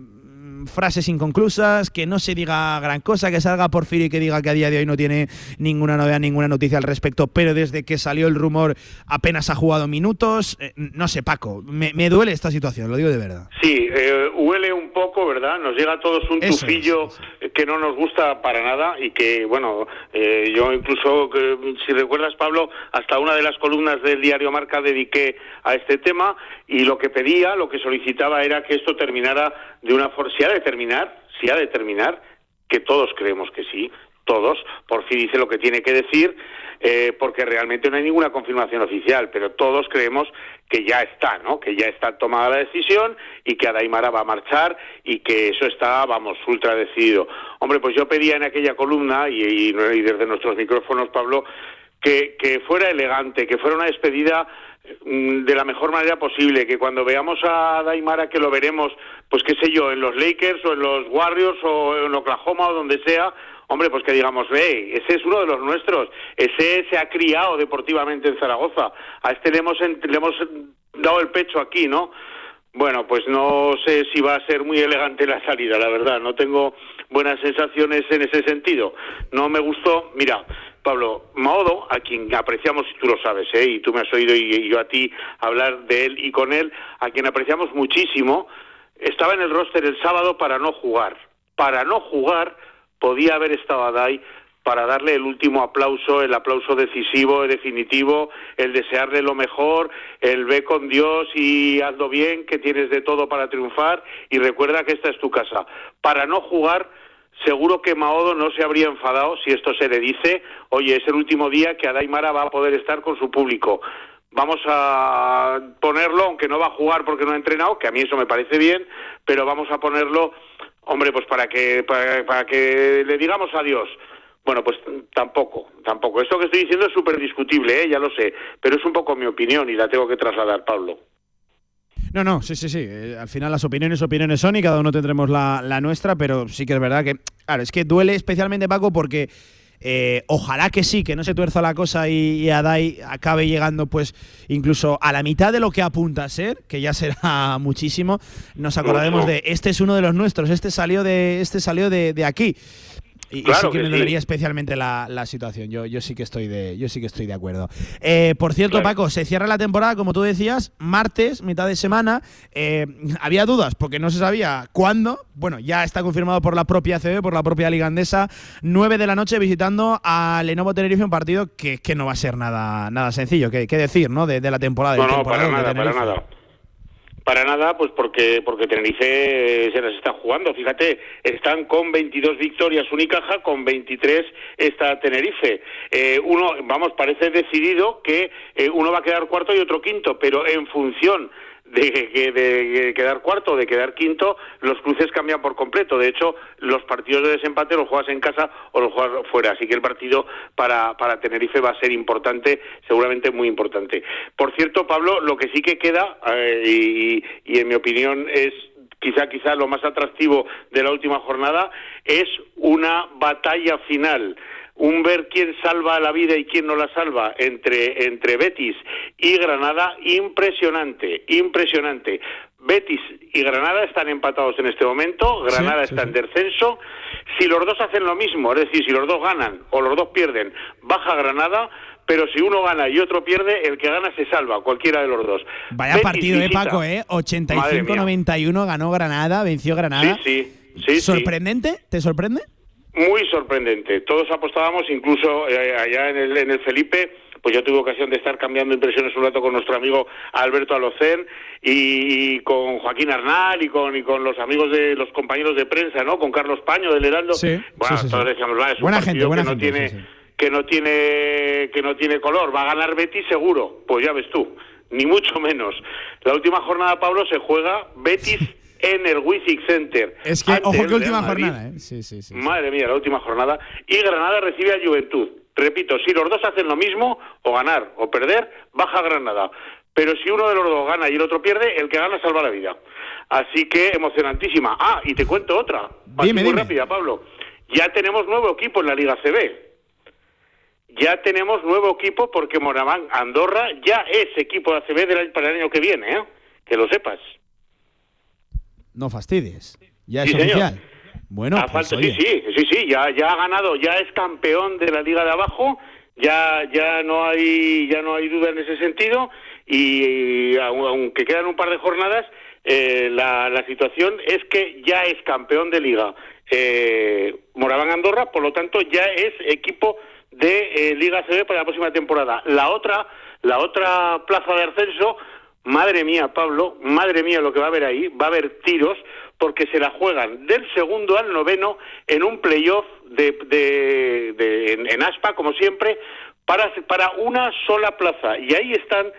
frases inconclusas, que no se diga gran cosa, que salga Porfirio y que diga que a día de hoy no tiene ninguna novedad, ninguna noticia al respecto, pero desde que salió el rumor apenas ha jugado minutos. Eh, no sé, Paco, me, me duele esta situación, lo digo de verdad. Sí, eh, huele un poco, ¿verdad? Nos llega a todos un Eso tufillo que no nos gusta para nada y que, bueno, eh, yo incluso, que, si recuerdas, Pablo, hasta una de las columnas del diario Marca dediqué a este tema y lo que pedía, lo que solicitaba era que esto terminara de una forma, si ha de terminar, si ha de terminar, que todos creemos que sí, todos, por fin dice lo que tiene que decir, eh, porque realmente no hay ninguna confirmación oficial, pero todos creemos que ya está, ¿no? Que ya está tomada la decisión y que Adaimara va a marchar y que eso está, vamos, ultra decidido. Hombre, pues yo pedía en aquella columna y, desde nuestros micrófonos, Pablo, que, que fuera elegante, que fuera una despedida de la mejor manera posible, que cuando veamos a Daimara, que lo veremos, pues qué sé yo, en los Lakers o en los Warriors o en Oklahoma o donde sea, hombre, pues que digamos, ve, ese es uno de los nuestros, ese se ha criado deportivamente en Zaragoza, a este le hemos, le hemos dado el pecho aquí, ¿no? Bueno, pues no sé si va a ser muy elegante la salida, la verdad. No tengo buenas sensaciones en ese sentido. No me gustó. Mira, Pablo, Maodo, a quien apreciamos, y tú lo sabes, ¿eh? y tú me has oído y, yo a ti hablar de él y con él, a quien apreciamos muchísimo, estaba en el roster el sábado para no jugar. Para no jugar, podía haber estado Adai para darle el último aplauso, el aplauso decisivo, definitivo, el desearle lo mejor, el ve con Dios y hazlo bien, que tienes de todo para triunfar y recuerda que esta es tu casa. Para no jugar, seguro que Maodo no se habría enfadado si esto se le dice, oye, es el último día que Adaimara va a poder estar con su público. Vamos a ponerlo, aunque no va a jugar porque no ha entrenado, que a mí eso me parece bien, pero vamos a ponerlo, hombre, pues para que, para, para que le digamos adiós. Bueno, pues tampoco, tampoco. Esto que estoy diciendo es súper discutible, ¿eh? ya lo sé, pero es un poco mi opinión y la tengo que trasladar, Pablo. No, no, sí, sí, sí. Eh, al final las opiniones, opiniones son y cada uno tendremos la, la nuestra, pero sí que es verdad que, claro, es que duele especialmente, Paco, porque eh, ojalá que sí, que no se tuerza la cosa y, y Adai acabe llegando, pues, incluso a la mitad de lo que apunta a ser, que ya será muchísimo. Nos acordaremos de este es uno de los nuestros, este salió de, este salió de, de aquí. Y, sí que, que me sí. dolería especialmente la, la situación. Yo, yo sí que estoy de, yo sí que estoy de acuerdo. Eh, por cierto, Claro. Paco, se cierra la temporada, como tú decías, martes, mitad de semana. Eh, había dudas porque no se sabía cuándo. Bueno, ya está confirmado por la propia CB, por la propia Liga Andesa. 9 de la noche visitando a Lenovo Tenerife, un partido que, que no va a ser nada, nada sencillo. ¿Qué, qué decir, no? De, de la temporada. No, no, para nada, para nada. Para nada, pues porque porque Tenerife eh, se las está jugando. Fíjate, están con 22 victorias Unicaja, con 23 está Tenerife. Eh, uno, vamos, parece decidido que eh, uno va a quedar cuarto y otro quinto, pero en función de, que- de quedar cuarto de quedar quinto, los cruces cambian por completo. De hecho, los partidos de desempate los juegas en casa o los juegas fuera. Así que el partido para, para Tenerife va a ser importante, seguramente muy importante. Por cierto, Pablo, lo que sí que queda, eh, y, y en mi opinión es quizá quizá lo más atractivo de la última jornada, es una batalla final un ver quién salva la vida y quién no la salva entre, entre Betis y Granada, impresionante, impresionante. Betis y Granada están empatados en este momento, Granada sí, está en descenso. Si los dos hacen lo mismo, es decir, si los dos ganan o los dos pierden, baja Granada, pero si uno gana y otro pierde, el que gana se salva, cualquiera de los dos. Vaya Betis partido, eh, visita- Paco, ¿eh? Madre mía. 85-91 ganó Granada, venció Granada. Sí, sí, sí, sí. ¿Sorprendente? ¿Te sorprende? Muy sorprendente. Todos apostábamos, incluso eh, allá en el, en el Felipe, pues yo tuve ocasión de estar cambiando impresiones un rato con nuestro amigo Alberto Alocén y, con Joaquín Arnal y con, y con los amigos de los compañeros de prensa, ¿no? Con Carlos Paño del Heraldo. bueno, todos decíamos, va, es un Buena partido gente, buena que no gente, tiene sí, sí. que no tiene que no tiene color, va a ganar Betis seguro. Pues ya ves tú, ni mucho menos. La última jornada, Pablo, se juega Betis en el Wizzing Center. Es que, ojo que última jornada, ¿eh? Sí, sí, sí. Madre mía, la última jornada. Y Granada recibe a Juventud. Repito, si los dos hacen lo mismo, o ganar o perder, baja Granada. Pero si uno de los dos gana y el otro pierde, el que gana salva la vida. Así que emocionantísima. Ah, y te cuento otra. Dime, muy dime. rápida, Pablo. Ya tenemos nuevo equipo en la Liga CB. Ya tenemos nuevo equipo porque Moraván Andorra ya es equipo de ACB del- para el año que viene, ¿eh? Que lo sepas. No fastidies. Ya es señor. oficial. Bueno, A pues, falta- oye. sí, sí, sí, sí, ya, ya ha ganado, ya es campeón de la liga de abajo, ya, ya no hay, ya no hay duda en ese sentido y, au- aunque quedan un par de jornadas, eh, la, la situación es que ya es campeón de liga. Eh, Moraván Andorra, por lo tanto, ya es equipo de eh, Liga CB para la próxima temporada. La otra, la otra plaza de ascenso, madre mía, Pablo, madre mía lo que va a haber ahí, va a haber tiros porque se la juegan del segundo al noveno en un playoff de, de, de- en, en Aspa, como siempre, para, para una sola plaza. Y ahí están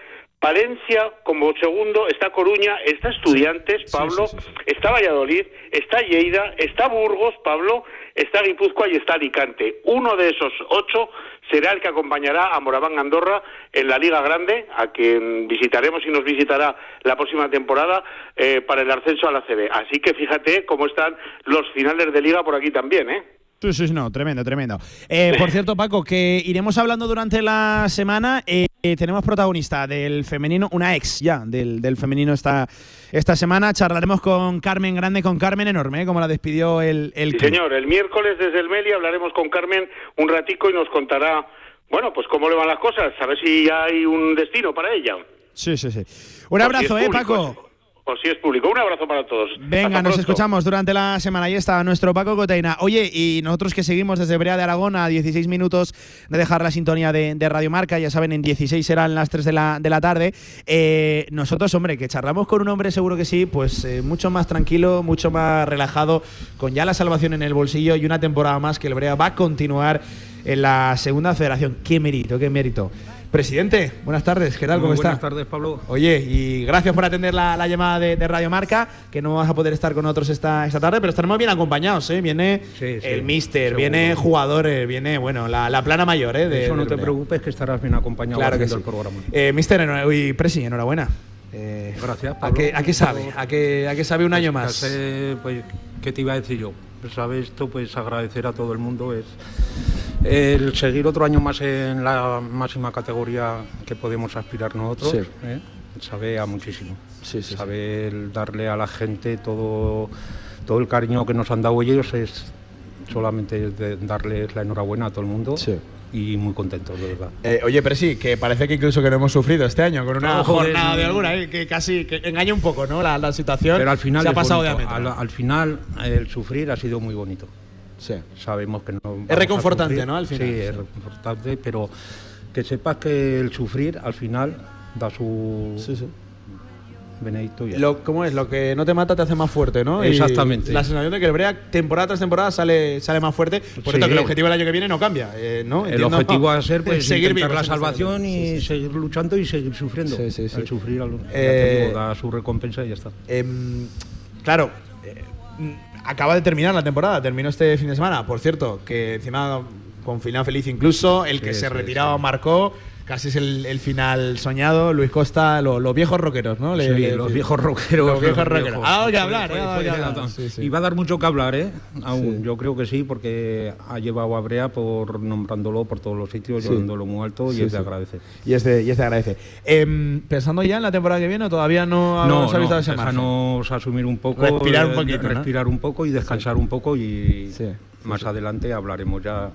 Palencia como segundo, está Coruña, está Estudiantes, Pablo, está Valladolid, está Lleida, está Burgos, Pablo, está Guipúzcoa y está Alicante. Uno de esos ocho será el que acompañará a Moraván Andorra en la Liga Grande, a quien visitaremos y nos visitará la próxima temporada eh, para el ascenso a la CB. Así que fíjate cómo están los finales de Liga por aquí también, ¿eh? Sí, sí, sí, no, tremendo, tremendo. Eh, por cierto, Paco, que iremos hablando durante la semana. eh, eh, tenemos protagonista del femenino, una ex ya del, del femenino esta, esta semana. Charlaremos con Carmen Grande, con Carmen enorme, ¿eh? como la despidió el, el Sí, señor. El miércoles desde el Meli hablaremos con Carmen un ratico y nos contará, bueno, pues cómo le van las cosas, a ver si hay un destino para ella. Sí, sí, sí. Un abrazo, ¿eh, Paco? O si es público. Un abrazo para todos. Venga, Hasta nos pronto. escuchamos durante la semana. Ahí está nuestro Paco Coteina. Oye, y nosotros que seguimos desde Brea de Aragón a 16 minutos de dejar la sintonía de, de Radio Marca, ya saben, en 16 serán las 3 de la, de la tarde. Eh, nosotros, hombre, que charlamos con un hombre, seguro que sí, pues eh, mucho más tranquilo, mucho más relajado, con ya la salvación en el bolsillo y una temporada más que el Brea va a continuar en la segunda federación. Qué mérito, qué mérito. Presidente, buenas tardes, ¿qué tal? ¿Cómo buenas está? tardes, Pablo. Oye, y gracias por atender la, la llamada de, de Radio Marca, que no vas a poder estar con nosotros esta, esta tarde, pero estaremos bien acompañados, ¿eh? Viene el Mister, seguro. viene jugadores, viene, bueno, la, la plana mayor, ¿eh? de- Eso no te preocupes que estarás bien acompañado Claro que sí. el programa. Eh, Mister, enhorabuena, uy, Presi, enhorabuena. Eh, Gracias, ¿a Pablo. qué, ¿A qué sabe? ¿A qué, a qué sabe un año Pues, más? pues, ¿Qué te iba a decir yo? Pues, ¿Sabes? Esto, pues agradecer a todo el mundo es el seguir otro año más en la máxima categoría que podemos aspirar nosotros. Sí. ¿eh? Sabe a muchísimo. sabe el darle a la gente todo, todo el cariño que nos han dado ellos es solamente de darles la enhorabuena a todo el mundo y muy contentos, de verdad. Eh, oye, Presi, que parece que incluso que no hemos sufrido este año con una No, joder, jornada de alguna, ¿eh? que casi que engaña un poco, ¿no? La, la situación Pero al final se ha pasado bonito. de a metro. al, al final el sufrir ha sido muy bonito. Sí. Sabemos que no. a reconfortante. ¿no? Al final, Sí, sí. es reconfortante, pero que sepas que el sufrir al final da su benedicto y Lo, ¿Cómo es? Lo que no te mata te hace más fuerte, ¿no? Y Exactamente. la sensación de que el Brea temporada tras temporada sale, sale más fuerte. Por Sí. que el objetivo del año que viene no cambia, eh, ¿no? El Entiendo, objetivo va a ser pues, seguir intentar la salvación y seguir luchando y seguir sufriendo. Sí, sí, sí. El sufrir al- Eh, da su recompensa y ya está. Em, claro, eh, acaba de terminar la temporada, terminó este fin de semana. Por cierto, que encima con final feliz incluso, el que Sí, se sí, retiraba marcó. Casi es el, el final soñado. Luis Costa, lo- los viejos rockeros, ¿no? Le- Sí, le- los viejos rockeros. Los viejos rockeros. viejos. Ha dado que hablar, fue- ¿eh? Ha dado fue- que fue- hablar. Sí, sí. Y va a dar mucho que hablar, ¿eh? Aún, yo creo que sí, porque ha llevado a Brea por nombrándolo por todos los sitios, llevándolo muy alto y es de agradecer. Y es de, y es de agradecer. Em, Pensando ya en la temporada que viene, ¿o todavía no, No, ese no, margen? déjanos asumir un poco, Respirar un eh, poquito, ¿no? respirar un poco y descansar un poco y más adelante hablaremos ya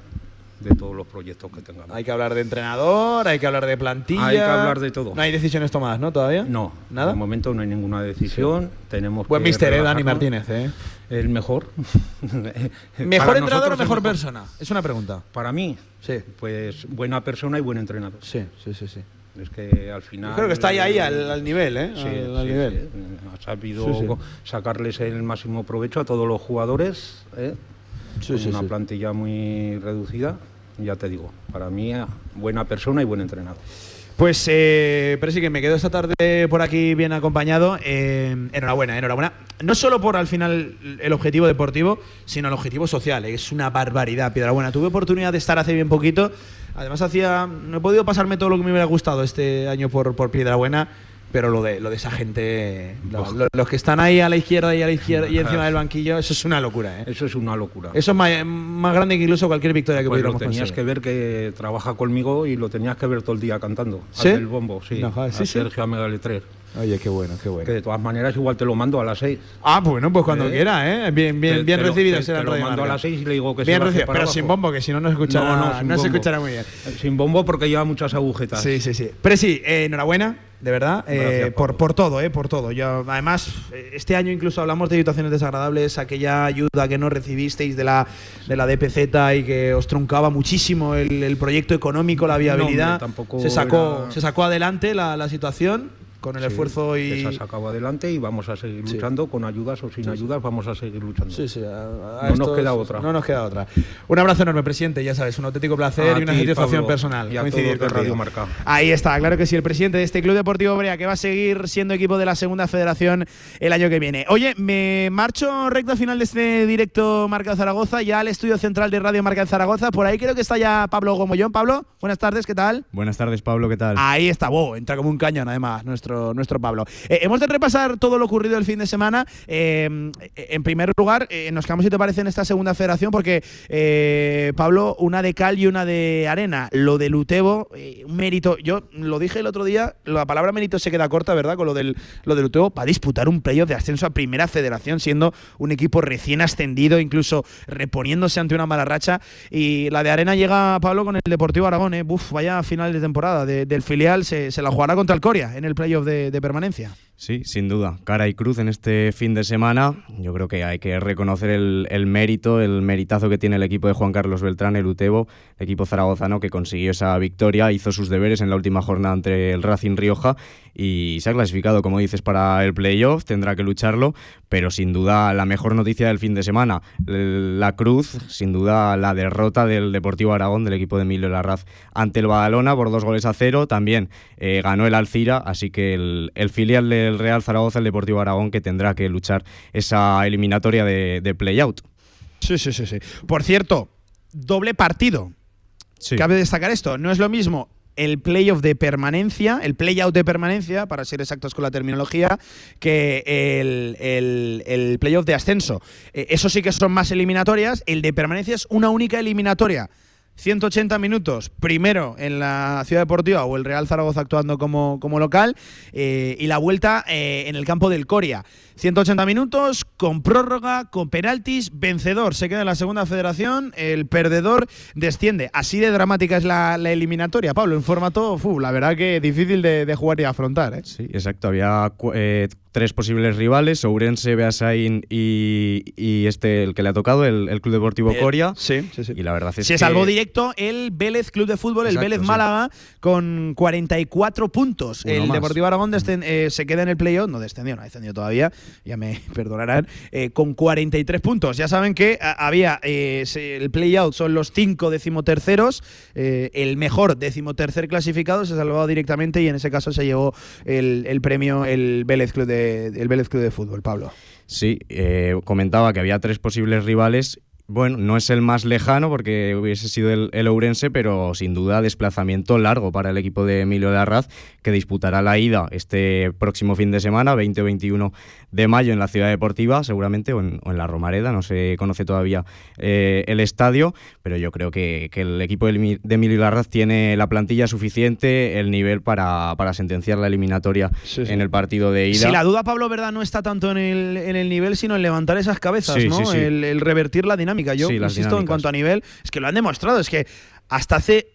de todos los proyectos que tengamos. Hay que hablar de entrenador, hay que hablar de plantilla. Hay que hablar de todo. No hay decisiones tomadas, ¿no? Todavía. No, nada. De momento no hay ninguna decisión. Tenemos Buen que mister, ¿eh? Dani. Martínez, ¿eh? El mejor. ¿Mejor entrenador o mejor persona? Es una pregunta. Para mí, sí. pues buena persona y buen entrenador. Sí, sí, sí, sí. Es que al final. Yo creo que está ahí, ahí al, al nivel, ¿eh? Sí, al, al sí, nivel. sí. Ha sabido Sí, sí. sacarles el máximo provecho a todos los jugadores. ¿eh? Sí, Con sí, una sí. plantilla muy reducida. Ya te digo, para mí, buena persona y buen entrenador. Pues, eh, pero sí que me quedo esta tarde por aquí bien acompañado. Eh, enhorabuena, enhorabuena. No solo por al final el objetivo deportivo, sino el objetivo social. eh, Es una barbaridad, Piedrabuena. Tuve oportunidad de estar hace bien poquito. Además, hacía. No he podido pasarme todo lo que me hubiera gustado este año por, por Piedrabuena. Pero lo de, lo de esa gente, lo- lo- los que están ahí a la izquierda y a la izquierda y encima del banquillo, eso es una locura. ¿eh? Eso es una locura. Eso es más, más grande que incluso cualquier victoria que Pues lo pudiéramos tenías conseguir. que ver que trabaja conmigo y lo tenías que ver todo el día cantando. ¿Sí? Al del bombo, sí. No, joder, a sí, sí. Sergio Amegaletrer. Oye, qué bueno, qué bueno. Que de todas maneras igual te lo mando a las seis. Ah, bueno, pues cuando ¿Eh? quiera, ¿eh? Bien, bien, Te- bien te recibido te- será te en lo mando a las seis y le digo que se Bien baje recibido, pero abajo. sin bombo, que si no no se escuchará, No, no, no, se escuchará muy bien. Sin bombo porque lleva muchas agujetas. Sí, sí, sí. Pero sí, eh, enhorabuena, de verdad, eh, Gracias, por, por todo, eh, por todo. Yo, además, eh, este año incluso hablamos de situaciones desagradables, aquella ayuda que no recibisteis de la, de la DPZ y que os truncaba muchísimo el, el proyecto económico, la No, viabilidad. hombre, tampoco se, sacó, era- se sacó adelante la, la situación con el Sí, esfuerzo y. se ha sacado adelante y vamos a seguir Sí. luchando con ayudas o sin Sí, sí. ayudas, vamos a seguir luchando. Sí, sí, a- a no nos queda otra. No nos queda otra. Un abrazo enorme, presidente, ya sabes, un auténtico placer A y una ti, satisfacción Pablo, personal. y a coincidir de contigo. Radio Marca. Ahí está, claro que sí, el presidente de este Club Deportivo Brea, que va a seguir siendo equipo de la Segunda Federación el año que viene. Oye, me marcho recta final de este directo Marca Zaragoza, ya al estudio central de Radio Marca de Zaragoza. Por ahí creo que está ya Pablo Gomollón. Pablo, buenas tardes, ¿qué tal? Buenas tardes, Pablo, ¿qué tal? Ahí está, wow, entra como un cañón además nuestro, nuestro Pablo. Eh, hemos de repasar todo lo ocurrido el fin de semana. Eh, en primer lugar, eh, nos quedamos, si te parece, en esta segunda federación, porque eh, Pablo, una de cal y una de arena. Lo de Lutebo, un mérito. Yo lo dije el otro día, la palabra mérito se queda corta, ¿verdad? Con lo del lo de Lutebo, para disputar un playoff de ascenso a primera federación, siendo un equipo recién ascendido, incluso reponiéndose ante una mala racha. Y la de arena llega, Pablo, con el Deportivo Aragón, ¿eh? Vaya final de temporada. De- del filial se, se la jugará contra el Coria en el playoff de, permanencia. Sí, sin duda. Cara y cruz en este fin de semana. Yo creo que hay que reconocer el, el mérito, el meritazo que tiene el equipo de Juan Carlos Beltrán, el Utebo, el equipo zaragozano que consiguió esa victoria, hizo sus deberes en la última jornada entre el Racing Rioja y se ha clasificado, como dices, para el playoff. Tendrá que lucharlo, pero sin duda la mejor noticia del fin de semana. La cruz, sin duda la derrota del Deportivo Aragón, del equipo de Emilio Larraz, ante el Badalona por dos goles a cero. También eh, ganó el Alcira, así que el, el filial del Real Zaragoza, el Deportivo Aragón, que tendrá que luchar esa eliminatoria de, de play-out. Sí, sí, sí, sí. Por cierto, doble partido. Cabe destacar esto, no es lo mismo el playoff de permanencia, el playout de permanencia, para ser exactos con la terminología, que el, el, el playoff de ascenso. Eh, eso sí que son más eliminatorias. El de permanencia es una única eliminatoria. 180 minutos, primero en la Ciudad Deportiva o el Real Zaragoza actuando como, como local, eh, y la vuelta eh, en el campo del Coria. 180 minutos, con prórroga, con penaltis, vencedor se queda en la segunda federación, el perdedor desciende. Así de dramática es la, la eliminatoria, Pablo, en formato, fu, la verdad que difícil de, de jugar y afrontar. ¿eh? Sí, exacto. Había eh, tres posibles rivales, Ourense, Beasain y, y este, el que le ha tocado, el, el Club Deportivo Eh, Coria. sí, sí, sí. Y la verdad es Se que... salvó directo el Vélez Club de Fútbol, el Vélez sí. Málaga, con 44 puntos. Uno el más. Deportivo Aragón eh, se queda en el playoff, no descendió, no ha descendido todavía, ya me perdonarán, eh, con 43 puntos. Ya saben que a- había eh, el playout, son los cinco decimoterceros, eh, el mejor decimotercer clasificado se salvó directamente y en ese caso se llevó el, premio el Vélez Club de, el Club de Fútbol, Pablo. Sí, eh, comentaba que había tres posibles rivales. Bueno, no es el más lejano porque hubiese sido el, el Ourense, pero sin duda desplazamiento largo para el equipo de Emilio Larraz, que disputará la ida este próximo fin de semana, 20 o 21 de mayo, en la Ciudad Deportiva, seguramente, o en, o en la Romareda, no se conoce todavía eh, el estadio, pero yo creo que, que el equipo de Emi- de Emilio Larraz tiene la plantilla suficiente, el nivel para, para sentenciar la eliminatoria en el partido de ida. Si la duda, Pablo, verdad, no está tanto en el, en el nivel, sino en levantar esas cabezas, Sí, ¿no? El, el revertir la dinámica. Yo insisto, en cuanto a nivel, es que lo han demostrado. Es que hasta hace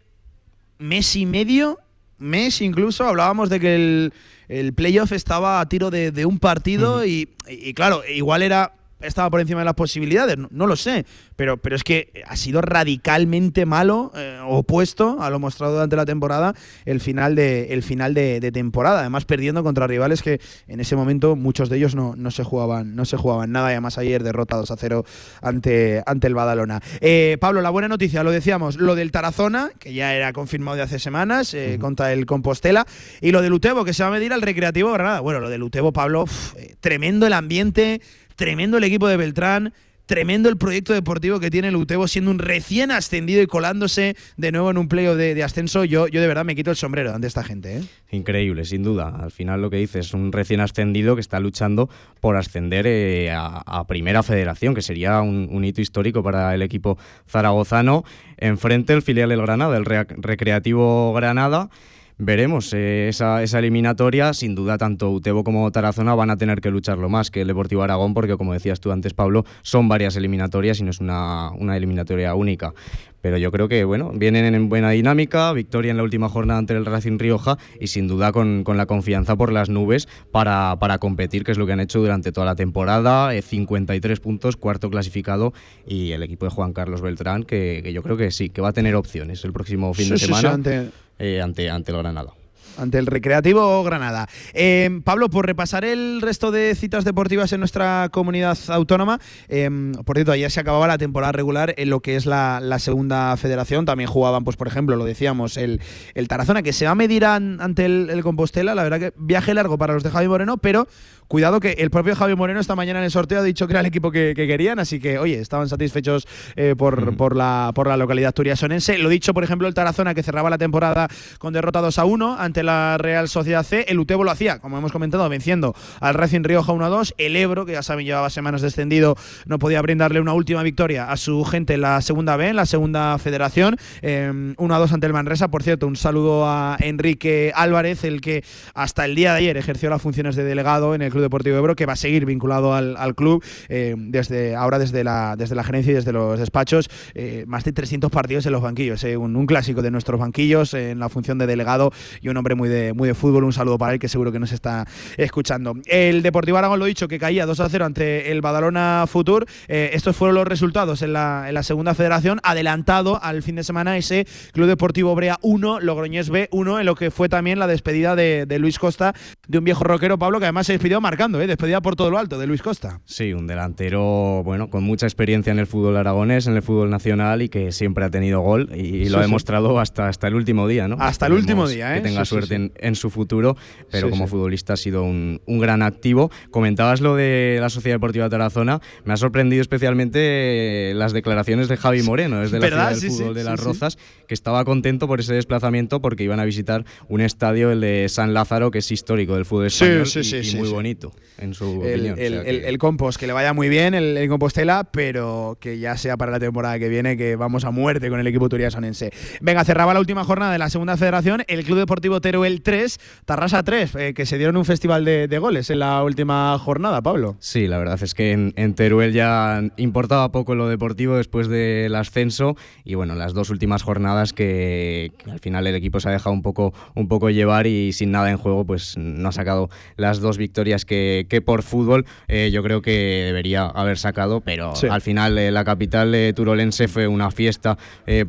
mes y medio, mes incluso, hablábamos de que el, el playoff estaba a tiro de, de un partido y, y claro, igual era estaba por encima de las posibilidades, no, no lo sé, pero, pero es que ha sido radicalmente malo, eh, opuesto a lo mostrado durante la temporada, el final de, el final de, de temporada, además perdiendo contra rivales que en ese momento muchos de ellos no, no se jugaban, no se jugaban nada, y además ayer derrota 2 a 0 ante, ante el Badalona. Eh, Pablo, la buena noticia, lo decíamos, lo del Tarazona, que ya era confirmado de hace semanas, eh, contra el Compostela, y lo del Utebo, que se va a medir al Recreativo Granada. Bueno, lo del Utebo, Pablo, uf, tremendo el ambiente, tremendo el equipo de Beltrán. Tremendo el proyecto deportivo que tiene el Utebo, siendo un recién ascendido y colándose de nuevo en un playoff de, ascenso. Yo, yo de verdad me quito el sombrero ante esta gente. ¿eh? Increíble, sin duda. Al final lo que dices es un recién ascendido que está luchando por ascender eh, a, Primera Federación, que sería un, hito histórico para el equipo zaragozano. Enfrente el filial del Granada, el Rea- Recreativo Granada. Veremos eh, esa, esa eliminatoria. Sin duda, tanto Utebo como Tarazona van a tener que lucharlo más que el Deportivo Aragón, porque como decías tú antes, Pablo, son varias eliminatorias y no es una, una eliminatoria única. Pero yo creo que, bueno, vienen en buena dinámica, victoria en la última jornada ante el Racing Rioja y sin duda con, con la confianza por las nubes para, para competir, que es lo que han hecho durante toda la temporada. Eh, 53 puntos, cuarto clasificado y el equipo de Juan Carlos Beltrán, que, que yo creo que sí, que va a tener opciones el próximo fin Sí, de sí, sí, semana ante- eh, ante, ante el Granada. ante el Recreativo Granada. Eh, Pablo, por repasar el resto de citas deportivas en nuestra comunidad autónoma, eh, por cierto, ayer se acababa la temporada regular en lo que es la, segunda federación. También jugaban, pues por ejemplo, lo decíamos, el, el Tarazona, que se va a medir an- ante el, el Compostela. La verdad que viaje largo para los de Javi Moreno, pero cuidado que el propio Javi Moreno esta mañana en el sorteo ha dicho que era el equipo que, que querían, así que, oye, estaban satisfechos eh, por, por, la, por la localidad turiasonense. Lo dicho, por ejemplo, el Tarazona, que cerraba la temporada con derrota 2 a 1 ante la Real Sociedad C. El Utebo lo hacía, como hemos comentado, venciendo al Racing Rioja 1 a 2. El Ebro, que ya saben, llevaba semanas descendido, no podía brindarle una última victoria a su gente en la segunda B, en la segunda federación. Eh, 1 a 2 ante el Manresa. Por cierto, un saludo a Enrique Álvarez, el que hasta el día de ayer ejerció las funciones de delegado en el Club Deportivo Ebro, que va a seguir vinculado al, club eh, desde ahora desde la, desde la gerencia y desde los despachos. Eh, más de 300 partidos en los banquillos, eh, un, clásico de nuestros banquillos en la función de delegado y un hombre muy de, muy de fútbol. Un saludo para él que seguro que nos está escuchando. El Deportivo Aragón, lo dicho, que caía 2 a 0 ante el Badalona Futur. Estos fueron los resultados en la, en la segunda federación, adelantado al fin de semana ese Club Deportivo Brea 1, Logroñés B 1, en lo que fue también la despedida de, de Luis Costa, de un viejo rockero, Pablo, que además se despidió marcando, eh, despedida por todo lo alto de Luis Costa. Sí, un delantero bueno con mucha experiencia en el fútbol aragonés, en el fútbol nacional y que siempre ha tenido gol y, y Sí, lo ha sí. demostrado hasta, hasta el último día, ¿no? Hasta el último día, ¿eh? Que tenga Sí, suerte. En, en su futuro, pero como futbolista ha sido un, un gran activo. Comentabas lo de la Sociedad Deportiva Tarazona, me ha sorprendido especialmente las declaraciones de Javi Moreno, desde la ciudad del Sí, sí, fútbol de Las. Rozas, que estaba contento por ese desplazamiento porque iban a visitar un estadio, el de San Lázaro, que es histórico del fútbol español sí, y, sí, y sí, muy bonito, en su el, opinión. o el- sea el- que- el Compost, que le vaya muy bien el, el Compostela, pero que ya sea para la temporada que viene, que vamos a muerte con el equipo turiasonense. Venga, cerraba la última jornada de la segunda federación, el Club Deportivo Teruel 3, Tarrasa 3, eh, que se dieron un festival de, de goles en la última jornada, Pablo. Sí, la verdad es que en, en Teruel ya importaba poco lo deportivo después del ascenso y bueno, las dos últimas jornadas que, que al final el equipo se ha dejado un poco, un poco llevar y sin nada en juego pues no ha sacado las dos victorias que, que por fútbol eh, yo creo que debería haber sacado, pero Sí. al final eh, la capital eh, turolense fue una fiesta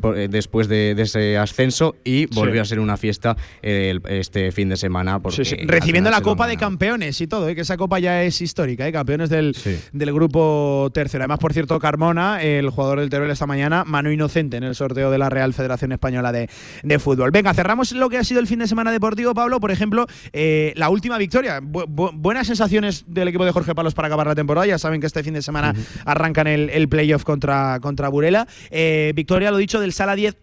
por- después de, de ese ascenso y volvió Sí. a ser una fiesta el- este fin de semana. Porque Sí, Recibiendo la Copa de. Campeones y todo, que esa copa ya es histórica, campeones del, del grupo tercero. Además, por cierto, Carmona, el jugador del Teruel esta mañana, mano inocente en el sorteo de la Real Federación Española de, de Fútbol. Venga, cerramos lo que ha sido el fin de semana deportivo, Pablo. Por ejemplo, eh, la última victoria. Bu- bu- buenas sensaciones del equipo de Jorge Palos para acabar la temporada. Ya saben que este fin de semana arrancan el, el playoff contra, contra Burela. Eh, victoria, lo dicho, del Sala 10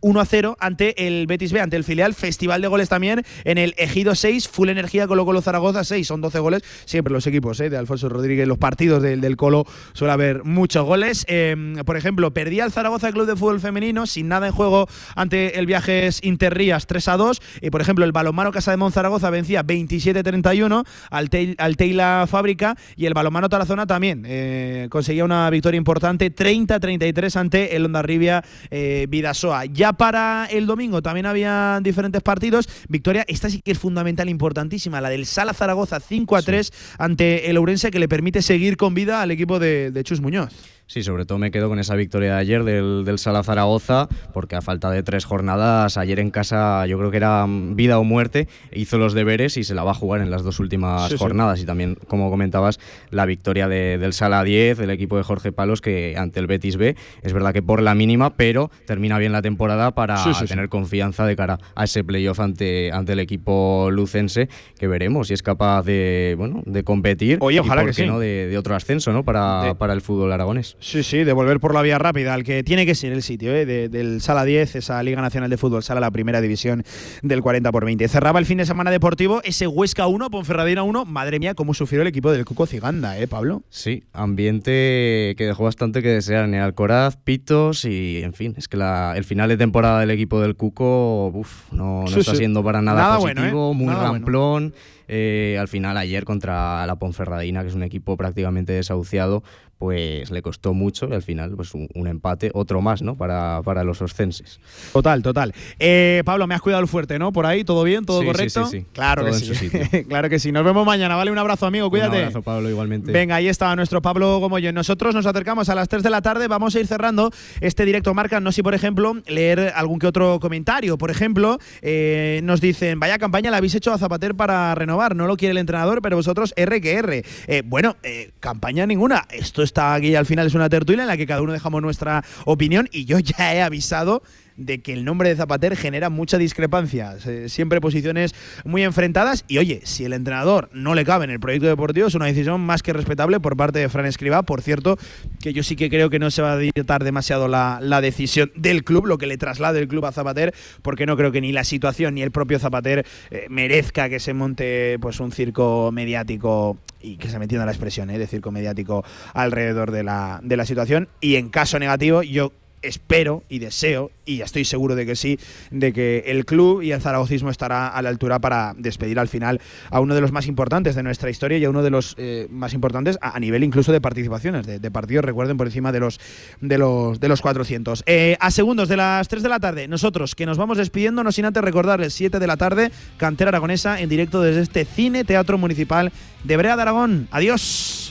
1 a 0 ante el Betis B, ante el filial. Festival de goles también en el Ejido 6, Full Energía Colo Colo Zaragoza 6. Son 12 goles. Siempre los equipos ¿eh? de Alfonso Rodríguez, los partidos del, Colo suele haber muchos goles. Eh, por ejemplo, perdía el Zaragoza Club de Fútbol Femenino sin nada en juego ante el Viajes Interrías 3 a 2. Y por ejemplo, el balonmano Casa de Mon Zaragoza vencía 27-31 al, al Teila Fábrica y el balonmano Tarazona también eh, conseguía una victoria importante 30-33 ante el Ondarribia eh, Vidasoa. Ya para el domingo también había diferentes partidos. Victoria, esta sí que es fundamental, importantísima, la del Sala Zaragoza 5 a 3 ante el Ourense que le permite seguir con vida al equipo de, de Chus Muñoz. Sí, sobre todo me quedo con esa victoria de ayer del, del Sala Zaragoza, porque a falta de tres jornadas, ayer en casa yo creo que era vida o muerte, hizo los deberes y se la va a jugar en las dos últimas Sí, sí. jornadas. Y también, como comentabas, la victoria de- del Sala 10, del equipo de Jorge Palos, que ante el Betis B, es verdad que por la mínima, pero termina bien la temporada para Sí, tener confianza de cara a ese playoff ante, ante el equipo lucense, que veremos si es capaz de, bueno, de competir. Oye, y ojalá por que qué no, de, de otro ascenso ¿no? para, De- para el fútbol aragonés. Sí, sí, de volver por la vía rápida, al que tiene que ser el sitio, ¿eh? de- del Sala 10, esa Liga Nacional de Fútbol, Sala la primera división del 40 por 20. Cerraba el fin de semana deportivo ese Huesca 1, Ponferradina 1. Madre mía, cómo sufrió el equipo del Cuco Ciganda, ¿eh, Pablo? Sí, ambiente que dejó bastante que desear en el Alcoraz, pitos y, en fin, es que la- el final de temporada del equipo del Cuco uf, no, no Sí, está sí. siendo para nada, Nada bueno, positivo, ¿eh? muy Nada bueno. ramplón. Eh, al final, ayer contra la Ponferradina, que es un equipo prácticamente desahuciado, pues le costó mucho y al final, pues un, un empate, otro más, ¿no? Para, para los oscenses. Total, total. Eh, Pablo, me has cuidado el fuerte, ¿no? Por ahí, ¿todo bien? ¿todo Sí, correcto? sí, sí. Claro Todo que sí. claro que sí. Nos vemos mañana, ¿vale? Un abrazo, amigo, cuídate. Un abrazo, Pablo, igualmente. Venga, ahí está nuestro Pablo Gomoyo. Nosotros nos acercamos a las 3 de la tarde. Vamos a ir cerrando este directo marca. No sé si, por ejemplo, leer algún que otro comentario. Por ejemplo, eh, nos dicen: Vaya campaña la habéis hecho a Zapater para renovar. No lo quiere el entrenador, pero vosotros R que R. Eh, bueno, eh, campaña ninguna. Esto está aquí al final, es una tertulia en la que cada uno dejamos nuestra opinión. Y yo ya he avisado de que el nombre de Zapater genera mucha discrepancia, siempre posiciones muy enfrentadas y oye, si el entrenador no le cabe en el proyecto deportivo es una decisión más que respetable por parte de Fran Escribá, por cierto, que yo sí que creo que no se va a dictar demasiado la, la decisión del club, lo que le traslade el club a Zapater, porque no creo que ni la situación ni el propio Zapater eh, merezca que se monte pues un circo mediático y que se me entienda la expresión eh, de circo mediático alrededor de la, de la situación. Y en caso negativo yo espero y deseo, y estoy seguro de que sí, de que el club y el zaragocismo estará a la altura para despedir al final a uno de los más importantes de nuestra historia y a uno de los eh, más importantes a, nivel incluso de participaciones, de, de partidos, recuerden, por encima de los, de los, de los 400. Eh, a segundos de las 3 de la tarde, nosotros que nos vamos despidiendo, no sin antes recordarles 7 de la tarde, Cantera Aragonesa en directo desde este Cine Teatro Municipal de Brea de Aragón. Adiós.